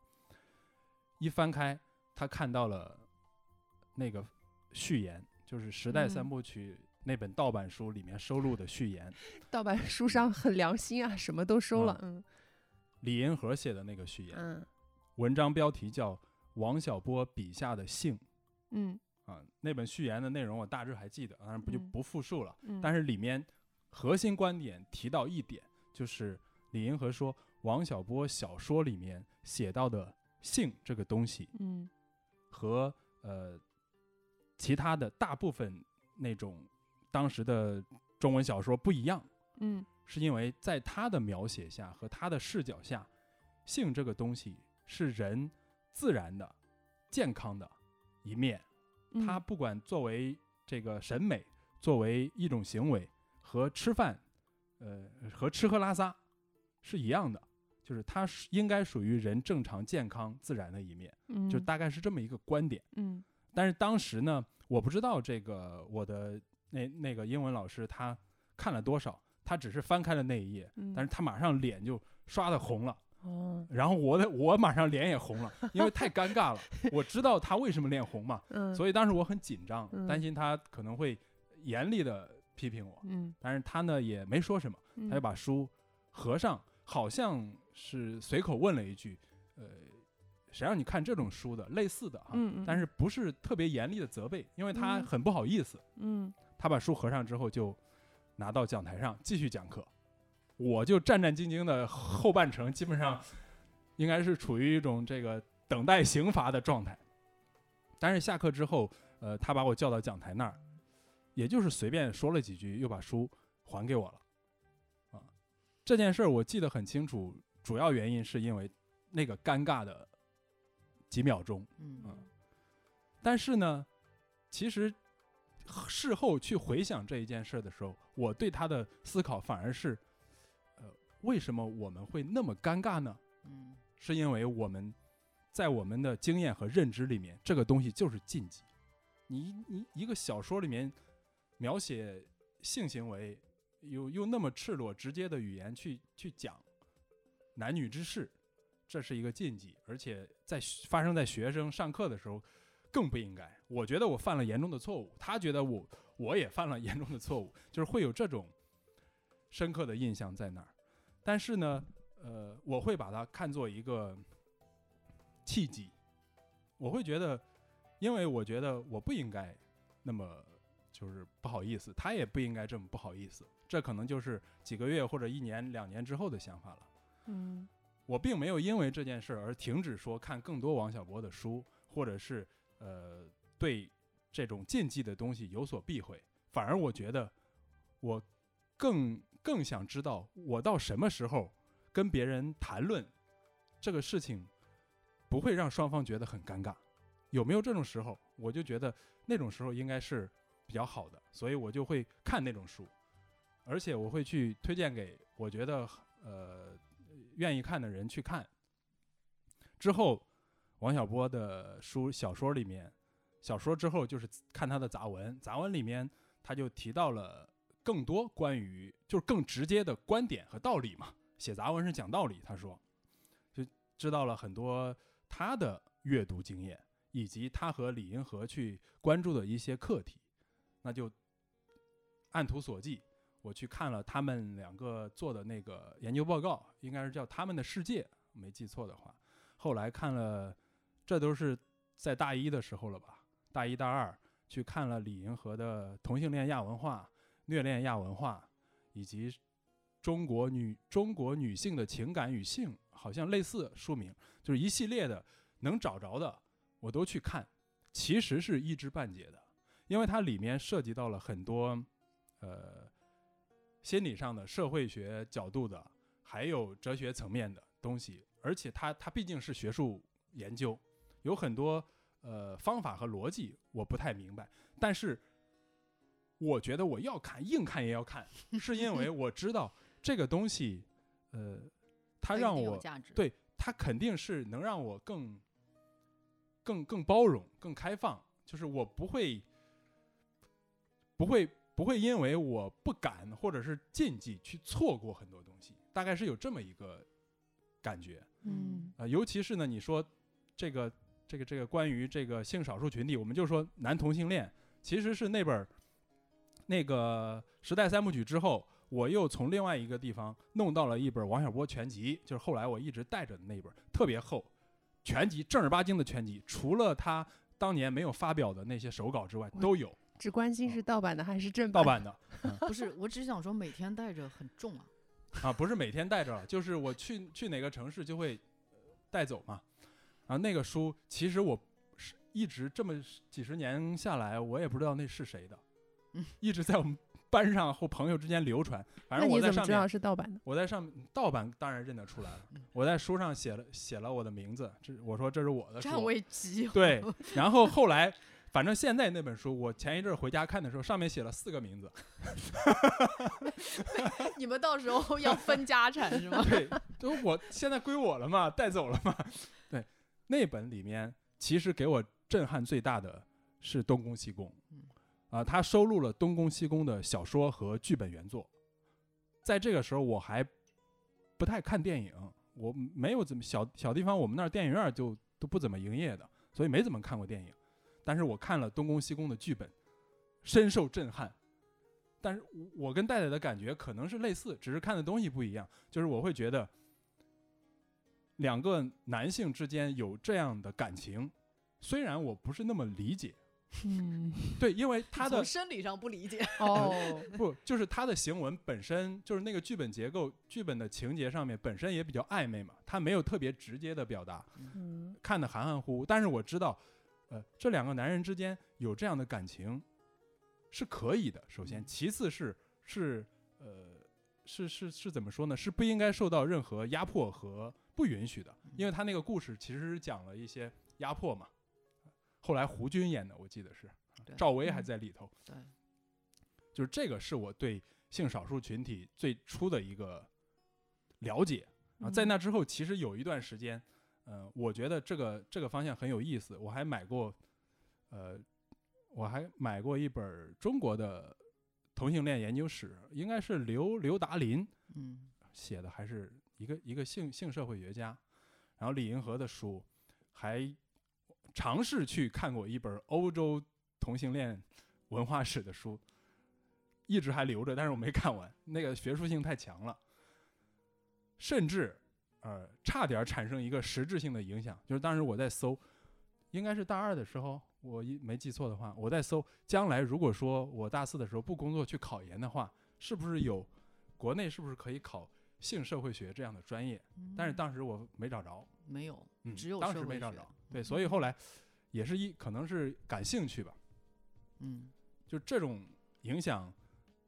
Speaker 1: 一翻开，他看到了那个序言，就是《时代三
Speaker 3: 嗯
Speaker 1: 部曲》那本盗版书里面收录的序言，
Speaker 3: 盗版书上很良心啊，什么都收了。嗯
Speaker 1: 李银河写的那个序言。
Speaker 3: 嗯
Speaker 1: 文章标题叫《王小波笔下的性》
Speaker 3: 嗯
Speaker 1: 啊，那本序言的内容我大致还记得，当然不就
Speaker 3: 嗯
Speaker 1: 不复述了。
Speaker 3: 嗯，
Speaker 1: 但是里面核心观点提到一点，就是李银河说，王小波小说里面写到的性这个东西
Speaker 3: 嗯
Speaker 1: 和呃其他的大部分那种当时的中文小说不一样，
Speaker 3: 嗯
Speaker 1: 是因为在他的描写下和他的视角下，性这个东西是人自然的、健康的一面。
Speaker 3: 嗯，
Speaker 1: 它不管作为这个审美，作为一种行为，和吃饭，呃，和吃喝拉撒是一样的，就是它是应该属于人正常、健康、自然的一面，
Speaker 3: 嗯
Speaker 1: 就大概是这么一个观点。
Speaker 3: 嗯
Speaker 1: 但是当时呢，我不知道这个我的那那个英文老师他看了多少，他只是翻开了那一页，
Speaker 3: 嗯，
Speaker 1: 但是他马上脸就刷的红了。
Speaker 3: 哦。
Speaker 1: 然后我的我马上脸也红了，因为太尴尬了。我知道他为什么脸红嘛，
Speaker 3: 嗯，
Speaker 1: 所以当时我很紧张，
Speaker 3: 嗯
Speaker 1: 担心他可能会严厉的批评我，
Speaker 3: 嗯。
Speaker 1: 但是他呢也没说什么，
Speaker 3: 嗯。
Speaker 1: 他就把书合上，好像是随口问了一句，呃，谁让你看这种书的，类似的哈，
Speaker 3: 嗯嗯，
Speaker 1: 但是不是特别严厉的责备，因为他
Speaker 3: 嗯。
Speaker 1: 很不好意思。
Speaker 3: 嗯。
Speaker 1: 他把书合上之后就拿到讲台上继续讲课，我就战战兢兢的后半程基本上应该是处于一种这个等待刑罚的状态。但是下课之后，呃，他把我叫到讲台那儿，也就是随便说了几句，又把书还给我了。啊，这件事儿我记得很清楚，主要原因是因为那个尴尬的几秒钟。
Speaker 2: 嗯
Speaker 1: 啊但是呢，其实事后去回想这一件事儿的时候，我对他的思考反而是，呃，为什么我们会那么尴尬呢？
Speaker 2: 嗯
Speaker 1: 是因为我们在我们的经验和认知里面，这个东西就是禁忌。你你一个小说里面描写性行为，有用那么赤裸直接的语言去去讲男女之事，这是一个禁忌，而且在学发生在学生上课的时候更不应该。我觉得我犯了严重的错误，他觉得我我也犯了严重的错误，就是会有这种深刻的印象在那儿。但是呢，呃，我会把它看作一个契机，我会觉得，因为我觉得我不应该那么就是不好意思，他也不应该这么不好意思，这可能就是几个月或者一年、两年之后的想法了。
Speaker 3: 嗯。
Speaker 1: 我并没有因为这件事而停止说看更多王小波的书，或者是呃对这种禁忌的东西有所避讳，反而我觉得我更更想知道我到什么时候跟别人谈论这个事情不会让双方觉得很尴尬，有没有这种时候？我就觉得那种时候应该是比较好的，所以我就会看那种书，而且我会去推荐给我觉得呃愿意看的人去看。之后，王小波的书小说里面，小说之后就是看他的杂文，杂文里面他就提到了更多关于就是更直接的观点和道理嘛。写杂文是讲道理，他说，就知道了很多他的阅读经验，以及他和李银河去关注的一些课题，那就按图索骥，我去看了他们两个做的那个研究报告，应该是叫《他们的世界》，没记错的话。后来看了，这都是在大一的时候了吧？大一、大二去看了李银河的同性恋亚文化、虐恋亚文化，以及中国女中国女性的情感与性，好像类似书名，就是一系列的能找着的，我都去看。其实是一知半解的，因为它里面涉及到了很多，呃，心理上的、社会学角度的，还有哲学层面的东西。而且它它毕竟是学术研究，有很多呃方法和逻辑我不太明白，但是我觉得我要看，硬看也要看，是因为我知道这个东西，呃，它让我对它肯定是能让我更、更、更包容、更开放，就是我不会不会不会因为我不敢或者是禁忌去错过很多东西，大概是有这么一个感觉。
Speaker 3: 嗯
Speaker 1: 啊，尤其是呢，你说这个这个这个关于这个性少数群体，我们就说男同性恋，其实是那本儿那个时代三部曲之后，我又从另外一个地方弄到了一本王小波全集，就是后来我一直带着的那本，特别厚，全集正儿八经的全集，除了他当年没有发表的那些手稿之外，都有
Speaker 3: 只关心是盗版的还是正版
Speaker 1: 盗版的
Speaker 2: 不是，我只想说每天带着很重啊。
Speaker 1: 啊，不是每天带着了，就是我去去哪个城市就会呃带走嘛。然后那个书，其实我是一直这么几十年下来，我也不知道那是谁的，
Speaker 2: 嗯
Speaker 1: 一直在我们班上或朋友之间流传。反正我
Speaker 3: 你怎么知道
Speaker 1: 在上面，
Speaker 3: 是盗版的？
Speaker 1: 我在上面盗版当然认得出来了。我在书上写了写了我的名字，这我说这是我的
Speaker 2: 占
Speaker 1: 书。
Speaker 2: 位极
Speaker 1: 对，然后后来。反正现在那本书，我前一阵儿回家看的时候，上面写了四个名字。
Speaker 2: 你们到时候要分家产是吗？
Speaker 1: 对，就我现在归我了嘛，带走了嘛。对，那本里面其实给我震撼最大的是东宫西宫
Speaker 2: 嗯，
Speaker 1: 啊，他收录了东宫西宫的小说和剧本原作。在这个时候，我还不太看电影，我没有怎么小小地方，我们那儿电影院就都不怎么营业的，所以没怎么看过电影。但是我看了东宫西宫的剧本，深受震撼。但是我跟戴戴的感觉可能是类似，只是看的东西不一样。就是我会觉得，两个男性之间有这样的感情，虽然我不是那么理解，
Speaker 3: 嗯，
Speaker 1: 对，因为他的
Speaker 2: 从生理上不理解。
Speaker 3: 哦，
Speaker 1: 不就是他的行文本身就是那个剧本结构、剧本的情节上面本身也比较暧昧嘛，他没有特别直接的表达，
Speaker 3: 嗯
Speaker 1: 看得含含糊糊。但是我知道，呃，这两个男人之间有这样的感情是可以的。首先，
Speaker 2: 嗯
Speaker 1: 其次是是呃是是是怎么说呢？是不应该受到任何压迫和不允许的，因为他那个故事其实是讲了一些压迫嘛。后来胡军演的，我记得是赵薇还
Speaker 3: 嗯
Speaker 1: 在里头。
Speaker 2: 对，
Speaker 1: 就是这个是我对性少数群体最初的一个了解啊。在
Speaker 3: 嗯
Speaker 1: 那之后，其实有一段时间，嗯、我觉得这个这个方向很有意思。我还买过，呃，我还买过一本中国的同性恋研究史，应该是刘刘达林
Speaker 2: 嗯
Speaker 1: 写的，还是一个一个性性社会学家。然后李银河的书，还尝试去看过一本欧洲同性恋文化史的书，一直还留着，但是我没看完，那个学术性太强了，甚至呃差点产生一个实质性的影响。就是当时我在搜，应该是大二的时候，我一没记错的话，我在搜将来如果说我大四的时候不工作去考研的话，是不是有国内是不是可以考性社会学这样的专业？但是当时我没找着，
Speaker 2: 没有，
Speaker 1: 嗯，
Speaker 2: 只有
Speaker 1: 当时没找着，对，所以后来也是一可能是感兴趣吧，
Speaker 2: 嗯。
Speaker 1: 就这种影响，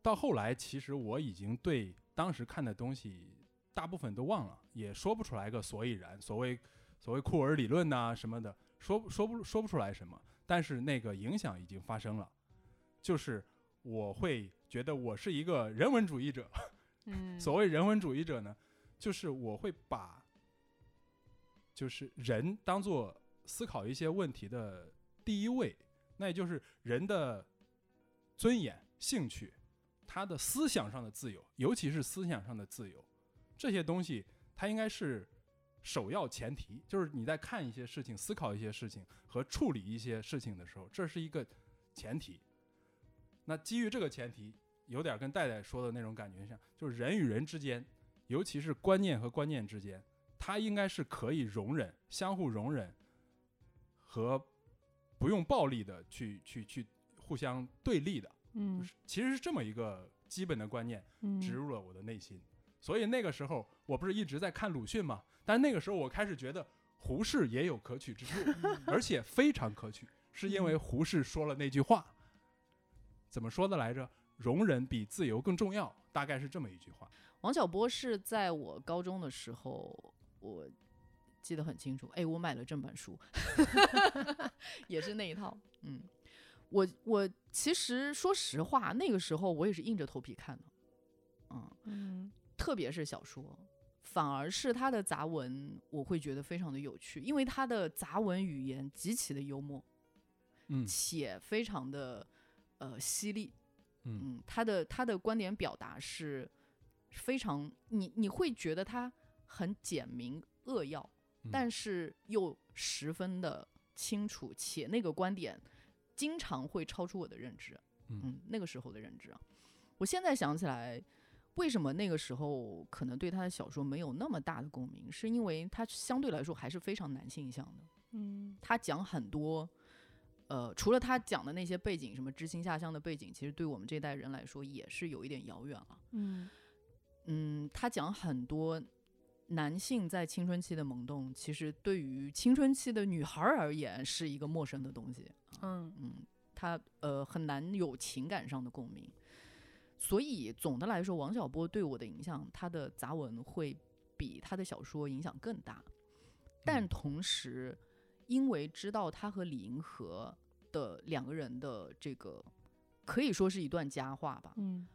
Speaker 1: 到后来其实我已经对当时看的东西大部分都忘了，也说不出来个所以然，所谓所谓库尔理论呐、什么的，说说不说不出来什么，但是那个影响已经发生了，就是我会觉得我是一个人文主义者，
Speaker 3: 嗯，
Speaker 1: 所谓人文主义者呢，就是我会把就是人当做思考一些问题的第一位，那也就是人的尊严、兴趣，他的思想上的自由，尤其是思想上的自由，这些东西它应该是首要前提。就是你在看一些事情、思考一些事情和处理一些事情的时候，这是一个前提。那基于这个前提，有点跟戴戴说的那种感觉像，就是人与人之间，尤其是观念和观念之间，它应该是可以容忍、相互容忍和不用暴力的去去去互相对立的，就
Speaker 3: 嗯
Speaker 1: 是其实是这么一个基本的观念
Speaker 3: 嗯。
Speaker 1: 植入了我的内心。所以那个时候，我不是一直在看鲁迅嘛，但那个时候我开始觉得胡适也有可取之处，而且非常可取，是因为胡适说了那句话，怎么说的来着？容忍比自由更重要，大概是这么一句话。
Speaker 2: 王小波是在我高中的时候，我记得很清楚。哎，我买了正版书，也是那一套。嗯，我我其实说实话，那个时候我也是硬着头皮看的。嗯，
Speaker 3: 嗯
Speaker 2: 特别是小说，反而是他的杂文，我会觉得非常的有趣，因为他的杂文语言极其的幽默，
Speaker 1: 嗯
Speaker 2: 且非常的呃犀利。
Speaker 1: 嗯
Speaker 2: 嗯，他的他的观点表达是非常，你你会觉得他很简明扼要，
Speaker 1: 嗯
Speaker 2: 但是又十分的清楚，且那个观点经常会超出我的认知。
Speaker 1: 嗯
Speaker 2: 嗯，那个时候的认知啊，我现在想起来，为什么那个时候可能对他的小说没有那么大的共鸣，是因为他相对来说还是非常男性向的。
Speaker 3: 嗯
Speaker 2: 他讲很多，呃，除了他讲的那些背景，什么知青下乡的背景，其实对我们这代人来说也是有一点遥远了。
Speaker 3: 嗯
Speaker 2: 嗯，他讲很多男性在青春期的萌动，其实对于青春期的女孩儿而言是一个陌生的东西。
Speaker 3: 嗯
Speaker 2: 嗯，他呃很难有情感上的共鸣。所以总的来说，王小波对我的影响，他的杂文会比他的小说影响更大。但
Speaker 1: 嗯
Speaker 2: 同时，因为知道他和李银河的两个人的这个可以说是一段佳话吧，
Speaker 3: 嗯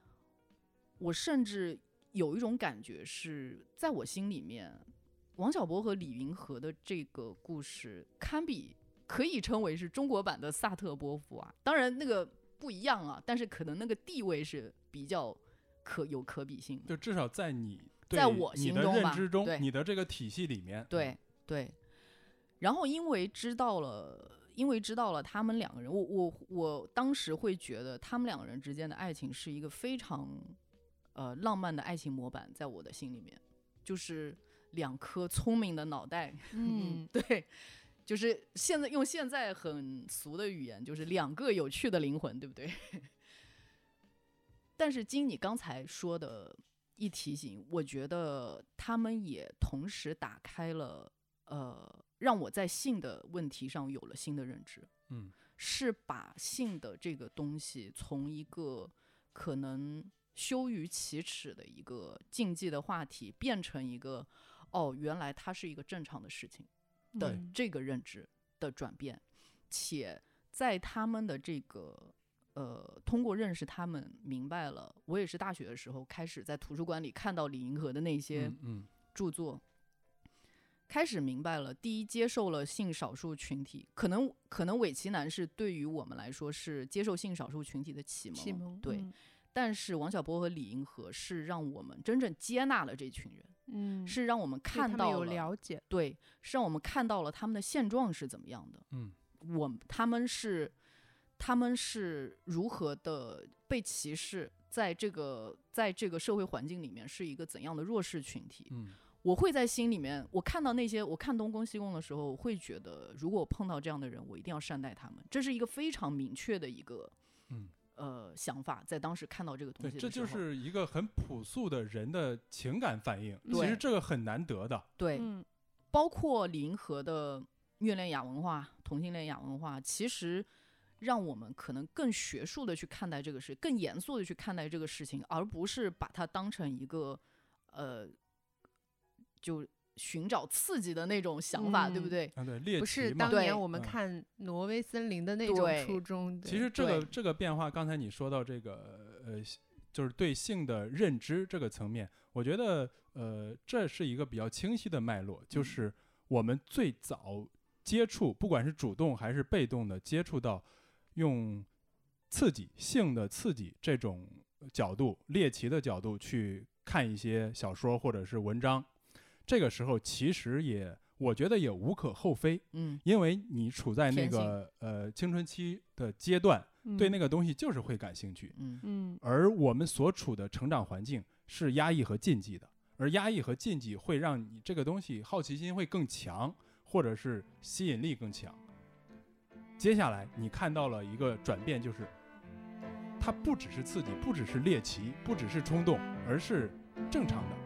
Speaker 2: 我甚至有一种感觉是在我心里面，王小波和李银河的这个故事堪比可以称为是中国版的萨特波夫啊。当然那个不一样啊，但是可能那个地位是比较可有可比性的。
Speaker 1: 就至少在你对
Speaker 2: 在我心中吧
Speaker 1: 认知中，
Speaker 2: 对
Speaker 1: 你的这个体系里面，
Speaker 2: 对对，然后因为知道了，因为知道了他们两个人，我我我当时会觉得他们两个人之间的爱情是一个非常呃浪漫的爱情模板，在我的心里面，就是两颗聪明的脑袋，
Speaker 3: 嗯
Speaker 2: 对。就是现在用现在很俗的语言，就是两个有趣的灵魂，对不对？但是经你刚才说的一提醒，我觉得他们也同时打开了，呃，让我在性的问题上有了新的认知，
Speaker 1: 嗯
Speaker 2: 是把性的这个东西从一个可能羞于启齿的一个禁忌的话题，变成一个哦，原来它是一个正常的事情。的
Speaker 3: 嗯
Speaker 2: 这个认知的转变，且在他们的这个呃，通过认识他们，明白了。我也是大学的时候开始在图书馆里看到李银河的那些
Speaker 1: 嗯嗯
Speaker 2: 著作，开始明白了。第一，接受了性少数群体，可能可能尾崎男是对于我们来说是接受性少数群体的启蒙，
Speaker 3: 启蒙
Speaker 2: 对。
Speaker 3: 嗯
Speaker 2: 但是王小波和李银河是让我们真正接纳了这群人，
Speaker 3: 嗯
Speaker 2: 是让我们看到了
Speaker 3: 了解，
Speaker 2: 对，是让我们看到了他们的现状是怎么样的。
Speaker 1: 嗯
Speaker 2: 我他们是他们是如何的被歧视，在这个在这个社会环境里面是一个怎样的弱势群体。
Speaker 1: 嗯
Speaker 2: 我会在心里面，我看到那些我看东宫西宫的时候，我会觉得，如果我碰到这样的人，我一定要善待他们。这是一个非常明确的一个
Speaker 1: 嗯，
Speaker 2: 呃想法，在当时看到这个东，西
Speaker 1: 这就是一个很朴素的人的情感反应，其实这个很难得的，
Speaker 2: 对，
Speaker 3: 嗯
Speaker 2: 包括李银河的虐恋亚文化、同性恋亚文化，其实让我们可能更学术的去看待这个事，更严肃的去看待这个事情，而不是把它当成一个呃，就寻找刺激的那种想法，对不
Speaker 3: 嗯
Speaker 2: 对？
Speaker 1: 啊，对，猎
Speaker 3: 不是
Speaker 1: 奇嘛
Speaker 2: 对
Speaker 3: 当年我们
Speaker 1: 嗯
Speaker 3: 看挪威森林的那种
Speaker 2: 对
Speaker 3: 初衷。对
Speaker 1: 其实这个这个变化，刚才你说到这个呃，就是对性的认知这个层面，我觉得呃，这是一个比较清晰的脉络，就
Speaker 2: 嗯
Speaker 1: 是我们最早接触，不管是主动还是被动的接触到用刺激性的刺激这种角度、猎奇的角度去看一些小说或者是文章，这个时候其实也我觉得也无可厚非，
Speaker 2: 嗯，
Speaker 1: 因为你处在那个呃青春期的阶段。对那
Speaker 3: 个
Speaker 1: 个东西就是会感兴趣，
Speaker 2: 嗯
Speaker 3: 嗯
Speaker 1: 而我们所处的成长环境是压抑和禁忌的，而压抑和禁忌会让你这个东西好奇心会更强，或者是吸引力更强。接下来你看到了一个转变，就是它不只是刺激，不只是猎奇，不只是冲动，而是正常的，